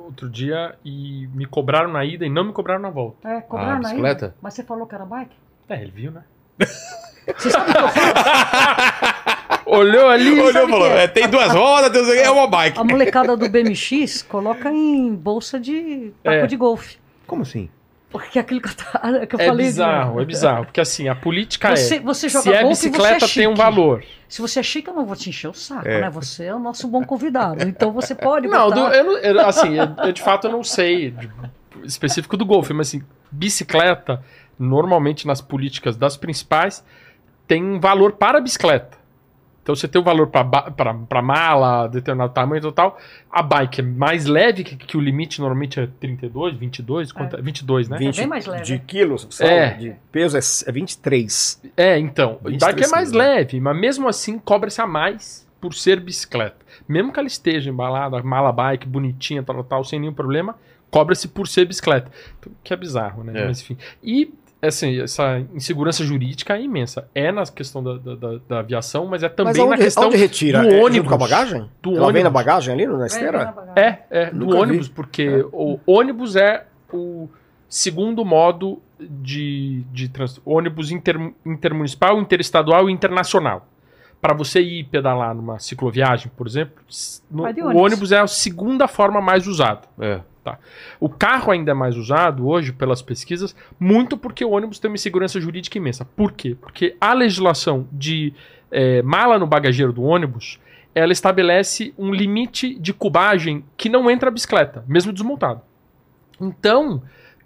outro dia e me cobraram na ida e não me cobraram na volta. É, cobrar Ah, na bicicleta? ida. Mas você falou que era bike? É, ele viu, né? Você sabe o que eu faço? Olhou ali. Olhou e falou: é? é, tem duas rodas, tem é uma bike. A molecada do BMX coloca em bolsa de taco É. de golfe. Como assim? Porque é aquilo que eu, que eu É falei. de- bizarro, é bizarro. Porque assim, a política Você, é. você joga Se é golfe, bicicleta, você é tem um chique. valor. Se você é chique, eu não vou te encher o saco, É. né? Você é o nosso bom convidado. Então você pode Não, botar... do- eu, não- eu- assim, eu, eu de fato eu não sei de- específico do golfe, mas assim, bicicleta, normalmente nas políticas das principais, tem um valor para a bicicleta. Então você tem o valor para mala, determinado tamanho e total. A bike é mais leve, que, que o limite normalmente é 32, 22, quanto é? 22, né? 20 bem mais leve. de quilos, sabe? É. de peso é, é 23. É, então. 23 bike é mais né? leve, mas mesmo assim cobra-se a mais por ser bicicleta. Mesmo que ela esteja embalada, mala bike, bonitinha, tal, tal, sem nenhum problema, cobra-se por ser bicicleta. Então, Que é bizarro, né? É. Mas enfim. E, assim, essa insegurança jurídica é imensa. É na questão da, da, da- da aviação, mas é também Mas na aonde, questão aonde retira? do É junto ônibus. com a bagagem? Do Ela vem na ônibus. bagagem ali na É, esteira? na. É, é, do Nunca vi. ônibus, porque o ônibus é o segundo modo de, de trans, ônibus inter, intermunicipal, interestadual e internacional. Para você ir pedalar numa cicloviagem, por exemplo, no- o ônibus. ônibus é a segunda forma mais usada. É. O carro ainda é mais usado hoje pelas pesquisas, muito porque o ônibus tem uma insegurança jurídica imensa. Por quê? Porque a legislação de eh, mala no bagageiro do ônibus, ela estabelece um limite de cubagem que não entra a bicicleta, mesmo desmontado. Então, o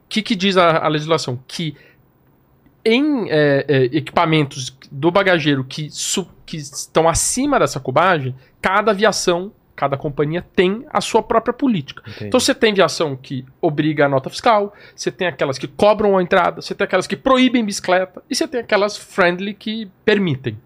que, que diz a, a legislação? Que em eh, eh, equipamentos do bagageiro que, que estão acima dessa cubagem, cada aviação, cada companhia tem a sua própria política. Entendi. Então você tem viação que obriga a nota fiscal, você tem aquelas que cobram a entrada, você tem aquelas que proíbem bicicleta e você tem aquelas friendly que permitem.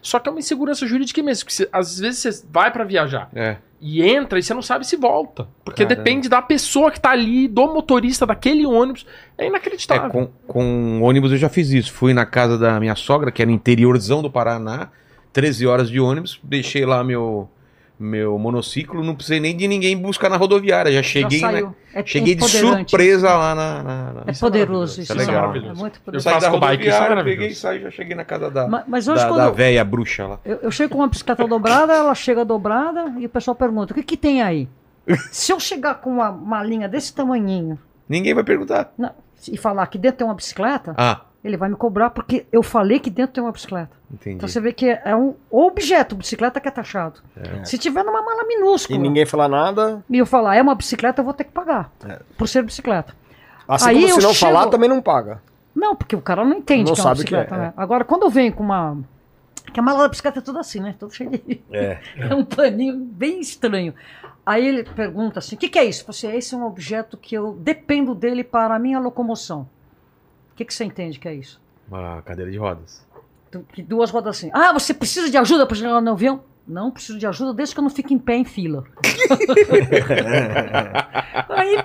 Só que é uma insegurança jurídica imensa, porque você- às vezes você vai para viajar É. e entra e você não sabe se volta, porque Caramba. depende da pessoa que tá ali, do motorista daquele ônibus, é É, inacreditável. com, com ônibus eu já fiz isso. Fui na casa da minha sogra, que é no interiorzão do Paraná, 13 horas de ônibus, deixei lá meu, meu monociclo, não precisei nem de ninguém buscar na rodoviária. Já cheguei, Já saiu. É cheguei de surpresa lá na. na- na- É Isso é poderoso isso. isso é né? legal. É muito Eu poderoso. Saí faço da com bike, isso é rodoviária, maravilhoso. peguei e saí, já cheguei na casa da, Ma- Mas hoje da, da eu- véia bruxa lá. eu, eu chego com uma bicicleta dobrada, ela chega dobrada e o pessoal pergunta, o que que tem aí? Se eu chegar com uma, uma linha desse tamanhinho Ninguém vai perguntar. não, e falar que dentro tem uma bicicleta, Ah, ele vai me cobrar porque eu falei que dentro tem uma bicicleta. entendi. Então você vê que é um objeto, bicicleta que é taxado. Se tiver numa mala minúscula E ninguém fala nada. e eu falar é uma bicicleta, eu vou ter que pagar por ser bicicleta. Assim Aí como eu se não chego- falar, também não paga. Não, porque o cara não entende Não que é uma sabe o que bicicleta. é, né? Agora, quando eu venho com uma. Que a mala da bicicleta é tudo assim, né? Tudo cheio de. É. É um paninho bem estranho. Aí ele pergunta assim: o que, que é isso? Você, esse é um objeto que eu dependo dele para a minha locomoção. O que, que você entende que é isso? Uma cadeira de rodas. Duas rodas assim. Ah, você precisa de ajuda para chegar no avião? Não, preciso de ajuda desde que eu não fique em pé em fila. Aí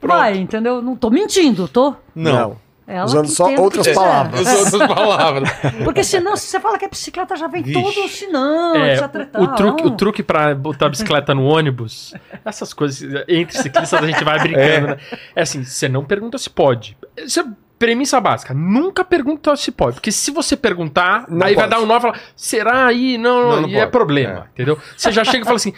vai, entendeu? Não tô mentindo, tô. Não. Ela Usando só o outras palavras. As outras palavras. Porque senão, se você fala que é bicicleta, já vem Vixe. todo sinão, É, etc. tal. o, truque, o truque pra botar a bicicleta no ônibus, essas coisas, entre ciclistas a gente vai brincando, né? É assim, você não pergunta se pode. Você premissa básica, nunca pergunta se pode. Porque se você perguntar, Não aí vai pode. dar um nó e falar, será aí? Não, Não, não, não e é pode. problema, entendeu? Você já chega e fala assim.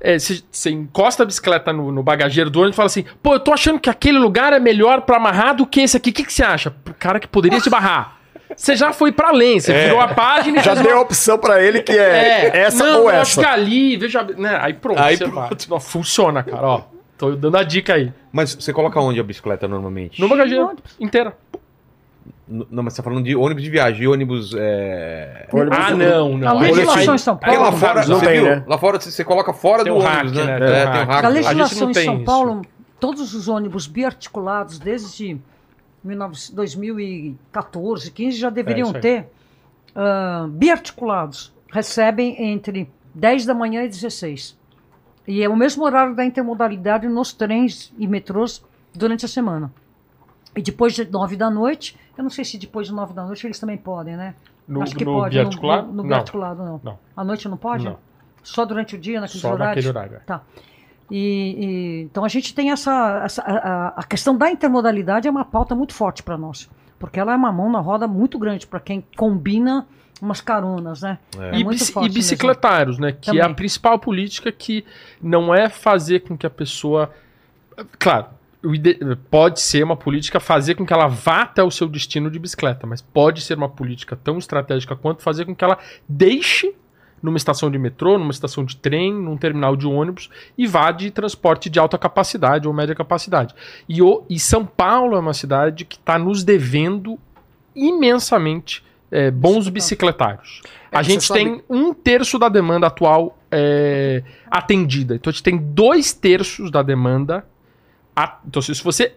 é, você, você encosta a bicicleta no, no bagageiro do ônibus e fala assim: pô, eu tô achando que aquele lugar é melhor pra amarrar do que esse aqui. O que, que você acha? Pro cara que poderia te barrar. Você já foi pra além, você virou a página e Já deu uma- a opção pra ele que é, essa não, ou eu Acho essa. que ali, veja, né? Aí pronto, Aí pronto. vai. Funciona, cara, ó. Tô dando a dica aí. Mas você coloca onde a bicicleta normalmente? No bagageiro inteira. Não, mas você tá falando de ônibus de viagem, de ônibus. É... Ônibus Ah, não, não. A Aí- legislação em São Porque Paulo. lá fora, não você tem, viu? né? Lá fora você você coloca fora Tem do o ônibus, hack, né? né? É, Tem o hack. hack. A legislação em tem São isso. Paulo, todos os ônibus biarticulados desde 19 2014, 15 já deveriam É, isso aí. ter ah, biarticulados. Recebem entre 10 da manhã e 16. E é o mesmo horário da intermodalidade nos trens e metrôs durante a semana. E depois de 9 da noite, eu não sei se depois de 9 da noite eles também podem, né? No, Acho que no pode. biarticulado? No, no, biarticulado, não. Não. À noite não pode? Não. Só durante o dia, naqueles só horários? naquele horário. é. Tá. E, e- então a gente tem essa, essa a- a questão da intermodalidade é uma pauta muito forte para nós, porque ela é uma mão na roda muito grande para quem combina umas caronas, né? É, e, muito bici- forte e bicicletários, né? Que é a Também. principal política que não é fazer com que a pessoa. Claro, pode ser uma política fazer com que ela vá até o seu destino de bicicleta, mas pode ser uma política tão estratégica quanto fazer com que ela deixe numa estação de metrô, numa estação de trem, num terminal de ônibus e vá de transporte de alta capacidade ou média capacidade. E, o, e São Paulo é uma cidade que está nos devendo imensamente é, bons bicicletários. É, a gente sabe- tem um terço da demanda atual é, atendida. Então a gente tem dois terços da demanda. a- Então, se se você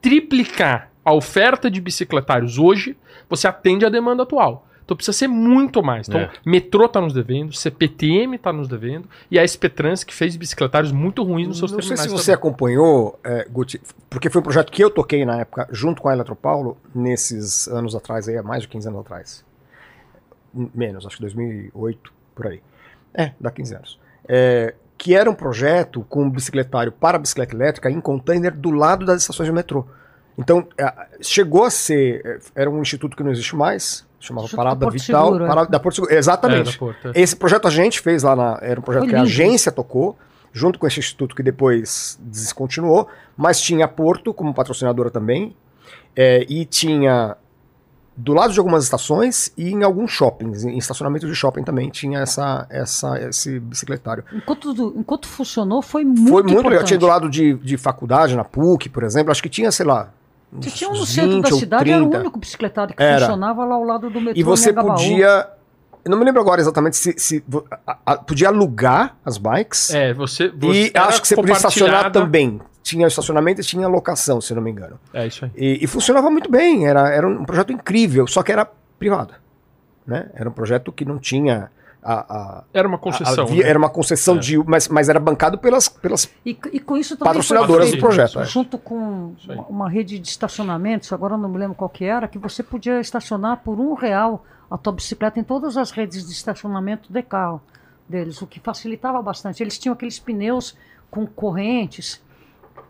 triplicar a oferta de bicicletários hoje, você atende a demanda atual. Então precisa ser muito mais. Então, É. metrô está nos devendo, CPTM está nos devendo, e a SP Trans que fez bicicletários muito ruins nos seus Não sei se você também. acompanhou, é, Guti, porque foi um projeto que eu toquei na época, junto com a Eletropaulo, nesses anos atrás, aí, há mais de 15 anos atrás. M- Menos, acho que 2008, por aí. É, dá 15 anos. É, que era um projeto com um bicicletário para bicicleta elétrica em container do lado das estações de metrô. Então, é, chegou a ser. é, Era um instituto que não existe mais, chamava Parada Porto Vital. Seguro, é. Parada, da Porto Seguro, É, exatamente. da Porta. Esse projeto a gente fez lá na. Era um projeto Foi que a lindo. agência tocou, junto com esse instituto que depois descontinuou, mas tinha a Porto como patrocinadora também. é, e tinha do lado de algumas estações e em alguns shoppings, em estacionamentos de shopping também tinha essa, essa, esse bicicletário. Enquanto, enquanto funcionou, foi muito Foi muito legal. importante. Tinha do lado de, de faculdade, na PUC, por exemplo, acho que tinha, sei lá. Você tinha um no 20 centro da cidade, era o 30. único bicicletário que Era. funcionava lá ao lado do metrô E você Megabaú. podia. Eu não me lembro agora exatamente se, se a- a- podia alugar as bikes. É, você. E você era acho que você podia estacionar também. Tinha estacionamento e tinha locação, se não me engano. É isso aí. E, e funcionava muito bem, era, era um projeto incrível, só que era privado. Né? Era um projeto que não tinha. A, a- Era uma a- concessão. havia- né? Era uma concessão É. de. Mas, mas era bancado pelas. pelas E, e com isso também Patrocinadoras do projeto, é. Junto com uma, uma rede de estacionamentos, agora eu não me lembro qual que era, que você podia estacionar por um real a tua bicicleta em todas as redes de estacionamento de carro deles, o que facilitava bastante. Eles tinham aqueles pneus com correntes.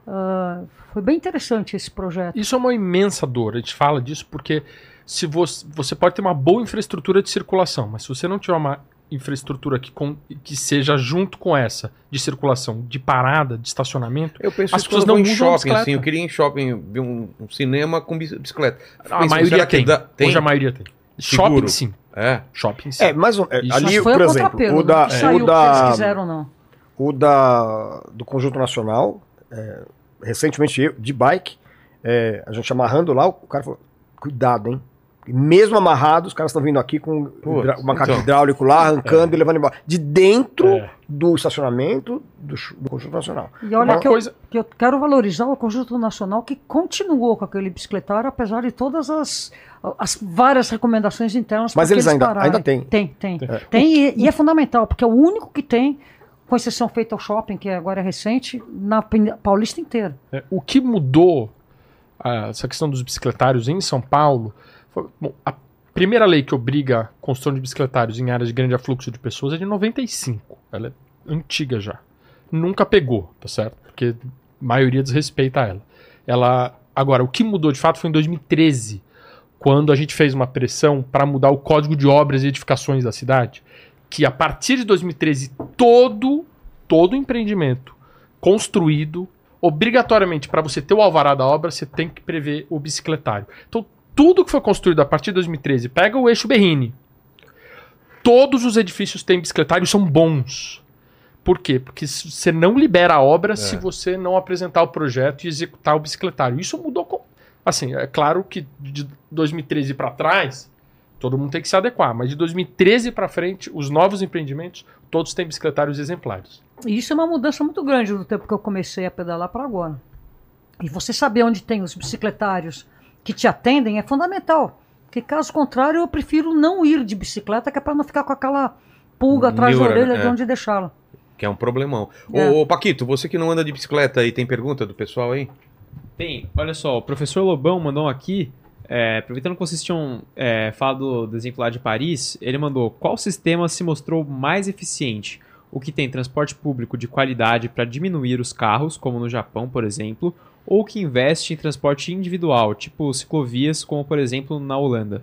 Ah, foi bem interessante esse projeto. Isso é uma imensa dor. A gente fala disso porque se você, você pode ter uma boa infraestrutura de circulação, mas se você não tiver uma infraestrutura que, com- que seja junto com essa de circulação, de parada, de estacionamento, Eu penso As pessoas não em usam shopping, assim. Eu queria ir em shopping ver um, um cinema com bici- bicicleta. a Pensa, maioria tem. dá- tem? Hoje a maioria tem. Seguro. Shopping sim. É. Shopping sim. É, mas um- é, Isso. ali, Mas foi por a exemplo, o da, não que saiu o da, quiseram, não. o da do Conjunto Nacional, é, recentemente eu, de bike, é, a gente amarrando lá, o cara falou, cuidado, hein? Mesmo amarrado, os caras estão vindo aqui com Putz, hidra- macaco então. hidráulico lá, arrancando e levando embora. De dentro É. do estacionamento do, do Conjunto Nacional. E olha Uma que eu, coisa- que eu quero valorizar o Conjunto Nacional que continuou com aquele bicicletário, apesar de todas as, as várias recomendações internas. Mas que eles ainda- pararem. ainda têm. Tem, tem. Tem, e, e é fundamental, porque é o único que tem, com exceção feita ao shopping, que agora é recente, na Paulista inteira. É, o que mudou ah, essa questão dos bicicletários em São Paulo bom, a primeira lei que obriga a construção de bicicletários em áreas de grande afluxo de pessoas é de 95. Ela é antiga já. Nunca pegou, tá certo? Porque a maioria desrespeita ela. Ela Agora, o que mudou de fato foi em 2013, quando a gente fez uma pressão para mudar o código de obras e edificações da cidade, que a partir de 2013 todo todo empreendimento construído obrigatoriamente para você ter o alvará da obra, você tem que prever o bicicletário. Então, tudo que foi construído a partir de 2013, pega o eixo Berrini. Todos os edifícios têm bicicletário e são bons. Por quê? Porque você não libera a obra é. se você não apresentar o projeto e executar o bicicletário. Isso mudou. Com... Assim, é claro que de 2013 para trás, todo mundo tem que se adequar, mas de 2013 para frente, os novos empreendimentos, todos têm bicicletários exemplares. E isso é uma mudança muito grande do tempo que eu comecei a pedalar para agora. E você saber onde tem os bicicletários que te atendem é fundamental. Porque caso contrário, eu prefiro não ir de bicicleta, que é para não ficar com aquela pulga atrás Neura, da orelha é. de onde deixá-la. Que é um problemão. É. Ô, Paquito, você que não anda de bicicleta aí, tem pergunta do pessoal aí? Tem. Olha só, o professor Lobão mandou aqui, é, aproveitando que vocês tinham é, falado do exemplo lá de Paris, ele mandou qual sistema se mostrou mais eficiente? O que tem transporte público de qualidade para diminuir os carros, como no Japão, por exemplo, ou que investe em transporte individual, tipo ciclovias, como por exemplo na Holanda?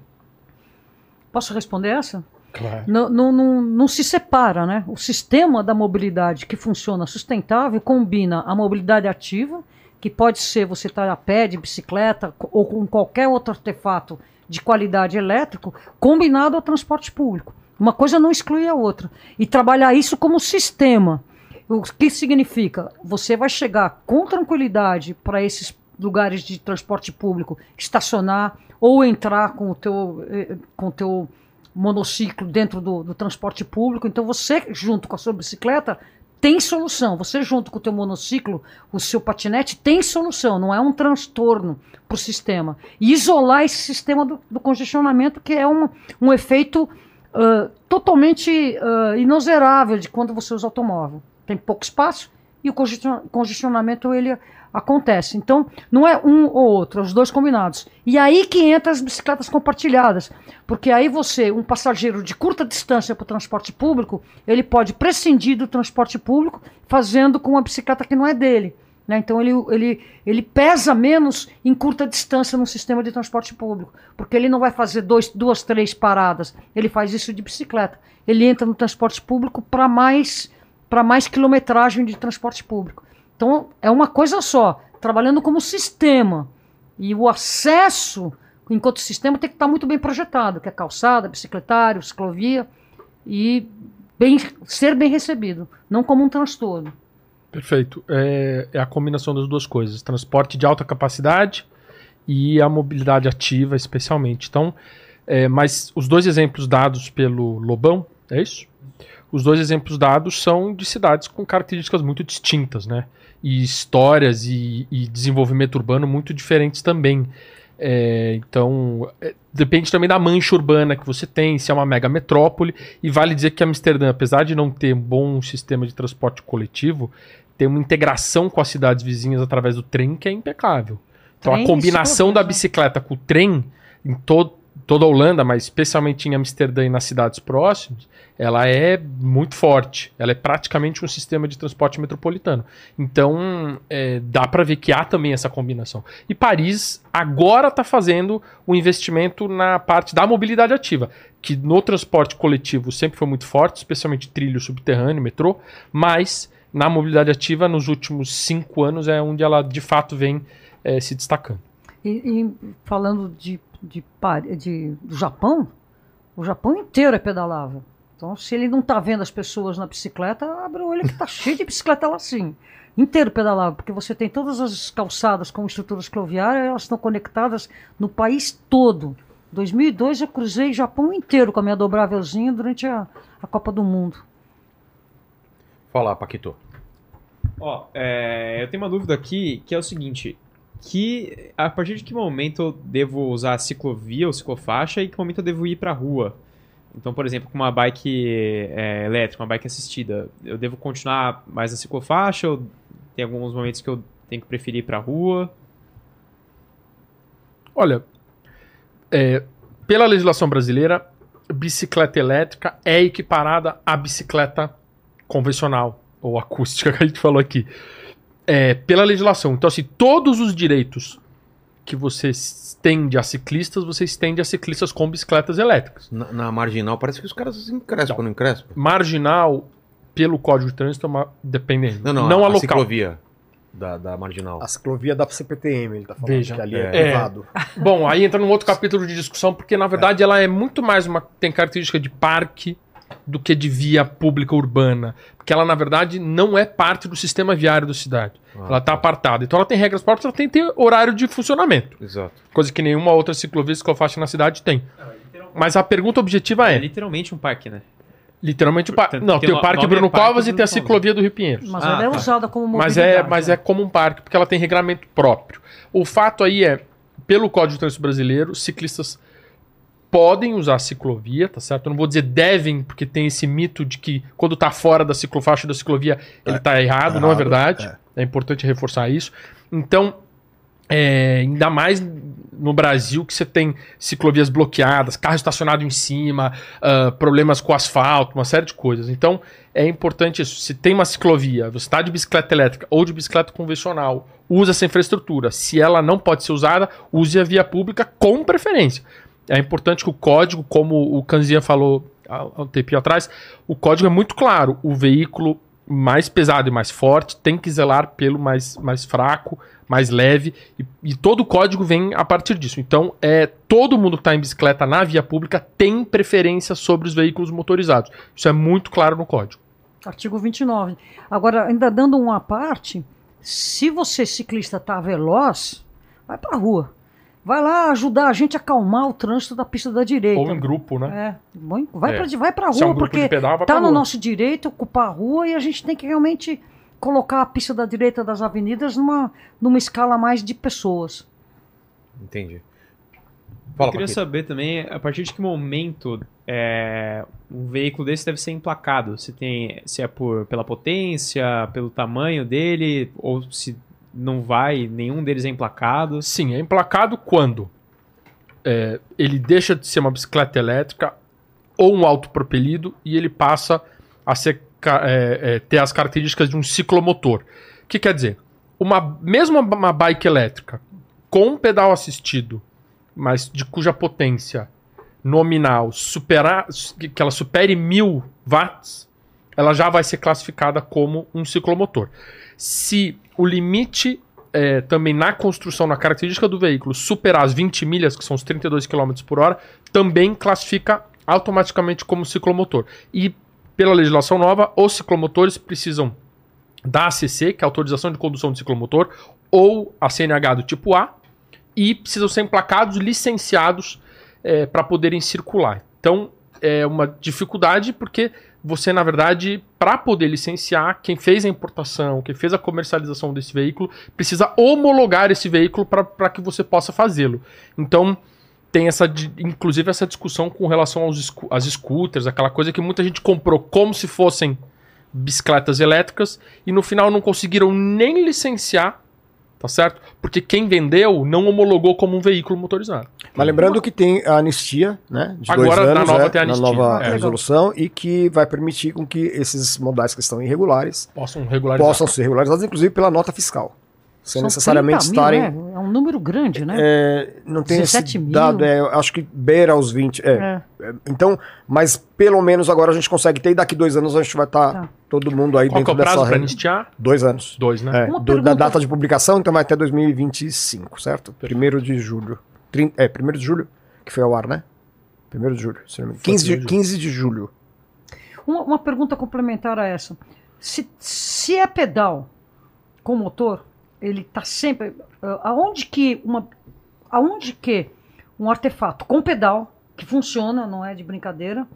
Posso responder essa? Claro. Não, não, não, não, se separa, né? O sistema da mobilidade que funciona sustentável combina a mobilidade ativa, que pode ser você estar a pé, de bicicleta ou com qualquer outro artefato de qualidade elétrico, combinado ao transporte público. Uma coisa não exclui a outra. E trabalhar isso como sistema. O que significa? Você vai chegar com tranquilidade para esses lugares de transporte público, estacionar ou entrar com o teu, eh, com o teu monociclo dentro do, do, transporte público. Então você, junto com a sua bicicleta, tem solução. Você, junto com o teu monociclo, o seu patinete, tem solução. Não é um transtorno para o sistema. E isolar esse sistema do, do congestionamento, que é um, um efeito uh, totalmente uh, de quando você usa automóvel. Tem pouco espaço e o congestionamento ele acontece. Então, não é um ou outro, é os dois combinados. E aí que entra as bicicletas compartilhadas, porque aí você, um passageiro de curta distância para o transporte público, ele pode prescindir do transporte público fazendo com uma bicicleta que não é dele. Né? Então, ele, ele, ele pesa menos em curta distância no sistema de transporte público, porque ele não vai fazer dois, duas, três paradas, ele faz isso de bicicleta. Ele entra no transporte público para mais, mais quilometragem de transporte público. Então é uma coisa só, trabalhando como sistema. E o acesso, enquanto sistema, tem que estar muito bem projetado, que é calçada, bicicletário, ciclovia, e bem, ser bem recebido, não como um transtorno. Perfeito. É, é a combinação das duas coisas: transporte de alta capacidade e a mobilidade ativa, especialmente. Então, é, mas os dois exemplos dados pelo Lobão, é isso? Os dois exemplos dados são de cidades com características muito distintas, né? e histórias e, e desenvolvimento urbano muito diferentes também. É, então, é, depende também da mancha urbana que você tem, se é uma mega metrópole. E vale dizer que Amsterdã, apesar de não ter um bom sistema de transporte coletivo, tem uma integração com as cidades vizinhas através do trem que é impecável. Então, trem a combinação da bicicleta com o trem em todo, toda a Holanda, mas especialmente em Amsterdã e nas cidades próximas, ela é muito forte. Ela é praticamente um sistema de transporte metropolitano. Então, é, dá para ver que há também essa combinação. E Paris agora está fazendo o um investimento na parte da mobilidade ativa, que no transporte coletivo sempre foi muito forte, especialmente trilho subterrâneo, metrô, mas na mobilidade ativa, nos últimos cinco anos, é onde ela de fato vem é, se destacando. E, e falando de de, de, do Japão, o Japão inteiro é pedalável. Então, se ele não está vendo as pessoas na bicicleta, abre o olho que está cheio de bicicleta lá sim. Inteiro pedalável, porque você tem todas as calçadas com estruturas cloviárias, elas estão conectadas no país todo. Em 2002 eu cruzei o Japão inteiro com a minha dobrávelzinha durante a, a Copa do Mundo. Fala, Paquito. Ó, é, eu tenho uma dúvida aqui, que é o seguinte que a partir de que momento eu devo usar a ciclovia ou ciclofaixa e que momento eu devo ir para a rua. Então, por exemplo, com uma bike é, elétrica, uma bike assistida, eu devo continuar mais na ciclofaixa ou tem alguns momentos que eu tenho que preferir ir para a rua? Olha, é, pela legislação brasileira, bicicleta elétrica é equiparada à bicicleta convencional ou acústica que a gente falou aqui é, pela legislação. Então, assim, todos os direitos que você estende a ciclistas, você estende a ciclistas com bicicletas elétricas. Na, na marginal parece que os caras encrespam, não encrespam? Marginal, pelo Código de Trânsito, é uma... dependendo. Não, não, não a, a ciclovia da, da marginal. A ciclovia dá pra CPTM, ele tá falando Veja, que ali é, é. privado. Bom, aí entra num outro capítulo de discussão, porque na verdade ela é muito mais uma. tem característica de parque do que de via pública urbana. Porque ela, na verdade, não é parte do sistema viário da cidade. Ah, ela está apartada. Então ela tem regras próprias, ela tem que ter horário de funcionamento. Exato. Coisa que nenhuma outra ciclovia que eu faço na cidade tem. Mas a pergunta objetiva É é: literalmente um parque, né? literalmente o parque. Não, tem o Parque nome é Bruno Parque Covas e Bruno tem a ciclovia do Rio Pinheiros. Mas Ah, ela é tá. usada como Mas é, mas né? é como um parque, porque ela tem regulamento próprio. O fato aí é, pelo Código de Trânsito Brasileiro, ciclistas podem usar a ciclovia, tá certo? Eu não vou dizer devem, porque tem esse mito de que quando tá fora da ciclofaixa da ciclovia, ele tá errado, não é errado, verdade. é. É. importante reforçar isso. Então, é, ainda mais no Brasil, que você tem ciclovias bloqueadas, carro estacionado em cima, ah, problemas com asfalto, uma série de coisas. Então, é importante isso. Se tem uma ciclovia, você está de bicicleta elétrica ou de bicicleta convencional, use essa infraestrutura. Se ela não pode ser usada, use a via pública com preferência. É importante que o código, como o Canzinha falou há um tempinho atrás, o código é muito claro. O veículo mais pesado e mais forte tem que zelar pelo mais, mais fraco, mais leve, e, e todo o código vem a partir disso. Então, é todo mundo que está em bicicleta na via pública tem preferência sobre os veículos motorizados. Isso é muito claro no código. Artigo 29. Agora, ainda dando uma parte, se você ciclista tá veloz, vai pra rua. Vai lá ajudar a gente a acalmar o trânsito da pista da direita. Ou em grupo, né? É, bom, vai, É. pra, vai pra é um rua, grupo porque de pedal, vai tá pra no rua. nosso direito ocupar a rua e a gente tem que realmente colocar a pista da direita das avenidas numa, numa escala mais de pessoas. Entendi. Fala, eu queria Paquito. saber também, a partir de que momento é, um veículo desse deve ser emplacado? Se, tem, se é por, pela potência, pelo tamanho dele, ou se não vai, nenhum deles é emplacado. Sim, é emplacado quando é, ele deixa de ser uma bicicleta elétrica ou um autopropelido e ele passa a ser, é, é, ter as características de um ciclomotor. O que quer dizer? Uma, mesmo uma bike elétrica com um pedal assistido, mas de cuja potência nominal superar, que ela supere mil watts, ela já vai ser classificada como um ciclomotor. Se o limite é, também na construção, na característica do veículo, superar as 20 milhas, que são os 32 km por hora, também classifica automaticamente como ciclomotor. E pela legislação nova, os ciclomotores precisam da ACC, que é a autorização de condução de ciclomotor, ou a CNH do tipo A, e precisam ser emplacados, licenciados para poderem circular. Então é uma dificuldade porque você, na verdade, para poder licenciar, quem fez a importação, quem fez a comercialização desse veículo, precisa homologar esse veículo para que você possa fazê-lo. Então tem essa, inclusive essa discussão com relação aos às scooters, aquela coisa que muita gente comprou como se fossem bicicletas elétricas e no final não conseguiram nem licenciar, tá certo? Porque quem vendeu não homologou como um veículo motorizado. Mas lembrando que tem a anistia, né? De Agora, dois na anos, nova é, tem a anistia. Na nova É. resolução e que vai permitir com que esses modais que estão irregulares Possam regularizar. possam ser regularizados, inclusive pela nota fiscal. Sem São necessariamente 30 mil, estarem. né? É um número grande, né? É, não tem 17 esse mil. dado, é, acho que beira aos 20. É. É. É, Então, mas pelo menos agora a gente consegue ter, e daqui dois anos a gente vai estar Tá. todo mundo aí Qual que é dentro o prazo dessa anistiar? Dois anos. Dois, né? É, do- pergunta- da data de publicação, então vai até 2025, certo? Primeiro de julho. Trin- é, primeiro de julho, que foi ao ar, né? Primeiro de julho, se não me engano. 15 de, primeiro de 15 de julho. Uma, uma pergunta complementar a essa. Se, se é pedal com motor, ele está sempre. ah, aonde que uma. Aonde que um artefato com pedal, que funciona, não é de brincadeira,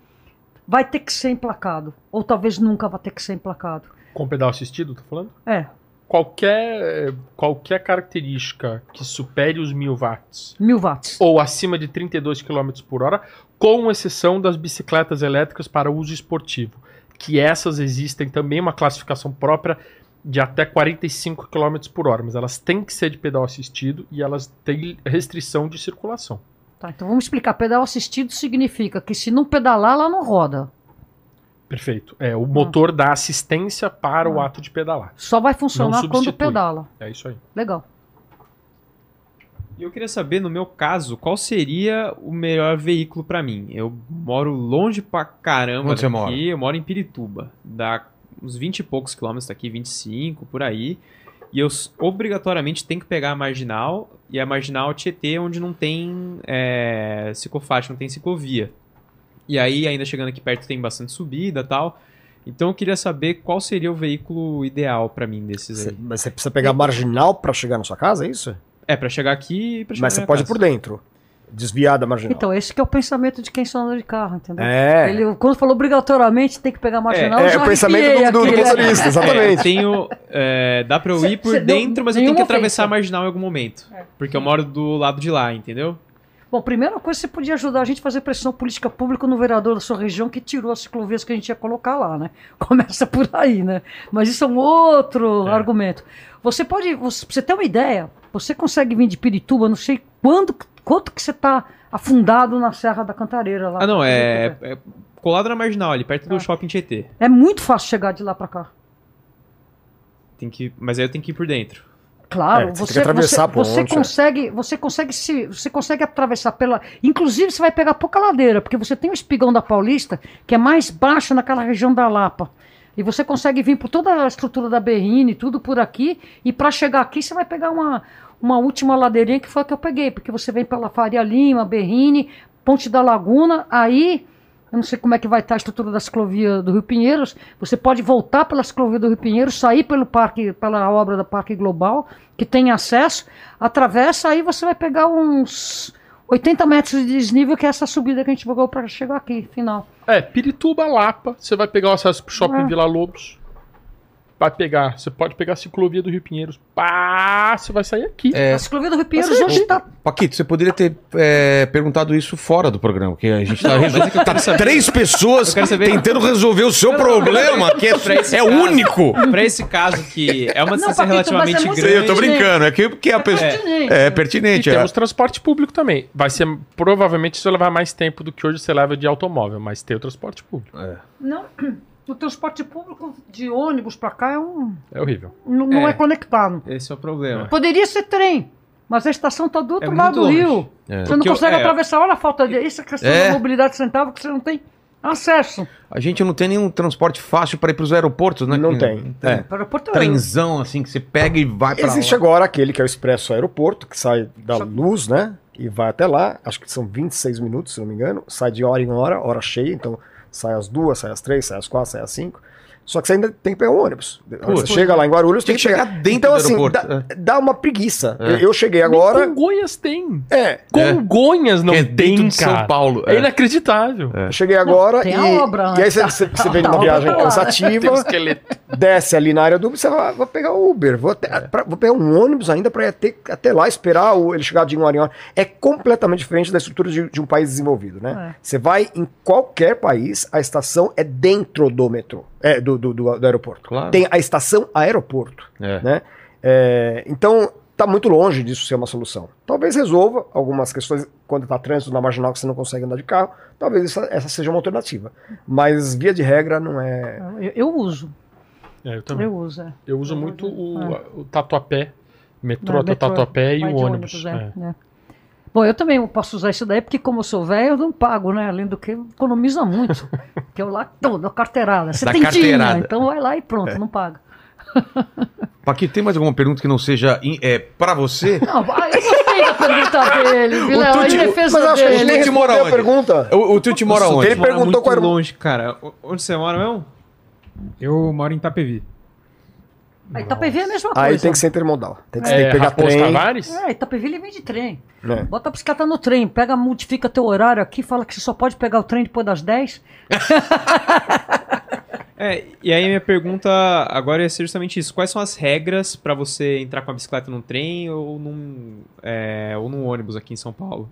vai ter que ser emplacado? Ou talvez nunca vai ter que ser emplacado? Com pedal assistido, tá falando? É, Qualquer, qualquer característica que supere os mil watts mil watts. ou acima de 32 km por hora, com exceção das bicicletas elétricas para uso esportivo, que essas existem também uma classificação própria de até 45 km por hora, mas elas têm que ser de pedal assistido e elas têm restrição de circulação. Tá, então vamos explicar. Pedal assistido significa que se não pedalar, ela não roda. Perfeito. É o motor dá assistência para o Ah. ato de pedalar. Só vai funcionar quando pedala. É isso aí. Legal. E eu queria saber, no meu caso, qual seria o melhor veículo pra mim? Eu moro longe pra caramba Onde você daqui, mora? eu moro em Pirituba. Dá uns 20 e poucos quilômetros daqui, 25, por aí. E eu obrigatoriamente tenho que pegar a marginal, e a marginal Tietê, onde não tem é, ciclofaixa, não tem ciclovia. E aí, ainda chegando aqui perto, tem bastante subida e tal. Então eu queria saber qual seria o veículo ideal pra mim desses Você, aí. mas você precisa pegar marginal pra chegar na sua casa, é isso? É, pra chegar aqui e pra chegar Mas você pode ir casa. por dentro. Desviar da marginal. Então, esse que é o pensamento de quem só anda de carro, entendeu? é. Ele, quando falou obrigatoriamente tem que pegar marginal, eu é já o pensamento do, do aqui, né? motorista, É, exatamente. tenho, é, dá pra eu Cê- ir por cê dentro, mas eu tenho que atravessar a marginal em algum momento. É. Porque eu moro do lado de lá, entendeu? Bom, primeira coisa, você podia ajudar a gente a fazer pressão política pública no vereador da sua região que tirou as ciclovias que a gente ia colocar lá, né? Começa por aí, né? Mas isso é um outro argumento. Você pode, você, pra você ter uma ideia, você consegue vir de Pirituba, não sei quando, quanto que você está afundado na Serra da Cantareira lá. Ah, não, é, é colado na marginal ali, perto do Ah. shopping Tietê. É muito fácil chegar de lá para cá. Tem que, mas aí eu tenho que ir por dentro. Claro, É, você tem você, que atravessar você, você é. consegue, você consegue se, você consegue atravessar pela, inclusive você vai pegar pouca ladeira, porque você tem o espigão da Paulista, que é mais baixo naquela região da Lapa. E você consegue vir por toda a estrutura da Berrine, tudo por aqui, e para chegar aqui você vai pegar uma, uma última ladeirinha que foi a que eu peguei, porque você vem pela Faria Lima, Berrine, Ponte da Laguna, aí eu não sei como é que vai estar a estrutura da ciclovia do Rio Pinheiros. Você pode voltar pela ciclovia do Rio Pinheiros, sair pelo parque, pela obra da Parque Global, que tem acesso, atravessa, aí você vai pegar uns 80 metros de desnível, que é essa subida que a gente pegou para chegar aqui, final. É, Pirituba, Lapa, você vai pegar o acesso pro shopping É. Vila Lobos. Vai pegar, você pode pegar a ciclovia do Rio Pinheiros. Pá, você vai sair aqui. É, A ciclovia do Rio Pinheiros hoje está Paquito, você poderia ter é, perguntado isso fora do programa, porque a gente tá, resol- tá três pessoas tentando resolver o seu problema, que é, é caso. único. Pra esse caso que é uma distância Paquito, é relativamente grande. Eu tô brincando, é que, que a pessoa. pertinente. É E pertinente. é. temos transporte público também. Vai ser, provavelmente, isso vai levar mais tempo do que hoje você leva de automóvel, mas tem o transporte público. Não, o transporte público de ônibus para cá é um, É horrível. não, não É. é conectado. Esse é o problema. Poderia ser trem, mas a estação está do outro É lado do longe. rio. É. Você não Porque eu- consegue é. atravessar. Olha a falta de. Isso é questão É. da mobilidade central, que você não tem acesso. A gente não tem nenhum transporte fácil para ir pros aeroportos, né? Não Que- tem. É. Para o aeroporto Trenzão, assim, que você pega e vai pra Existe lá. agora aquele que é o Expresso Aeroporto, que sai da luz, né? E vai até lá. Acho que são 26 minutos, se não me engano. Sai de hora em hora, hora cheia. Então sai às duas, sai às três, sai às quatro, sai às cinco. Só que você ainda tem que pegar o ônibus. você chega lá em Guarulhos, Tem tem, que chegar dentro então, do assim, aeroporto. dá, dá uma preguiça. É. Eu, eu cheguei agora. Nem Congonhas tem. É, Congonhas não é tem, dentro de. São Paulo. É, É. inacreditável. eu cheguei agora tem e, a obra, e aí você, você- você vem numa viagem tá lá, né? cansativa, Tem um desce ali na área do Uber, você vai, vou pegar o Uber, vou, até, pra- vou pegar um ônibus ainda para até, até lá esperar o, ele chegar de uma hora em hora. É completamente diferente da estrutura de, de um país desenvolvido, né? É. Você vai em qualquer país, a estação é dentro do metrô, é, do, do, do- do aeroporto. Claro. Tem a estação aeroporto, É. né? É, então, tá muito longe disso ser uma solução. Talvez resolva algumas questões quando tá trânsito na marginal que você não consegue andar de carro, talvez essa, essa seja uma alternativa. Mas, via de regra, não é... Eu, eu uso. É, eu também. Eu uso, é. Eu uso muito o, É. o Tatuapé, metrô Não, até metrô, Tatuapé e o de ônibus. é, é. né? Bom, eu também posso usar isso daí, porque como eu sou velho, eu não pago, né? Além do que, economiza muito. que eu lá, tô, dou carteirada. Você Dá tem carteirada. então vai lá e pronto, É. não paga. Paquito, tem mais alguma pergunta que não seja in- é, para você? Não, ah, eu gostei da pergunta dele, Vilela, Tuti- em defesa Mas acho que dele. nem Tuti mora onde? pergunta. O, o tio te mora Nossa, onde? ele mora perguntou muito qual era o- longe, cara. O- Onde você mora mesmo? Eu moro em Itapevi. A Itapevi é a mesma coisa. Aí tem que ser intermodal. Tem que, É, tem que pegar Raposo trem. Tavares? É, Itapevi ele vem de trem. né? Bota a bicicleta no trem, pega, modifica teu horário aqui, fala que você só pode pegar o trem depois das 10. É, e aí minha pergunta agora ia ser justamente isso. Quais são as regras pra você entrar com a bicicleta num trem ou num, é, ou num ônibus aqui em São Paulo?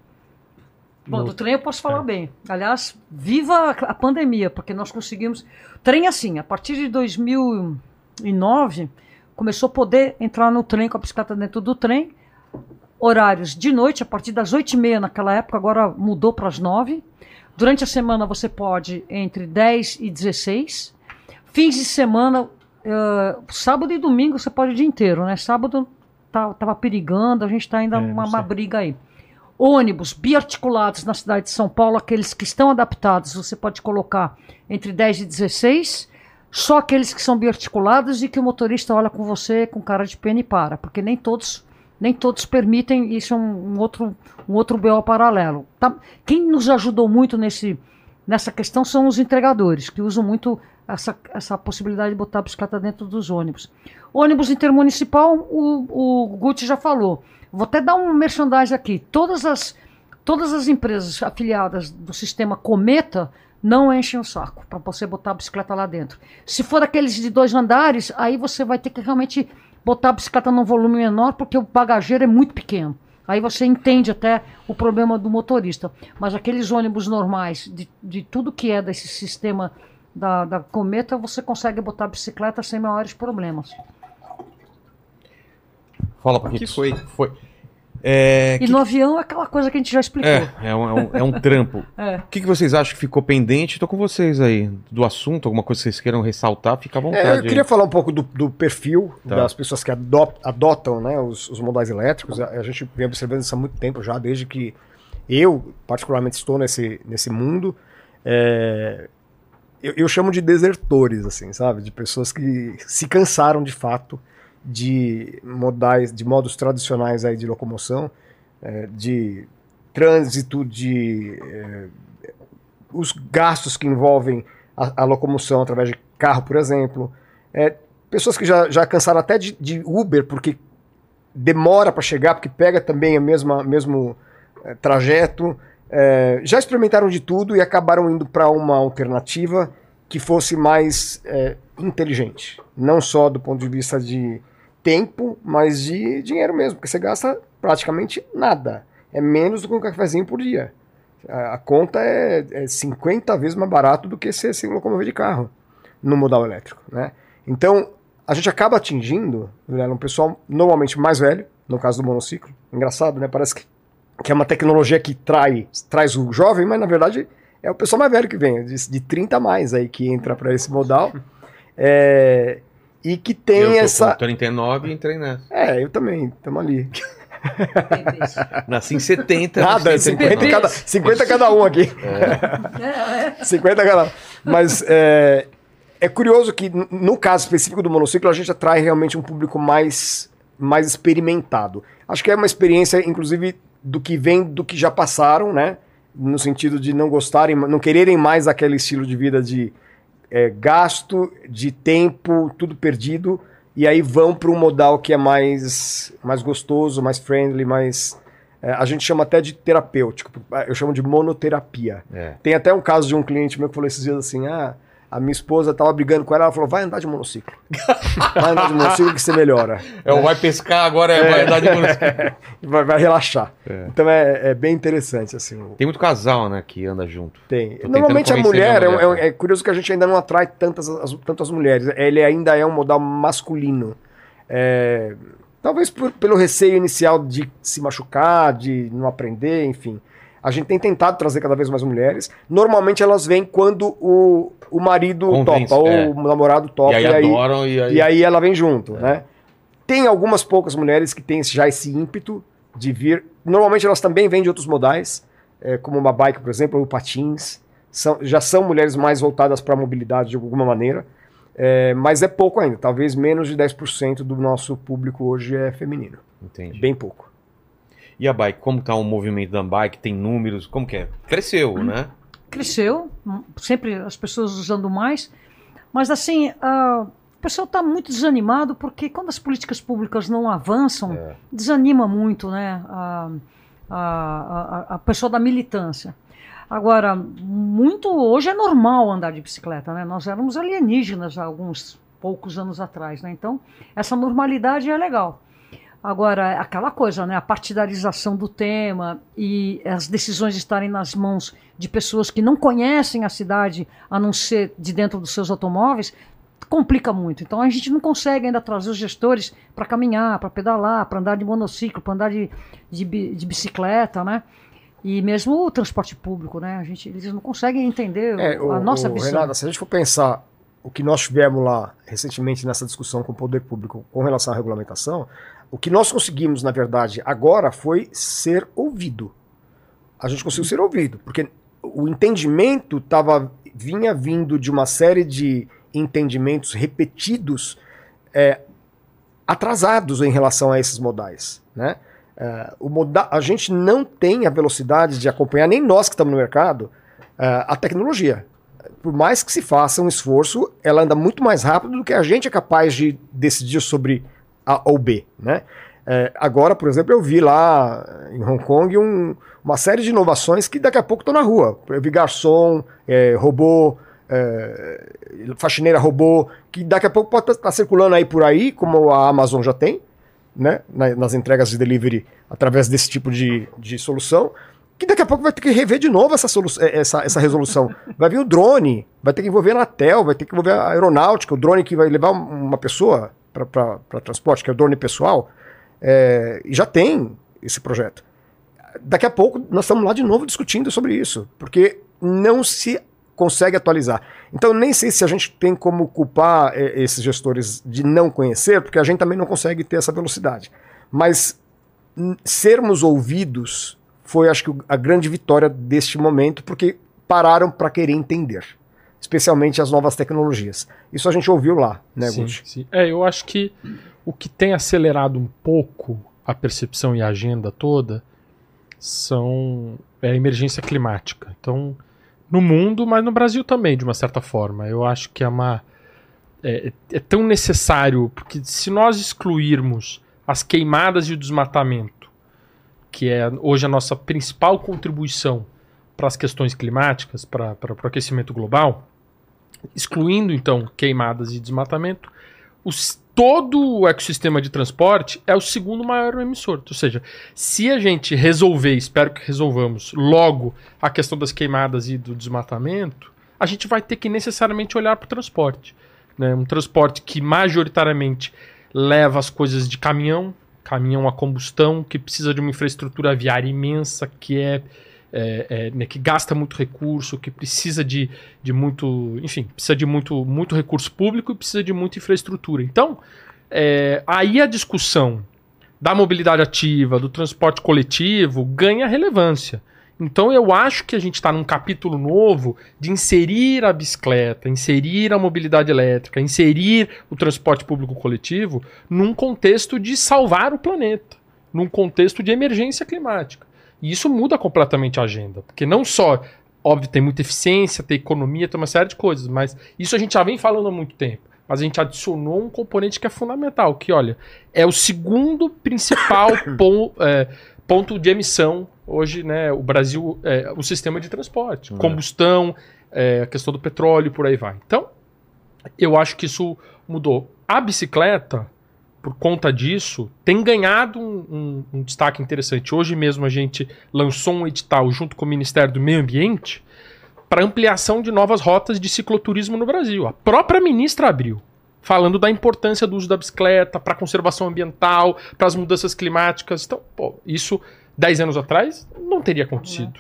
Bom, No- do trem eu posso falar bem. Aliás, viva a pandemia, porque nós conseguimos. Trem assim, a partir de 2009, começou a poder entrar no trem com a bicicleta dentro do trem. Horários de noite, a partir das 8h30 naquela época, agora mudou para as 9 Durante a semana você pode entre 10 e 16. Fins de semana, eh, sábado e domingo você pode o dia inteiro, né? Sábado tá, tava perigando, a gente está ainda É, numa não uma briga aí. Ônibus biarticulados na cidade de São Paulo, aqueles que estão adaptados, você pode colocar entre 10 e 16, só aqueles que são biarticulados e que o motorista olha com você com cara de pena e para, porque nem todos nem todos permitem, isso é um, um outro um outro BO paralelo. Tá? Quem nos ajudou muito nesse nessa questão são os entregadores, que usam muito essa, essa possibilidade de botar a bicicleta dentro dos ônibus. Ônibus intermunicipal, o, o Gucci já falou. Vou até dar um merchandising aqui. Todas as, todas as empresas afiliadas do sistema Cometa não enchem o saco para você botar a bicicleta lá dentro. Se for aqueles de dois andares, aí você vai ter que realmente botar a bicicleta num volume menor, porque o bagageiro é muito pequeno. Aí você entende até o problema do motorista. Mas aqueles ônibus normais, de, de tudo que é desse sistema da, da Cometa, você consegue botar a bicicleta sem maiores problemas. Fala, Paquito. que foi? Foi. É, E que- no avião é aquela coisa que a gente já explicou. é, é um, é um- é um trampo. É. O que, que vocês acham que ficou pendente? Tô com vocês aí. Do assunto, alguma coisa que vocês queiram ressaltar, fica à vontade. É, eu aí. queria falar um pouco do, do perfil Tá. das pessoas que adop- adotam né, os, os modais elétricos. A, a gente vem observando isso há muito tempo já, desde que eu, particularmente, estou nesse, nesse mundo. É, eu, eu chamo de desertores, assim, sabe? De pessoas que se cansaram de fato de modais, de modos tradicionais aí de locomoção, é, de trânsito, de é, os gastos que envolvem a, a locomoção através de carro, por exemplo. É, pessoas que já, já cansaram até de, de Uber, porque demora para chegar, porque pega também o mesmo, mesmo é, trajeto. É, já experimentaram de tudo e acabaram indo para uma alternativa que fosse mais é, inteligente. Não só do ponto de vista de tempo, mas de dinheiro mesmo, porque você gasta praticamente nada. É menos do que um cafezinho por dia. A, conta é, é 50 vezes mais barato do que você se locomover de carro no modal elétrico. Né? Então, a gente acaba atingindo né, um pessoal normalmente mais velho, no caso do monociclo. Engraçado, né? Parece que, que é uma tecnologia que trai, traz o jovem, mas na verdade é o pessoal mais velho que vem, de, de 30 a mais aí que entra para esse modal. É, e que tem eu tô essa. com 39 e entrei nessa. É, eu também, estamos ali. Nasci em 70. Nada, nasci em 50 cada, 50 cada um aqui. É, é. 50 cada um. Mas é, é curioso que, no caso específico do monociclo, a gente atrai realmente um público mais, mais experimentado. Acho que é uma experiência, inclusive, do que vem do que já passaram, né? No sentido de não gostarem, não quererem mais aquele estilo de vida de é, gasto, de tempo, tudo perdido. E aí vão para um modal que é mais, mais gostoso, mais friendly, mais. é, a gente chama até de terapêutico. Eu chamo de monoterapia. É. Tem até um caso de um cliente meu que falou esses dias assim: ah, a minha esposa tava brigando com ela, ela falou: vai andar de monociclo. Vai andar de monociclo que você melhora. É o vai pescar agora, é, vai andar de monociclo. Vai, vai relaxar. É. Então é, é bem interessante, assim. o- Tem muito casal, né, que anda junto. Tem. Tô Normalmente a mulher, minha é, mulher, é- é curioso que a gente ainda não atrai tantas, as, tantas mulheres. Ele ainda é um modal masculino. É, talvez por- pelo receio inicial de se machucar, de não aprender, enfim. A gente tem tentado trazer cada vez mais mulheres. Normalmente elas vêm quando o, o marido Convence, topa, ou é. o namorado topa. e aí adoram e aí... E aí ela vem junto, É. né? Tem algumas poucas mulheres que têm já esse ímpeto de vir. Normalmente elas também vêm de outros modais, é, como uma bike, por exemplo, ou patins. São, já são mulheres mais voltadas para a mobilidade de alguma maneira. É, mas é pouco ainda. Talvez menos de 10% do nosso público hoje é feminino. Entendi. Bem pouco. E a bike, como tá o movimento da bike? Tem números? Como que é? Cresceu, né? Cresceu, hum, sempre as pessoas usando mais, mas assim, a- o pessoal está muito desanimado porque quando as políticas públicas não avançam, É. desanima muito né, a, a, a, a pessoa da militância. Agora, muito hoje é normal andar de bicicleta, né? Nós éramos alienígenas há alguns poucos anos atrás, né? Então, essa normalidade é legal. Agora, aquela coisa, né? A partidarização do tema e as decisões estarem nas mãos de pessoas que não conhecem a cidade, a não ser de dentro dos seus automóveis, complica muito. Então a gente não consegue ainda trazer os gestores para caminhar, para pedalar, para andar de monociclo, para andar de, de, de bicicleta, né? E mesmo o transporte público, né? A gente, eles não conseguem entender É, o- a nossa o visão. Renata, se a gente for pensar o que nós tivemos lá recentemente nessa discussão com o poder público com relação à regulamentação, O que nós conseguimos, na verdade, agora foi ser ouvido. A gente conseguiu ser ouvido, porque o entendimento tava, vinha vindo de uma série de entendimentos repetidos é, atrasados em relação a esses modais. Né? É, o moda a gente não tem a velocidade de acompanhar, nem nós que estamos no mercado, é, a tecnologia. Por mais que se faça um esforço, ela anda muito mais rápido do que a gente é capaz de decidir sobre A ou B. Né? É, agora, por exemplo, eu vi lá em Hong Kong um, uma série de inovações que daqui a pouco estão na rua. Eu vi garçom, é, robô, é, faxineira robô, que daqui a pouco pode estar tá circulando aí por aí, como a Amazon já tem, né, nas entregas de delivery através desse tipo de, de solução, que daqui a pouco vai ter que rever de novo essa, é, essa, essa resolução. Vai vir o drone, vai ter que envolver a Anatel, vai ter que envolver a aeronáutica, o drone que vai levar uma pessoa para transporte, que é o drone pessoal, é, já tem esse projeto. Daqui a pouco nós estamos lá de novo discutindo sobre isso, porque não se consegue atualizar. Então, nem sei se a gente tem como culpar é, esses gestores de não conhecer, porque a gente também não consegue ter essa velocidade. Mas sermos ouvidos foi, acho que, a grande vitória deste momento, porque pararam para querer entender, especialmente as novas tecnologias. Isso a gente ouviu lá, né, sim, sim. É, eu acho que o que tem acelerado um pouco a percepção e a agenda toda são é a emergência climática. Então, no mundo, mas no Brasil também, de uma certa forma. Eu acho que é uma. É, é tão necessário, porque se nós excluirmos as queimadas e o desmatamento, que é hoje a nossa principal contribuição para as questões climáticas, para, para o aquecimento global, excluindo então queimadas e desmatamento, os todo o ecossistema de transporte é o segundo maior emissor. Ou seja, se a gente resolver, espero que resolvamos logo a questão das queimadas e do desmatamento, a gente vai ter que necessariamente olhar para o transporte. Né? Um transporte que majoritariamente leva as coisas de caminhão, caminhão a combustão, que precisa de uma infraestrutura viária imensa, que é é, é, né, que gasta muito recurso, que precisa de, de muito, enfim, precisa de muito, muito recurso público e precisa de muita infraestrutura. Então, é, aí a discussão da mobilidade ativa, do transporte coletivo, ganha relevância. Então eu acho que a gente está num capítulo novo de inserir a bicicleta, inserir a mobilidade elétrica, inserir o transporte público coletivo num contexto de salvar o planeta, num contexto de emergência climática. E isso muda completamente a agenda. Porque não só, óbvio, tem muita eficiência, tem economia, tem uma série de coisas, mas isso a gente já vem falando há muito tempo. Mas a gente adicionou um componente que é fundamental, que, olha, é o segundo principal pon, é, ponto de emissão hoje, né? O Brasil, é, o sistema de transporte. Uhum. Combustão, é, a questão do petróleo, por aí vai. Então, eu acho que isso mudou. A bicicleta, por conta disso, tem ganhado um, um, um, destaque interessante. Hoje mesmo a gente lançou um edital junto com o Ministério do Meio Ambiente para ampliação de novas rotas de cicloturismo no Brasil. A própria ministra abriu, falando da importância do uso da bicicleta para a conservação ambiental, para as mudanças climáticas. Então, pô, isso 10 anos atrás não teria acontecido.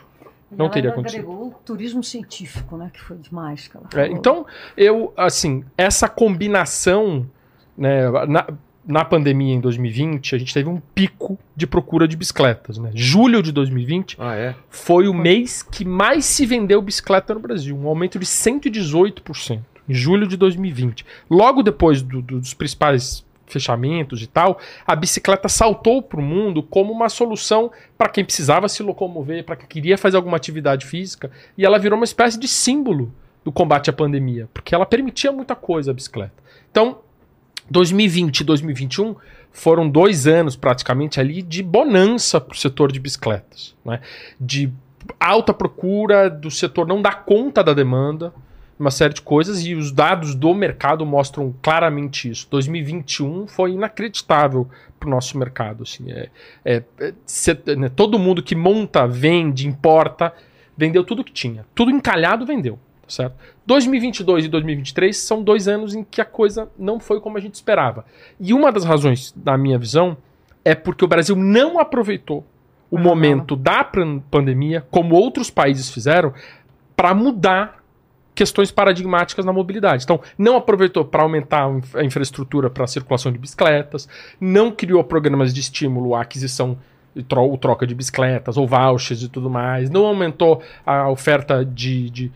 Não teria acontecido. o turismo científico, né, que foi demais. Que é, então, eu, assim, essa combinação, né, na, na pandemia em 2020, a gente teve um pico de procura de bicicletas. Né? Julho de 2020 ah, é? foi o mês que mais se vendeu bicicleta no Brasil, um aumento de 118% em julho de 2020. Logo depois do, do, dos principais fechamentos e tal, a bicicleta saltou para o mundo como uma solução para quem precisava se locomover, para quem queria fazer alguma atividade física, e ela virou uma espécie de símbolo do combate à pandemia, porque ela permitia muita coisa a bicicleta. Então, 2020 e 2021 foram dois anos praticamente ali de bonança para o setor de bicicletas, né? de alta procura do setor não dar conta da demanda, uma série de coisas e os dados do mercado mostram claramente isso. 2021 foi inacreditável para o nosso mercado. Assim, é, é, é né, todo mundo que monta, vende, importa, vendeu tudo que tinha, tudo encalhado vendeu certo? 2022 e 2023 são dois anos em que a coisa não foi como a gente esperava. E uma das razões, na minha visão, é porque o Brasil não aproveitou o momento da pandemia, como outros países fizeram, para mudar questões paradigmáticas na mobilidade. Então, não aproveitou para aumentar a infraestrutura para a circulação de bicicletas, não criou programas de estímulo à aquisição ou troca de bicicletas ou vouchers e tudo mais, não aumentou a oferta de, de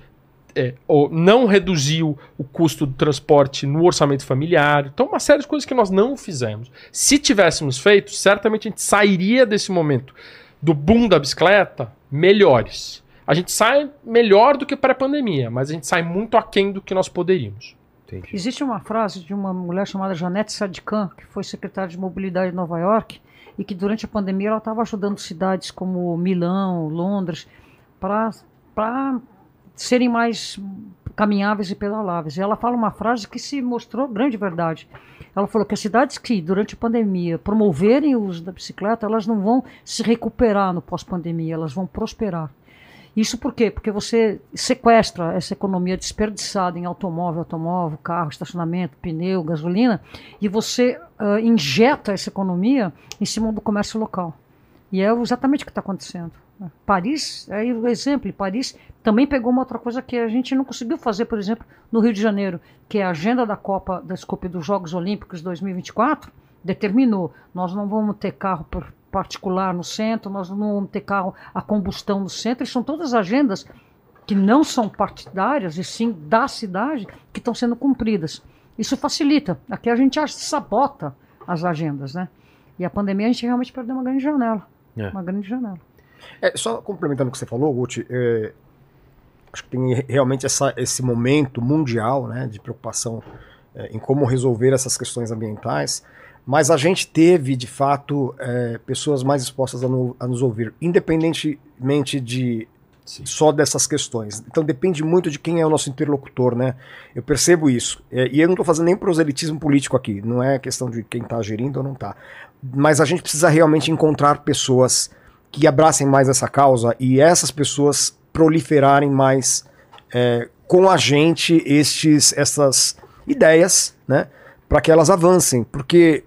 é, ou não reduziu o custo do transporte no orçamento familiar. Então, uma série de coisas que nós não fizemos. Se tivéssemos feito, certamente a gente sairia desse momento do boom da bicicleta melhores. A gente sai melhor do que pré-pandemia, mas a gente sai muito aquém do que nós poderíamos. Entendi. Existe uma frase de uma mulher chamada Janete Sadikan, que foi secretária de mobilidade de Nova York, e que durante a pandemia ela estava ajudando cidades como Milão, Londres, para serem mais caminháveis e pedaláveis. E ela fala uma frase que se mostrou grande verdade. Ela falou que as cidades que, durante a pandemia, promoverem o uso da bicicleta, elas não vão se recuperar no pós-pandemia, elas vão prosperar. Isso por quê? Porque você sequestra essa economia desperdiçada em automóvel, automóvel, carro, estacionamento, pneu, gasolina, e você uh, injeta essa economia em cima do comércio local. E é exatamente o que está acontecendo. Paris, aí o exemplo, Paris também pegou uma outra coisa que a gente não conseguiu fazer, por exemplo, no Rio de Janeiro, que é a agenda da Copa, da Scope dos Jogos Olímpicos 2024, determinou, nós não vamos ter carro particular no centro, nós não vamos ter carro a combustão no centro, e são todas agendas que não são partidárias, e sim da cidade, que estão sendo cumpridas. Isso facilita. Aqui a gente sabota as agendas, né? E a pandemia a gente realmente perdeu uma grande janela. É. Uma grande janela. É, só complementando o que você falou, Guti, é, acho que tem realmente essa, esse momento mundial né, de preocupação é, em como resolver essas questões ambientais. Mas a gente teve, de fato, é, pessoas mais expostas a, no, a, nos ouvir, independentemente de Sim. só dessas questões. Então depende muito de quem é o nosso interlocutor, né? Eu percebo isso. É, e eu não estou fazendo nem proselitismo político aqui, não é questão de quem está gerindo ou não está. Mas a gente precisa realmente encontrar pessoas que abracem mais essa causa e essas pessoas proliferarem mais é, com a gente estes, essas ideias, né? Para que elas avancem. Porque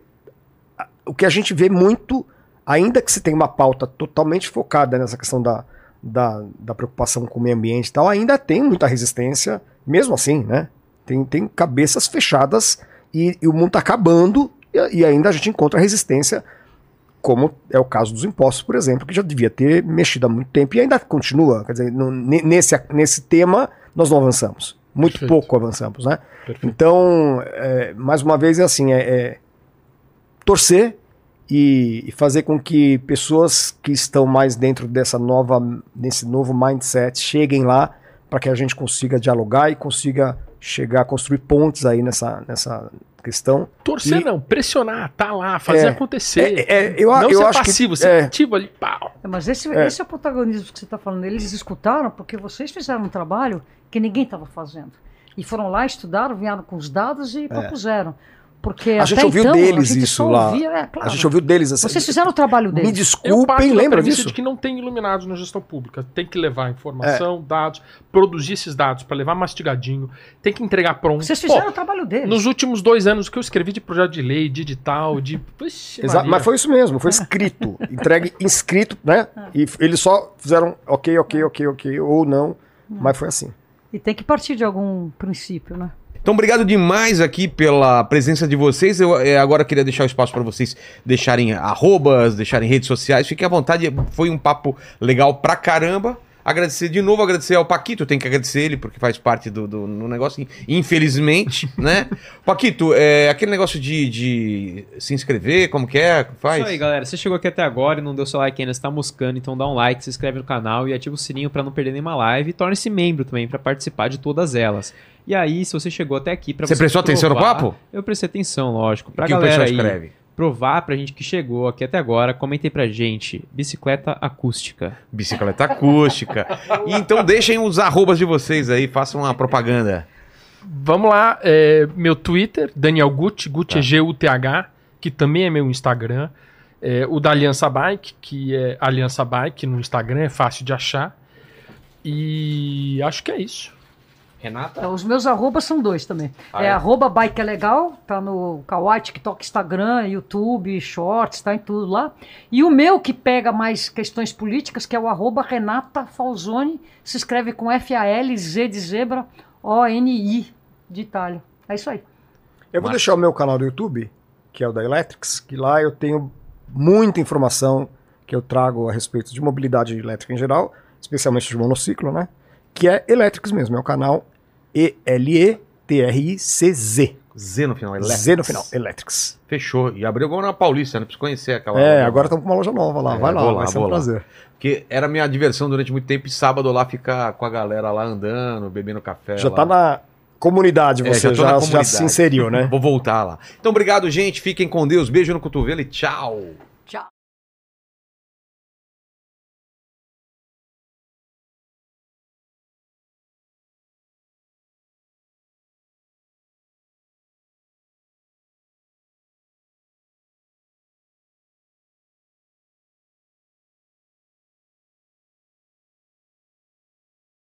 o que a gente vê muito, ainda que se tenha uma pauta totalmente focada nessa questão da, da, da preocupação com o meio ambiente e tal, ainda tem muita resistência, mesmo assim, né? Tem, tem cabeças fechadas e, e o mundo está acabando e, e ainda a gente encontra resistência como é o caso dos impostos, por exemplo, que já devia ter mexido há muito tempo e ainda continua. Quer dizer, no, nesse, nesse tema nós não avançamos. Muito Perfeito. pouco avançamos, né? Perfeito. Então, é, mais uma vez, é assim, é, é torcer e, e, fazer com que pessoas que estão mais dentro dessa nova, desse novo mindset cheguem lá para que a gente consiga dialogar e consiga chegar a construir pontes aí nessa, nessa questão. Torcer e, não, pressionar, tá lá, fazer é, acontecer. É, é, eu, não eu ser acho passivo, que, ser é. ativo ali, pau. É, mas esse é. esse é o protagonismo que você está falando. Eles escutaram porque vocês fizeram um trabalho que ninguém estava fazendo. E foram lá, estudaram, vieram com os dados e propuseram. Porque a gente ouviu então, deles gente isso lá. Ouvia, é, claro. A gente ouviu deles assim. Vocês fizeram o trabalho deles. Me desculpem, lembra disso? de que não tem iluminados na gestão pública. Tem que levar informação, é. dados, produzir esses dados para levar mastigadinho, tem que entregar pronto. Vocês fizeram Pô, o trabalho deles. Nos últimos dois anos que eu escrevi de projeto de lei, de edital, de. Exato, mas foi isso mesmo, foi escrito. entregue inscrito, né? E eles só fizeram ok, ok, ok, ok, ou não, mas foi assim. E tem que partir de algum princípio, né? Então, obrigado demais aqui pela presença de vocês. Eu é, agora queria deixar o espaço para vocês deixarem arrobas, deixarem redes sociais. Fiquem à vontade. Foi um papo legal pra caramba. Agradecer de novo, agradecer ao Paquito, tem que agradecer ele porque faz parte do, do, do negócio, infelizmente, né? Paquito, é, aquele negócio de, de se inscrever, como que é? Faz? Isso aí, galera. Você chegou aqui até agora e não deu seu like ainda, você tá moscando, então dá um like, se inscreve no canal e ativa o sininho para não perder nenhuma live e torne-se membro também para participar de todas elas. E aí, se você chegou até aqui para você, você prestou provar, atenção no papo? Eu prestei atenção, lógico. Pra que galera o pessoal escreve? Aí, provar pra gente que chegou aqui até agora, comentei pra gente, bicicleta acústica. Bicicleta acústica. e então deixem os arrobas de vocês aí, façam uma propaganda. Vamos lá, é, meu Twitter, Daniel Gucci, Gucci tá. é G-U-T-H, que também é meu Instagram. É, o da Aliança Bike, que é Aliança Bike no Instagram, é fácil de achar. E acho que é isso. Renata? Então, os meus arrobas são dois também. Ah, é, é? arroba bike é legal, tá no Kawaii, TikTok, Instagram, YouTube, Shorts, tá em tudo lá. E o meu que pega mais questões políticas, que é o arroba Renata Falzoni, se escreve com F-A-L-Z de zebra, O-N-I de Itália. É isso aí. Eu vou Mas- deixar o meu canal do YouTube, que é o da Electrics, que lá eu tenho muita informação que eu trago a respeito de mobilidade elétrica em geral, especialmente de monociclo, né? Que é Electrics mesmo, é o canal E-L-E-T-R-I-C-Z. Z no final. Z no final, Electrics. Fechou. E abriu agora na Paulista, né? Preciso conhecer aquela. É, agora estamos com uma loja nova lá, É, vai lá, lá, vai ser um lá. prazer. Porque era minha diversão durante muito tempo e sábado lá ficar com a galera lá andando, bebendo café. Já lá. tá na comunidade, É, você tô já, já comunidade. se inseriu, né? Vou voltar lá. Então, obrigado, gente. Fiquem com Deus. Beijo no cotovelo e tchau.